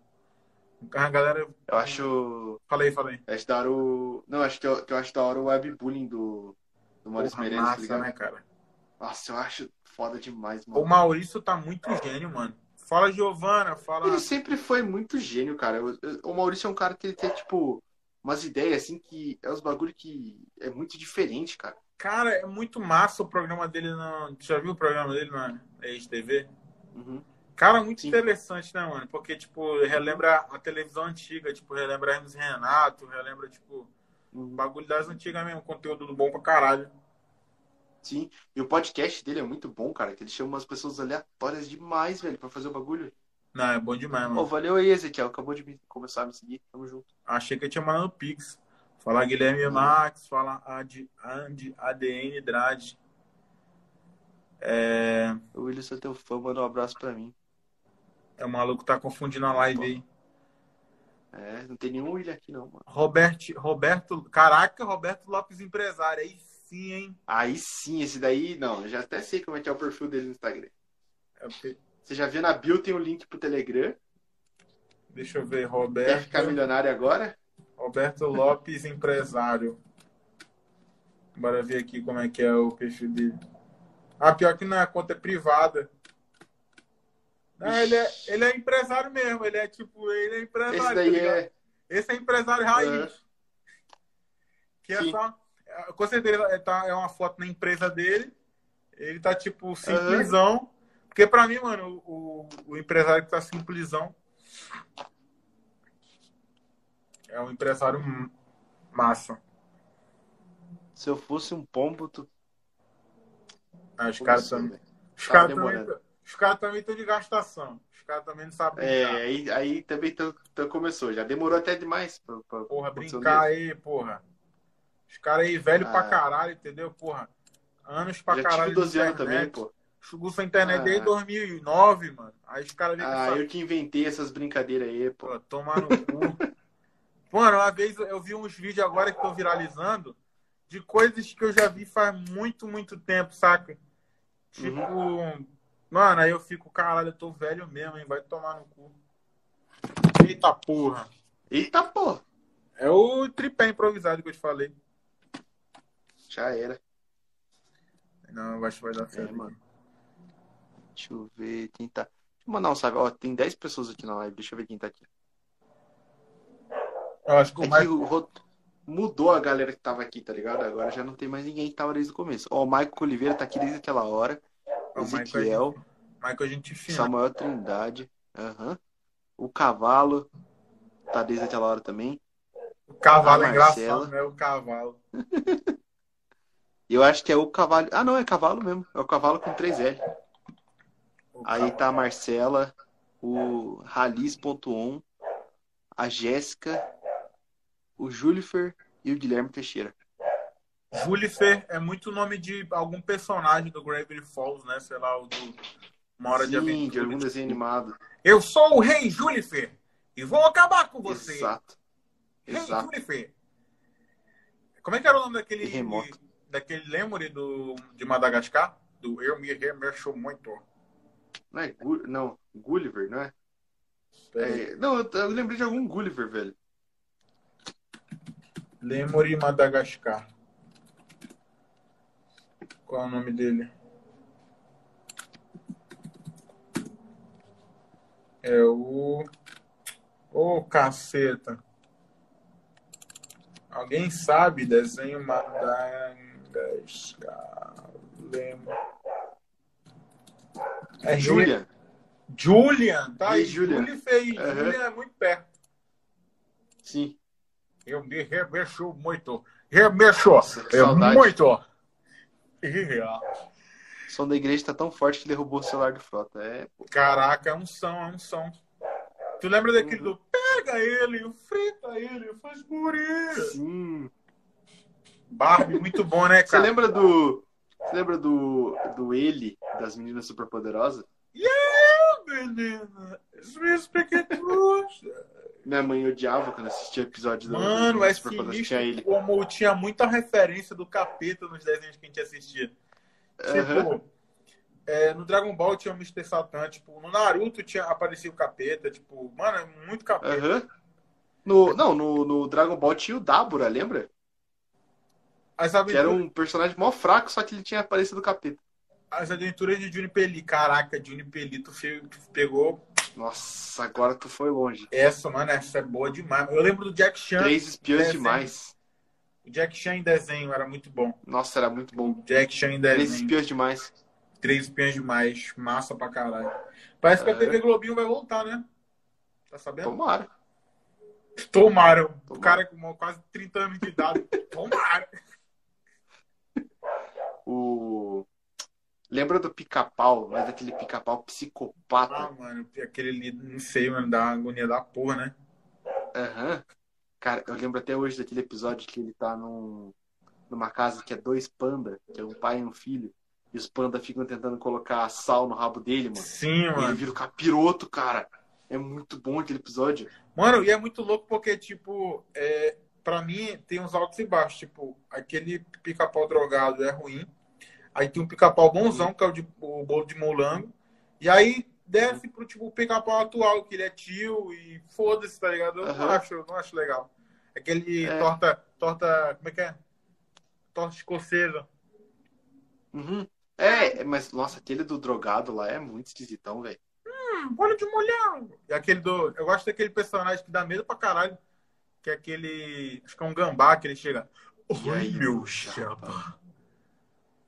A galera. Eu acho. Falei, falei. Acho da hora o. Não, acho que eu, que eu acho da hora o webbullying do, do Maurício Porra, Meirelles, tá massa, ligado? né, cara? Nossa, eu acho foda demais, mano. O Maurício tá muito gênio, mano. Fala, Giovana. Fala. Ele sempre foi muito gênio, cara. O Maurício é um cara que ele tem, tipo, umas ideias, assim, que é uns bagulho que é muito diferente, cara. Cara, é muito massa o programa dele. No... Já viu o programa dele na ex-TV? Uhum. Cara, muito Sim. interessante, né, mano? Porque, tipo, relembra a televisão antiga, tipo, relembra Hermes Renato, relembra, tipo, Uhum. bagulho das antigas mesmo, conteúdo bom pra caralho. Sim. E o podcast dele é muito bom, cara, que ele chama umas pessoas aleatórias demais, velho, pra fazer o bagulho. Não, é bom demais, mano. Pô, valeu aí, Ezequiel. Acabou de me- começar a me seguir. Tamo junto. Achei que eu tinha mandado Pix. Fala Guilherme Max, fala Adi, Andy, ADN Drade. É, O William, sou teu fã, manda um abraço pra mim. é o maluco tá confundindo a live aí. É, não tem nenhum William aqui, não, mano. Robert, Roberto, caraca, Roberto Lopes empresário, aí sim, hein? Aí sim, esse daí, não, eu já até sei como é que é o perfil dele no Instagram. É porque- Você já viu na bio, tem o link pro Telegram. Deixa eu ver, Quer Roberto, ficar milionário agora? Roberto Lopes empresário. Bora ver aqui como é que é o perfil dele. Ah, pior que não, a conta é privada. Não, ele é, ele é empresário mesmo, ele é tipo, ele é empresário. Esse tá daí ligado? é. Esse é empresário raiz. Que é Sim. só. Com certeza é, tá, é uma foto na empresa dele. Ele tá tipo simplesão. Porque pra mim, mano, o, o empresário que tá simplesão é um empresário massa. Se eu fosse um pombo, tu. Ah, os caras também. Os caras também. Os caras também estão de gastação. Os caras também não sabem É, brincar. aí, aí também tão- tão- começou. Já demorou até demais. Pra, pra, Porra, brincar aí, porra. Os caras aí, velho pra Ah. caralho, entendeu? Porra. Anos pra Já caralho. tive 12 de anos também, internet. pô. Usa a internet Ah. desde 2009, mano. Aí os caras Ah, eu que inventei essas brincadeiras aí, pô. Pô, tomar no cu. Mano, uma vez eu vi uns vídeos agora que estão viralizando de coisas que eu já vi faz muito, muito tempo, saca? Tipo, Uhum. mano, aí eu fico, caralho, eu tô velho mesmo, hein? Vai tomar no cu. Eita porra. Eita, pô. É o tripé improvisado que eu te falei. Já era. Não, eu acho que vai dar certo. mano. Deixa eu ver quem tá. Deixa eu mandar um salve. Ó, tem 10 pessoas aqui na live. Deixa eu ver quem tá aqui. Eu acho que É o que Michael... o ro- mudou a galera que tava aqui, tá ligado? Agora já não tem mais ninguém que tava desde o começo. Ó, o Maico Oliveira tá aqui desde aquela hora. o Michael, Ezequiel, Michael a gente fina. Samuel Trindade. Aham. O Cavalo tá desde aquela hora também. O cavalo é engraçado, né? O cavalo. Eu acho que é o Cavalo. Ah, não, é Cavalo mesmo. É o Cavalo com 3L. O Aí cavalo. tá a Marcela, o Ralis.on, a Jéssica, o Júlifer e o Guilherme Teixeira. Julifer é muito nome de algum personagem do Gravity Falls, né? Sei lá, o do Uma Hora de Sim, Aventura. de algum tipo, desenho animado. Eu sou o Rei Julifer e vou acabar com você. Exato. Rei Exato. Julifer. Como é que era o nome daquele Terremoto. daquele lemure do de Madagascar? Do Eu me remexo muito. Não é não, Gulliver, não é? É, Não, eu, eu lembrei de algum Gulliver, velho. Lemuri Madagascar. Qual é o nome dele? É o. Ô, caceta. Alguém sabe desenho Madagascar? Lemur. É Julian. Julia. Julian, tá? E E Julian. Julian fez. Aham. Julian é muito perto. Sim. Eu me remexo muito. Remexo. É muito. O som da igreja tá tão forte que derrubou o celular do Frota. É. Caraca, é um som, é um som. Tu lembra daquele Uhum. do pega ele, frita ele, faz purê. Sim. Barbie, muito bom, né, Você cara? lembra do. Você lembra do. do ele, das meninas superpoderosas? menina? As minhas pequenas. Minha mãe odiava quando assistia episódio do. Mano, é sinistro ele. como tinha muita referência do capeta nos desenhos que a gente assistia. Tipo, é, no Dragon Ball tinha o Mr. Satan, tipo, no Naruto tinha aparecia o capeta, tipo, mano, é muito capeta. Aham. No, não, no, no Dragon Ball tinha o Dabura, lembra? As Que era aventuras, um personagem mó fraco, só que ele tinha aparecido capeta. as aventuras de Juniper Lee. Caraca, tu fe- tu pegou Nossa, agora tu foi longe. essa, mano, essa é boa demais. Eu lembro do Jack Chan. Três espiões desenho. demais. O Jack Chan em desenho era muito bom. Nossa, era muito bom. Jack Chan em Três desenho. espiões demais. Três espiões demais. Massa pra caralho. Parece que a É. TV Globinho vai voltar, né? Tá sabendo? Tomara. Tomaram. O Tomara. cara com quase 30 anos de idade. Tomaram. O. Lembra do pica-pau, mas aquele pica-pau psicopata. Ah, mano, aquele ali, não sei, mano, uma agonia da porra, né? Aham. Cara, eu lembro até hoje daquele episódio que ele tá num, numa casa que é dois panda, que é um pai e um filho. E os pandas ficam tentando colocar sal no rabo dele, mano. Sim, E ele mano. vira o capiroto, cara. É muito bom aquele episódio. Mano, e é muito louco porque, tipo, é, pra mim tem uns altos e baixos. Tipo, aquele pica-pau drogado é ruim. Aí tem um pica-pau bonzão, que é o, de, o bolo de molango. E aí desce pro, tipo, o pica-pau atual, que ele é tio e foda-se, tá ligado? Eu não Aham. acho, não acho legal. Aquele É. torta, torta, como é que é? Torta escocesa. Uhum. É, mas nossa, aquele do drogado lá é muito esquisitão, velho. Hum, bolo de molango. E aquele do, eu gosto daquele personagem que dá medo pra caralho, que é aquele, acho que é um gambá que ele chega. Oi, aí, meu chapa? chapa.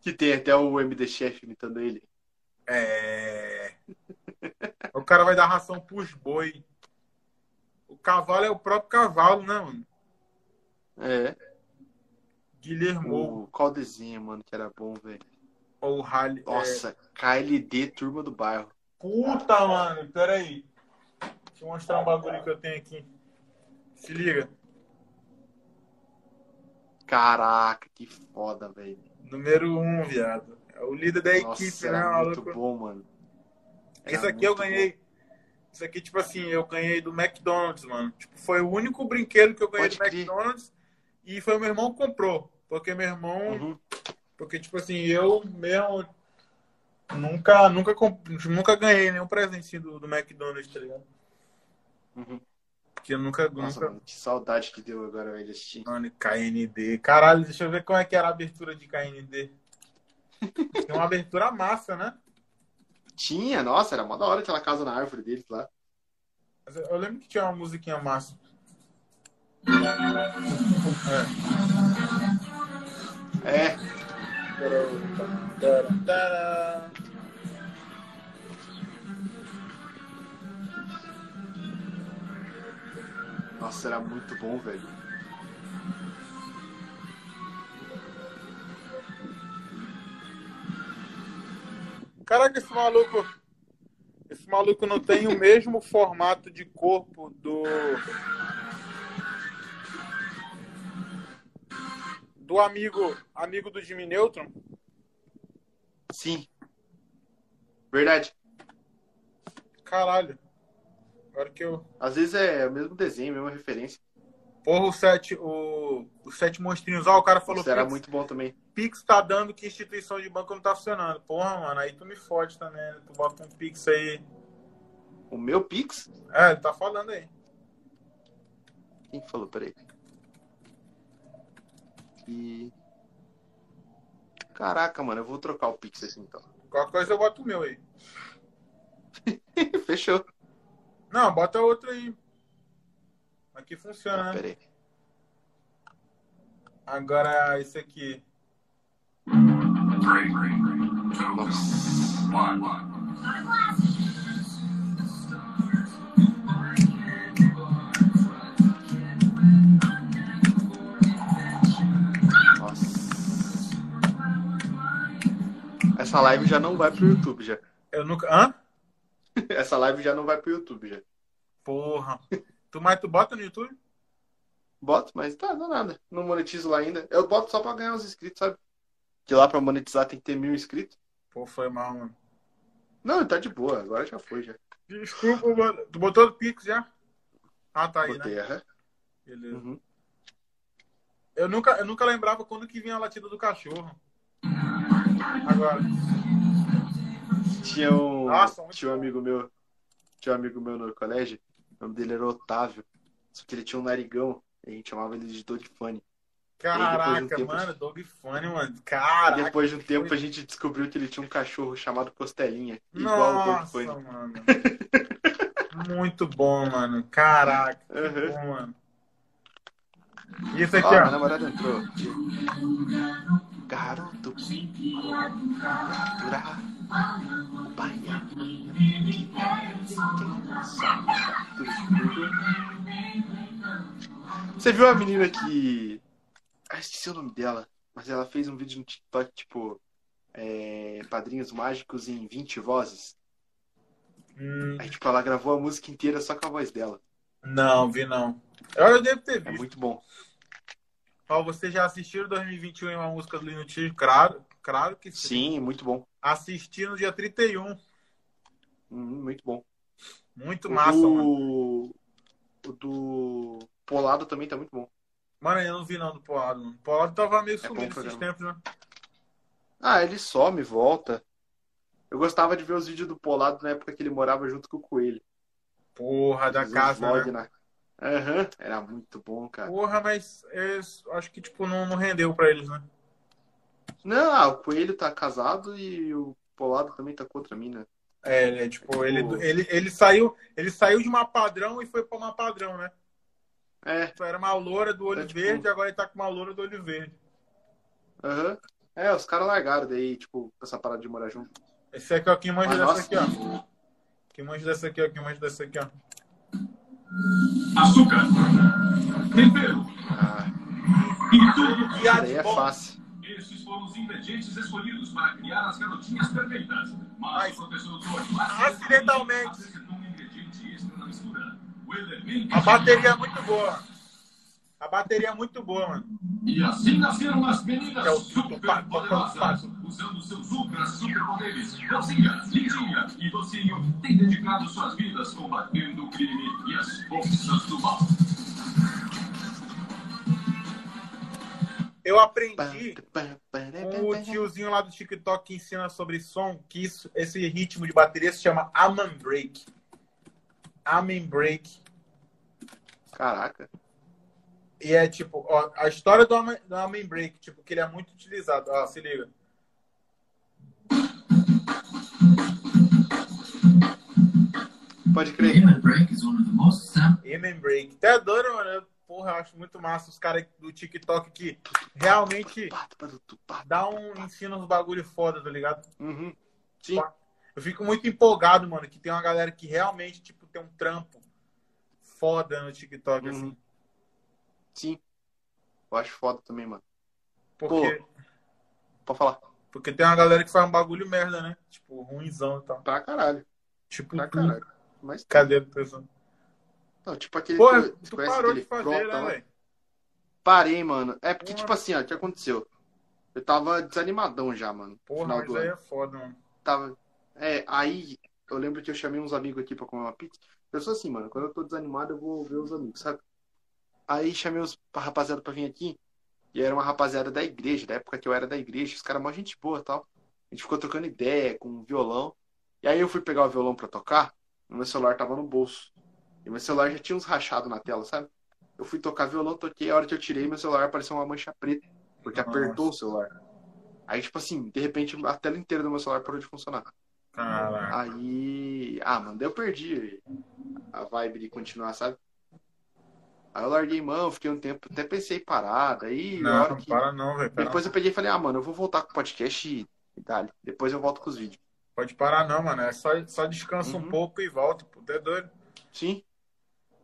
Que tem até o MD Chef imitando ele. É. o cara vai dar ração pros boi. O cavalo é o próprio cavalo, né, mano? É. Guilhermo O... Qual desenho, mano, que era bom, velho? ou Rally. Nossa, KLD Turma do Bairro. Puta, mano, peraí. Deixa eu mostrar um bagulho que eu tenho aqui. Se liga. Caraca, que foda, velho. Número um, viado. É o líder da Nossa, equipe, né, muito bom, mano. Era Esse aqui eu ganhei. Isso aqui, tipo assim, eu ganhei do McDonald's, mano. Tipo, foi o único brinquedo que eu ganhei Pode do crer. McDonald's. E foi o meu irmão que comprou. Porque meu irmão. bom. Uhum. Porque, tipo assim, eu mesmo nunca, nunca, nunca ganhei nenhum presentinho do, do McDonald's, tá ligado? Uhum. Porque eu nunca. Nossa, nunca... mano, que saudade que deu agora, velho, assistir. Mano, KND. Caralho, deixa eu ver como é que era a abertura de KND. Tem uma abertura massa, né? Tinha, nossa, era mó da hora aquela casa na árvore deles lá. Eu lembro que tinha uma musiquinha massa. É. É, nossa, era muito bom, velho. Caraca, esse maluco. Esse maluco não tem o mesmo formato de corpo do. do amigo, amigo do Jimmy Neutron? Sim. Verdade. Caralho. Agora que eu. Às vezes é o mesmo desenho, a mesma referência. Porra, o sete, o, os sete monstrinhos. Ó, o cara falou Isso era muito bom também. Pix tá dando que instituição de banco não tá funcionando. Porra, mano, aí tu me fode também. né? Tu bota um Pix aí. O meu Pix? É, ele tá falando aí. Quem que falou? Peraí. E... Caraca, mano, eu vou trocar o Pix assim então. Qualquer coisa eu boto o meu aí. Fechou. Não, bota outro aí. Aqui funciona, né? Peraí. Agora esse aqui. Nossa. Essa live já não vai pro YouTube já. Eu nunca. Hã? Essa live já não vai pro YouTube já. Porra. Tu, mas tu bota no YouTube? Boto, mas tá, não nada. Não monetizo lá ainda. Eu boto só pra ganhar os inscritos, sabe? Que lá pra monetizar tem que ter mil inscritos. Pô, foi mal, mano. Não, tá de boa. Agora já foi, já. Desculpa, mano. Tu botou no Pix já? Ah, tá aí, né? Botei, aham. Beleza. Uhum. Eu nunca, eu nunca lembrava quando que vinha a latida do cachorro. Agora. Tinha um, Nossa, tinha um amigo meu, tinha um amigo meu no colégio, o nome dele era Otávio, só que ele tinha um narigão, e a gente chamava ele de Dog Funny. Caraca, de um tempo- mano, Dog Funny, mano. Caraca. depois de um tempo a gente descobriu que ele tinha um cachorro chamado Costelinha, igual o Dog Nossa, Funny. mano. Muito bom, mano. Caraca, Uhum. bom, mano. E esse aqui, Ó, minha ó. namorada entrou. Garoto, capturar o baia. Você viu a menina que. Ah, esqueci o nome dela. Mas ela fez um vídeo no TikTok, tipo. é, Padrinhos Mágicos em 20 vozes. Hum, Aí, tipo, ela gravou a música inteira só com a voz dela. não, vi não. Eu devo ter É visto. muito bom. Ó, você já assistiu 2021 em uma música do Lino Tio? Claro, claro que sim. Sim, muito bom. Assisti no dia 31. Hum, muito bom. Muito O massa, mano. do... O do Polado também tá muito bom. Mano, eu não vi não do Polado. mano. O Polado tava meio É sumido esses tempos, né? Ah, ele some, volta. Eu gostava de ver os vídeos do Polado na época que ele morava junto com o Coelho. Porra, da casa, vlog né? na- Aham, era muito bom, cara. Porra, mas eles, acho que, tipo, não, não rendeu pra eles, né? Não, ah, o Coelho tá casado e o Polado também tá com outra mina. É, ele, tipo, ele, Tipo- ele, ele, saiu, ele saiu de uma padrão e foi pra uma padrão, né? É, Tipo, Era uma loura do olho É, tipo- verde, agora ele tá com uma loura do olho verde. aham. É, os caras largaram daí, tipo, com essa parada de morar junto. Esse aqui, ó, quem manja Mas, dessa nossa. aqui, ó. Quem manja dessa aqui, ó. Quem manja dessa aqui, ó. Açúcar, tempero Ah, e tudo. E isso a daí de é bom. fácil. Estes foram os ingredientes escolhidos para criar as garotinhas perfeitas. Mas, professor Tony acidentalmente. acrescentou um ingrediente extra na mistura. O elemento A bateria é muito boa. A bateria é muito boa, mano. E assim nasceram as meninas é o super tupa, tupa, poderosas, tupa. usando seus ultra superpoderes. Rosinha, Lindinha e Docinho têm dedicado suas vidas combatendo o crime e as forças do mal. Eu aprendi com o tiozinho lá do TikTok que ensina sobre som, que isso, esse ritmo de bateria se chama Amen Break. Amen Break. Caraca. E é tipo, ó, a história do Amen, do Amen Break, tipo, que ele é muito utilizado. Ó, se liga. Pode crer. Amen Break is one of the most sampled Amen Break. Até doido, mano. Eu, porra, eu acho muito massa os caras do TikTok que realmente dá um ensino uns bagulho foda, tá ligado? Uhum. Sim. Eu fico muito empolgado, mano, que tem uma galera que realmente, tipo, tem um trampo foda no TikTok, Uhum. assim. Sim. Eu acho foda também, mano. Porque, Pode falar. porque tem uma galera que faz um bagulho merda, né? Tipo, ruimzão e tal. Pra caralho. Tipo, Pra tu. caralho. Mas Cadê a pessoa? Não, tipo aquele. Pô, tu tu parou de fazer, Frota né, velho? Parei, mano. É porque, Porra. tipo assim, ó, o que aconteceu? Eu tava desanimadão já, mano. Porra, final mas do aí ano. é foda, mano. Tava... É, aí eu lembro que eu chamei uns amigos aqui pra comer uma pizza. Eu sou assim, mano, quando eu tô desanimado eu vou ver os amigos, sabe? Aí chamei os rapaziada pra vir aqui. E era uma rapaziada da igreja, da época que eu era da igreja. Os caras mó gente boa e tal. A gente ficou trocando ideia com violão. E aí eu fui pegar o violão pra tocar. E meu celular tava no bolso. E meu celular já tinha uns rachados na tela, sabe? Eu fui tocar violão, toquei. A hora que eu tirei, meu celular apareceu uma mancha preta. Porque Nossa. apertou o celular. Aí, tipo assim, de repente a tela inteira do meu celular parou de funcionar. Caraca. Aí. Ah, mano, daí eu perdi a vibe de continuar, sabe? Aí eu larguei mão, fiquei um tempo, até pensei em parar. Daí, a Não, não que... para não, velho. Depois eu peguei e falei, ah, mano, eu vou voltar com o podcast e, e dali. Depois eu volto com os vídeos. Pode parar não, mano. É só, só descansa um Uhum. pouco e volta, pô. Tu é doido. Sim.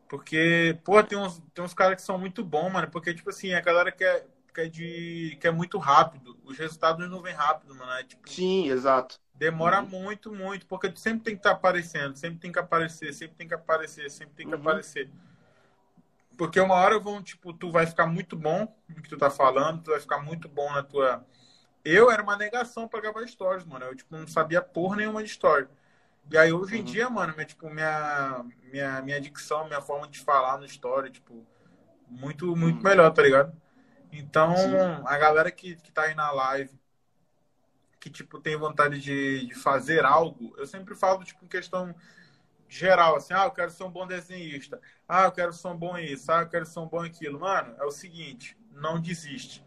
Porque, pô, tem uns, tem uns caras que são muito bons, mano. Porque, tipo assim, a galera quer, quer, de, quer muito rápido. Os resultados não vêm rápido, mano. É, tipo, Sim, exato. demora Uhum. muito, muito. Porque sempre tem que estar aparecendo. Sempre tem que aparecer, sempre tem que aparecer, sempre tem que Uhum. aparecer. Porque uma hora vão, tipo, tu vai ficar muito bom no que tu tá falando, tu vai ficar muito bom na tua. Eu era uma negação pra gravar stories, mano. Eu, tipo, não sabia porra nenhuma de story. E aí, hoje em Uhum. dia, mano, minha, tipo, minha, minha, minha dicção, minha forma de falar no story, tipo, muito, muito Uhum. melhor, tá ligado? Então, Sim. a galera que, que tá aí na live, que, tipo, tem vontade de, de fazer algo, eu sempre falo, tipo, em questão geral, assim, ah, eu quero ser um bom desenhista, ah, eu quero ser um bom isso, ah, eu quero ser um bom aquilo. Mano, é o seguinte, não desiste.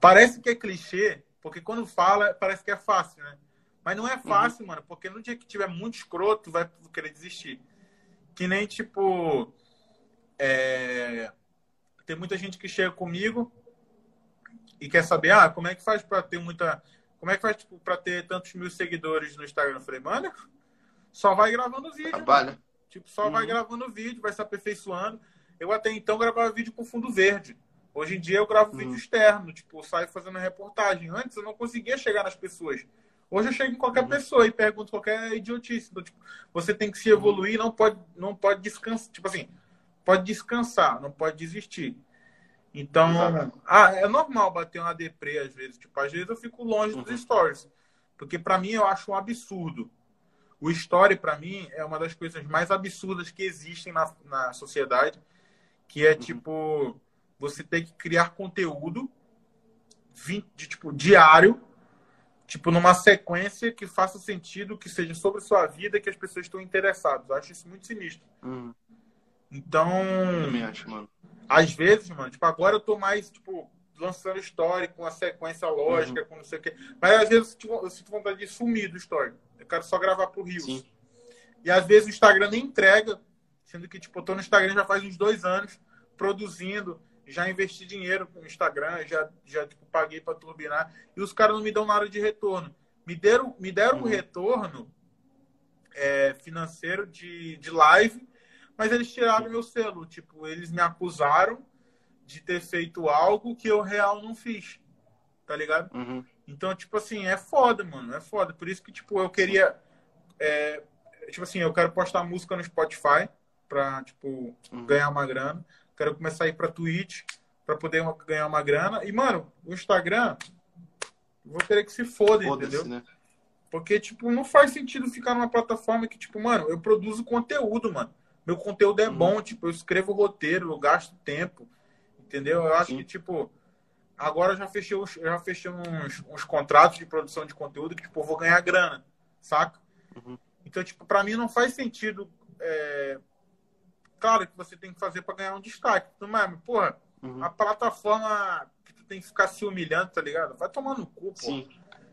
Parece que é clichê, porque quando fala, parece que é fácil, né? Mas não é fácil, mano, porque no dia que tiver muito escroto, tu vai querer desistir. Que nem, tipo, é, tem muita gente que chega comigo e quer saber, ah, como é que faz pra ter muita... Como é que faz, tipo, pra ter tantos mil seguidores no Instagram? Eu falei, mano, só vai gravando vídeo, mano. Trabalha. Tipo, só vai Uhum. gravando vídeo, vai se aperfeiçoando. Eu até então gravava vídeo com fundo verde. Hoje em dia eu gravo Uhum. vídeo externo, tipo, saio fazendo reportagem. Antes eu não conseguia chegar nas pessoas. Hoje eu chego em qualquer Uhum. pessoa e pergunto qualquer idiotice. Então, tipo, você tem que se evoluir, não pode, não pode descansar. Tipo assim, pode descansar, não pode desistir. Então, ah, é normal bater uma deprê às vezes. Tipo, às vezes eu fico longe Uhum. dos stories. Porque pra mim eu acho um absurdo. O story, pra mim, é uma das coisas mais absurdas que existem na, na sociedade. Que é, tipo, você ter que criar conteúdo de, tipo, diário, tipo, numa sequência que faça sentido, que seja sobre sua vida, que as pessoas estão interessadas. Eu acho isso muito sinistro. Uhum. Então, Também acho, mano. às vezes, mano, tipo, agora eu tô mais, tipo, lançando story com a sequência lógica, com não sei o quê. Mas às vezes eu sinto, vontade de sumir do story. Eu quero só gravar pro Rios. Sim. E às vezes o Instagram nem entrega, sendo que, tipo, eu tô no Instagram já faz uns dois anos, produzindo, já investi dinheiro no Instagram, já, já tipo, paguei pra turbinar, e os caras não me dão nada de retorno. Me deram, me deram um Uhum. retorno é, financeiro de, de live, mas eles tiraram meu selo. Tipo, eles me acusaram de ter feito algo que eu real não fiz. Tá ligado? Uhum. Então, tipo assim, é foda, mano. É foda. Por isso que, tipo, eu queria. é, tipo assim, eu quero postar música no Spotify pra, tipo, Uhum. ganhar uma grana. Quero começar a ir pra Twitch pra poder ganhar uma grana. E, mano, o Instagram, vou querer que se foda, entendeu? Foda-se, né? Porque, tipo, não faz sentido ficar numa plataforma que, tipo, mano, eu produzo conteúdo, mano. Meu conteúdo é Uhum. bom, tipo, eu escrevo roteiro, eu gasto tempo, entendeu? Eu acho Sim. que, tipo, agora eu já fechei, os, já fechei uns, uns contratos de produção de conteúdo que, tipo, eu vou ganhar grana, saca? Uhum. Então, tipo, pra mim não faz sentido. é, Claro que você tem que fazer pra ganhar um destaque, mas, porra, Uhum. a plataforma que tu tem que ficar se humilhando, tá ligado? Vai tomar no cu, pô. Sim.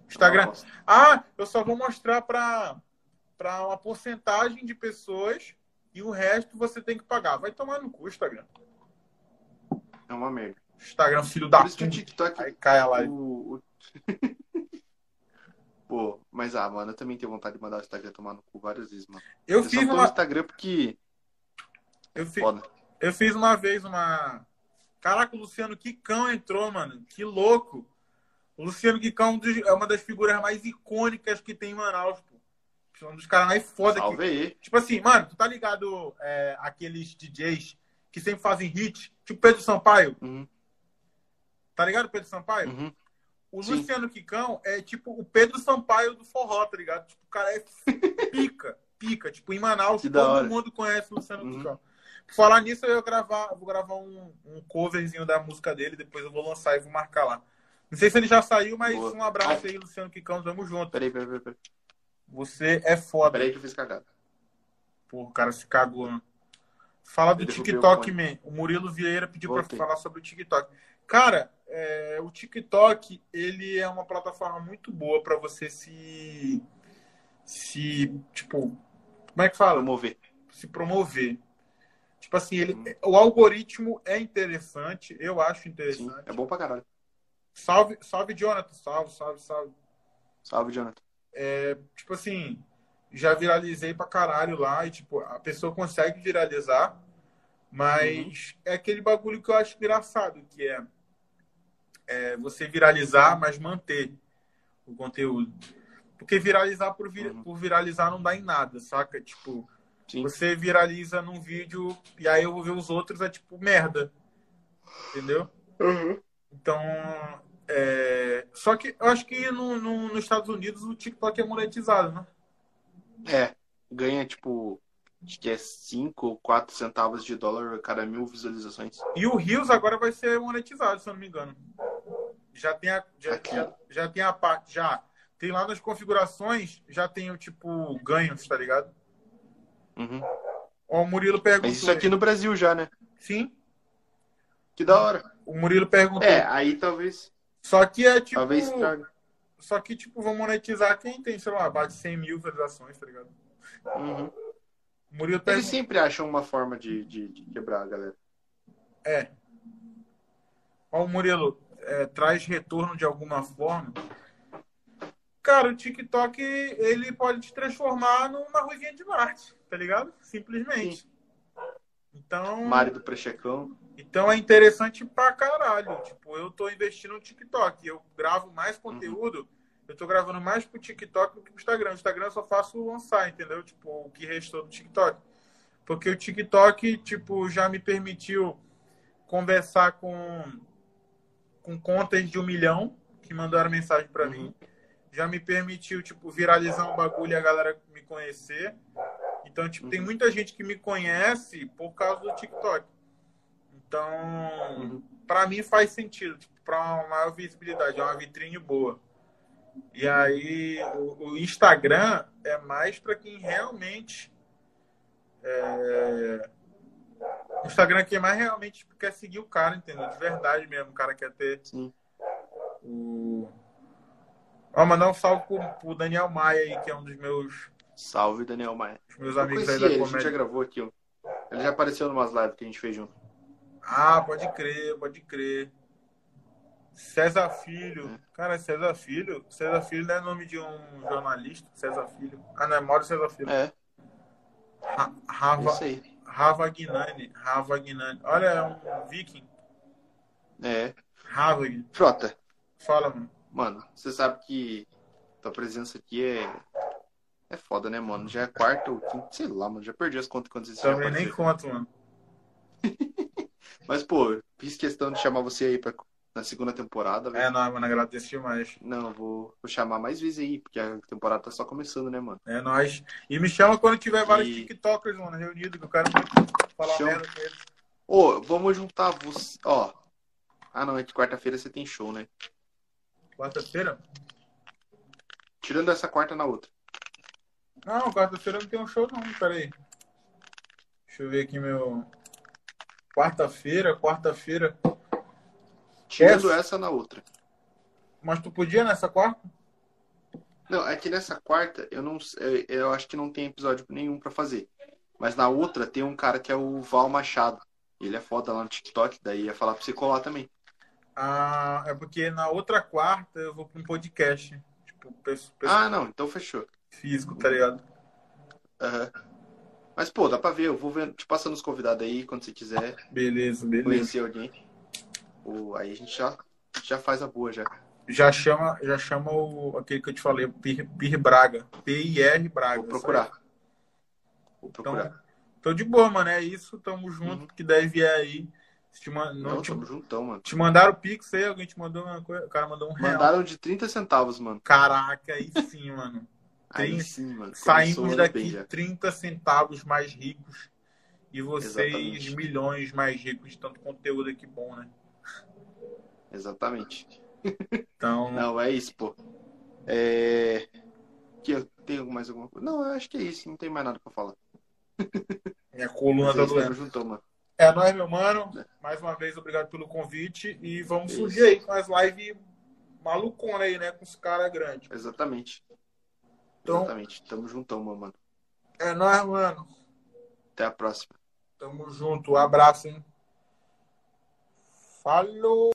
Instagram, Nossa. ah, eu só vou mostrar para para uma porcentagem de pessoas e o resto você tem que pagar. Vai tomar no cu, Instagram. É uma merda. Instagram, filho da que puta. TikTok. Aí cai a live. O... Pô, mas ah, mano, eu também tenho vontade de mandar o Instagram tomar no cu várias vezes, mano. Eu Eu fiz uma Instagram porque. eu, fi- eu fiz uma vez uma Caraca, o Luciano Quicão entrou, mano. Que louco. O Luciano Quicão é é uma das figuras mais icônicas que tem em Manaus, pô. É um dos caras mais foda que Salve aí. Tipo assim, mano, tu tá ligado é, aqueles DJs que sempre fazem hit, tipo Pedro Sampaio? Uhum. Tá ligado, Pedro Sampaio? Uhum. O Sim. Luciano Quicão é tipo o Pedro Sampaio do forró, tá ligado? Tipo, o cara é pica, pica. Tipo, em Manaus, Que todo mundo conhece o Luciano Uhum. Quicão. Por falar nisso, eu gravar, vou gravar um, um coverzinho da música dele, depois eu vou lançar e vou marcar lá. Não sei se ele já saiu, mas Boa. um abraço aí, Luciano Quicão, tamo junto. Peraí, peraí, peraí. Você é foda. Peraí que eu fiz cagada. Pô, o cara se cagou, né? Fala do TikTok, man. O Murilo Vieira pediu pra Voltei. falar sobre o TikTok. Cara, é, o TikTok, ele é uma plataforma muito boa pra você se... Se, tipo... Como é que fala? Promover. Se promover. Tipo assim, ele, Hum. o algoritmo é interessante, eu acho Sim, interessante. é bom pra caralho. Salve, salve, Jonathan. Salve, salve, salve. Salve, Jonathan. tipo assim, já viralizei pra caralho lá e, tipo, a pessoa consegue viralizar, mas é aquele bagulho que eu acho engraçado, que é, é você viralizar, mas manter o conteúdo. Porque viralizar por, vir- Uhum. por viralizar não dá em nada, saca? Tipo, Sim. você viraliza num vídeo e aí eu vou ver os outros, é tipo merda. Entendeu? Uhum. Então, é... só que eu acho que no, no- nos Estados Unidos o TikTok é monetizado, né? É, ganha tipo, acho que é 5 ou 4 centavos de dólar a cada mil visualizações. E o Rios agora vai ser monetizado, se eu não me engano. Já tem a, já, já, já tem a parte, já tem lá nas configurações, já tem o tipo ganhos, tá ligado? Uhum. Ó, o Murilo perguntou. Mas isso aqui no Brasil já, né? Sim, Que da hora. o Murilo perguntou. É, aí talvez, Só que é tipo. talvez traga. Só que, tipo, vão monetizar quem tem, sei lá, bate 100 mil visualizações, tá ligado? Uhum. Murilo Eles perguntou. sempre acham uma forma de, de, de quebrar a galera. É. Ó, o Murilo, é, traz retorno de alguma forma. Cara, o TikTok, ele pode te transformar numa ruivinha de Marte, tá ligado? Simplesmente. Então, Mário do Prechecão. Então é interessante pra caralho. Tipo, eu tô investindo no TikTok. Eu gravo mais conteúdo. Eu tô gravando mais pro TikTok do que pro Instagram. O Instagram eu só faço lançar, entendeu? Tipo, o que restou do TikTok. Porque o TikTok, tipo, já me permitiu conversar com, com contas de um milhão que mandaram mensagem pra Uhum. mim. Já me permitiu, tipo, viralizar um bagulho e a galera me conhecer. Então, tipo, tem Uhum. muita gente que me conhece por causa do TikTok. Então, Uhum. pra mim faz sentido, tipo, para uma maior visibilidade, é uma vitrine boa. E aí, o, o Instagram é mais para quem realmente. é, O Instagram é quem mais realmente tipo, quer seguir o cara, entendeu? De verdade mesmo. O cara quer ter Sim. o. Ó, mandar um salve pro, pro Daniel Maia aí, que é um dos meus, Salve, Daniel Maia. meus Eu amigos aí da ele, a gente comédia. já gravou aqui, ó. Ele já apareceu em umas lives que a gente fez junto. Ah, pode crer, pode crer. César Filho. É. Cara, César Filho. César Filho não é nome de um jornalista. César Filho. Ah, não, é Mauro César Filho. É, Ra- é Rava, isso aí. Ravagnani. Ravagnani. Olha, é um viking. É. Ravag. Frota, Fala, mano. mano, você sabe que tua presença aqui é. É foda, né, mano? Já é quarta ou quinta, sei lá, mano. Já perdi as contas quando você já Também nem conto, mano. Mas, pô, fiz questão de chamar você aí pra, na segunda temporada, velho. É, nóis, mano. Agradeço demais. Não, vou, vou chamar mais vezes aí, porque a temporada tá só começando, né, mano? É nóis. E me chama quando tiver vários E- TikTokers, mano, reunidos, que eu quero falar Chama. merda com eles. Ô, vamos juntar você. Ó. Ah, não, é que quarta-feira você tem show, né? Quarta-feira? Tirando essa quarta na outra. Não, quarta-feira não tem um show, não. Peraí. Deixa eu ver aqui meu. Quarta-feira, quarta-feira. Tirando Essa? essa na outra. Mas tu podia nessa quarta? Não, é que nessa quarta eu não eu, acho que não tem episódio nenhum pra fazer. Mas na outra tem um cara que é o Val Machado. Ele é foda lá no TikTok, daí ia falar pra você colar também. Ah, é porque na outra quarta eu vou pra um podcast. Tipo, Ah, não, então fechou. físico, tá ligado? Aham. Mas, pô, dá pra ver, eu vou ver, te passando os convidados aí, quando você quiser Beleza, beleza. conhecer alguém. Pô, aí a gente já, já faz a boa já. Já chama, já chama o, aquele que eu te falei, o Pir, Pir Braga. P-I-R Braga. Vou procurar. Vou Então, procurar. tô de boa, mano. É isso. Tamo junto. Uhum. Que deve vier aí. Te, man- não Não, te, tamo juntão, mano. te mandaram o Pix aí? Alguém te mandou uma coisa? O cara mandou um real. Mandaram de 30 centavos, mano. Caraca, aí sim, mano. Aí sim, mano. Saímos daqui bem já. 30 centavos mais ricos. E vocês Exatamente. milhões mais ricos de tanto conteúdo aqui bom, né? Exatamente. Então, Não, é isso, pô. É... Que eu tenho mais alguma coisa? Não, eu acho que é isso. Não tem mais nada pra falar. minha coluna tá é doendo. juntão, mano. É nóis, meu mano. Mais uma vez, obrigado pelo convite. E vamos Isso. surgir aí com as lives malucona aí, né? Com os caras grandes. Exatamente. Então- Exatamente. Tamo juntão, meu mano. É nóis, mano. Até a próxima. Tamo junto. Um abraço, hein? Falou!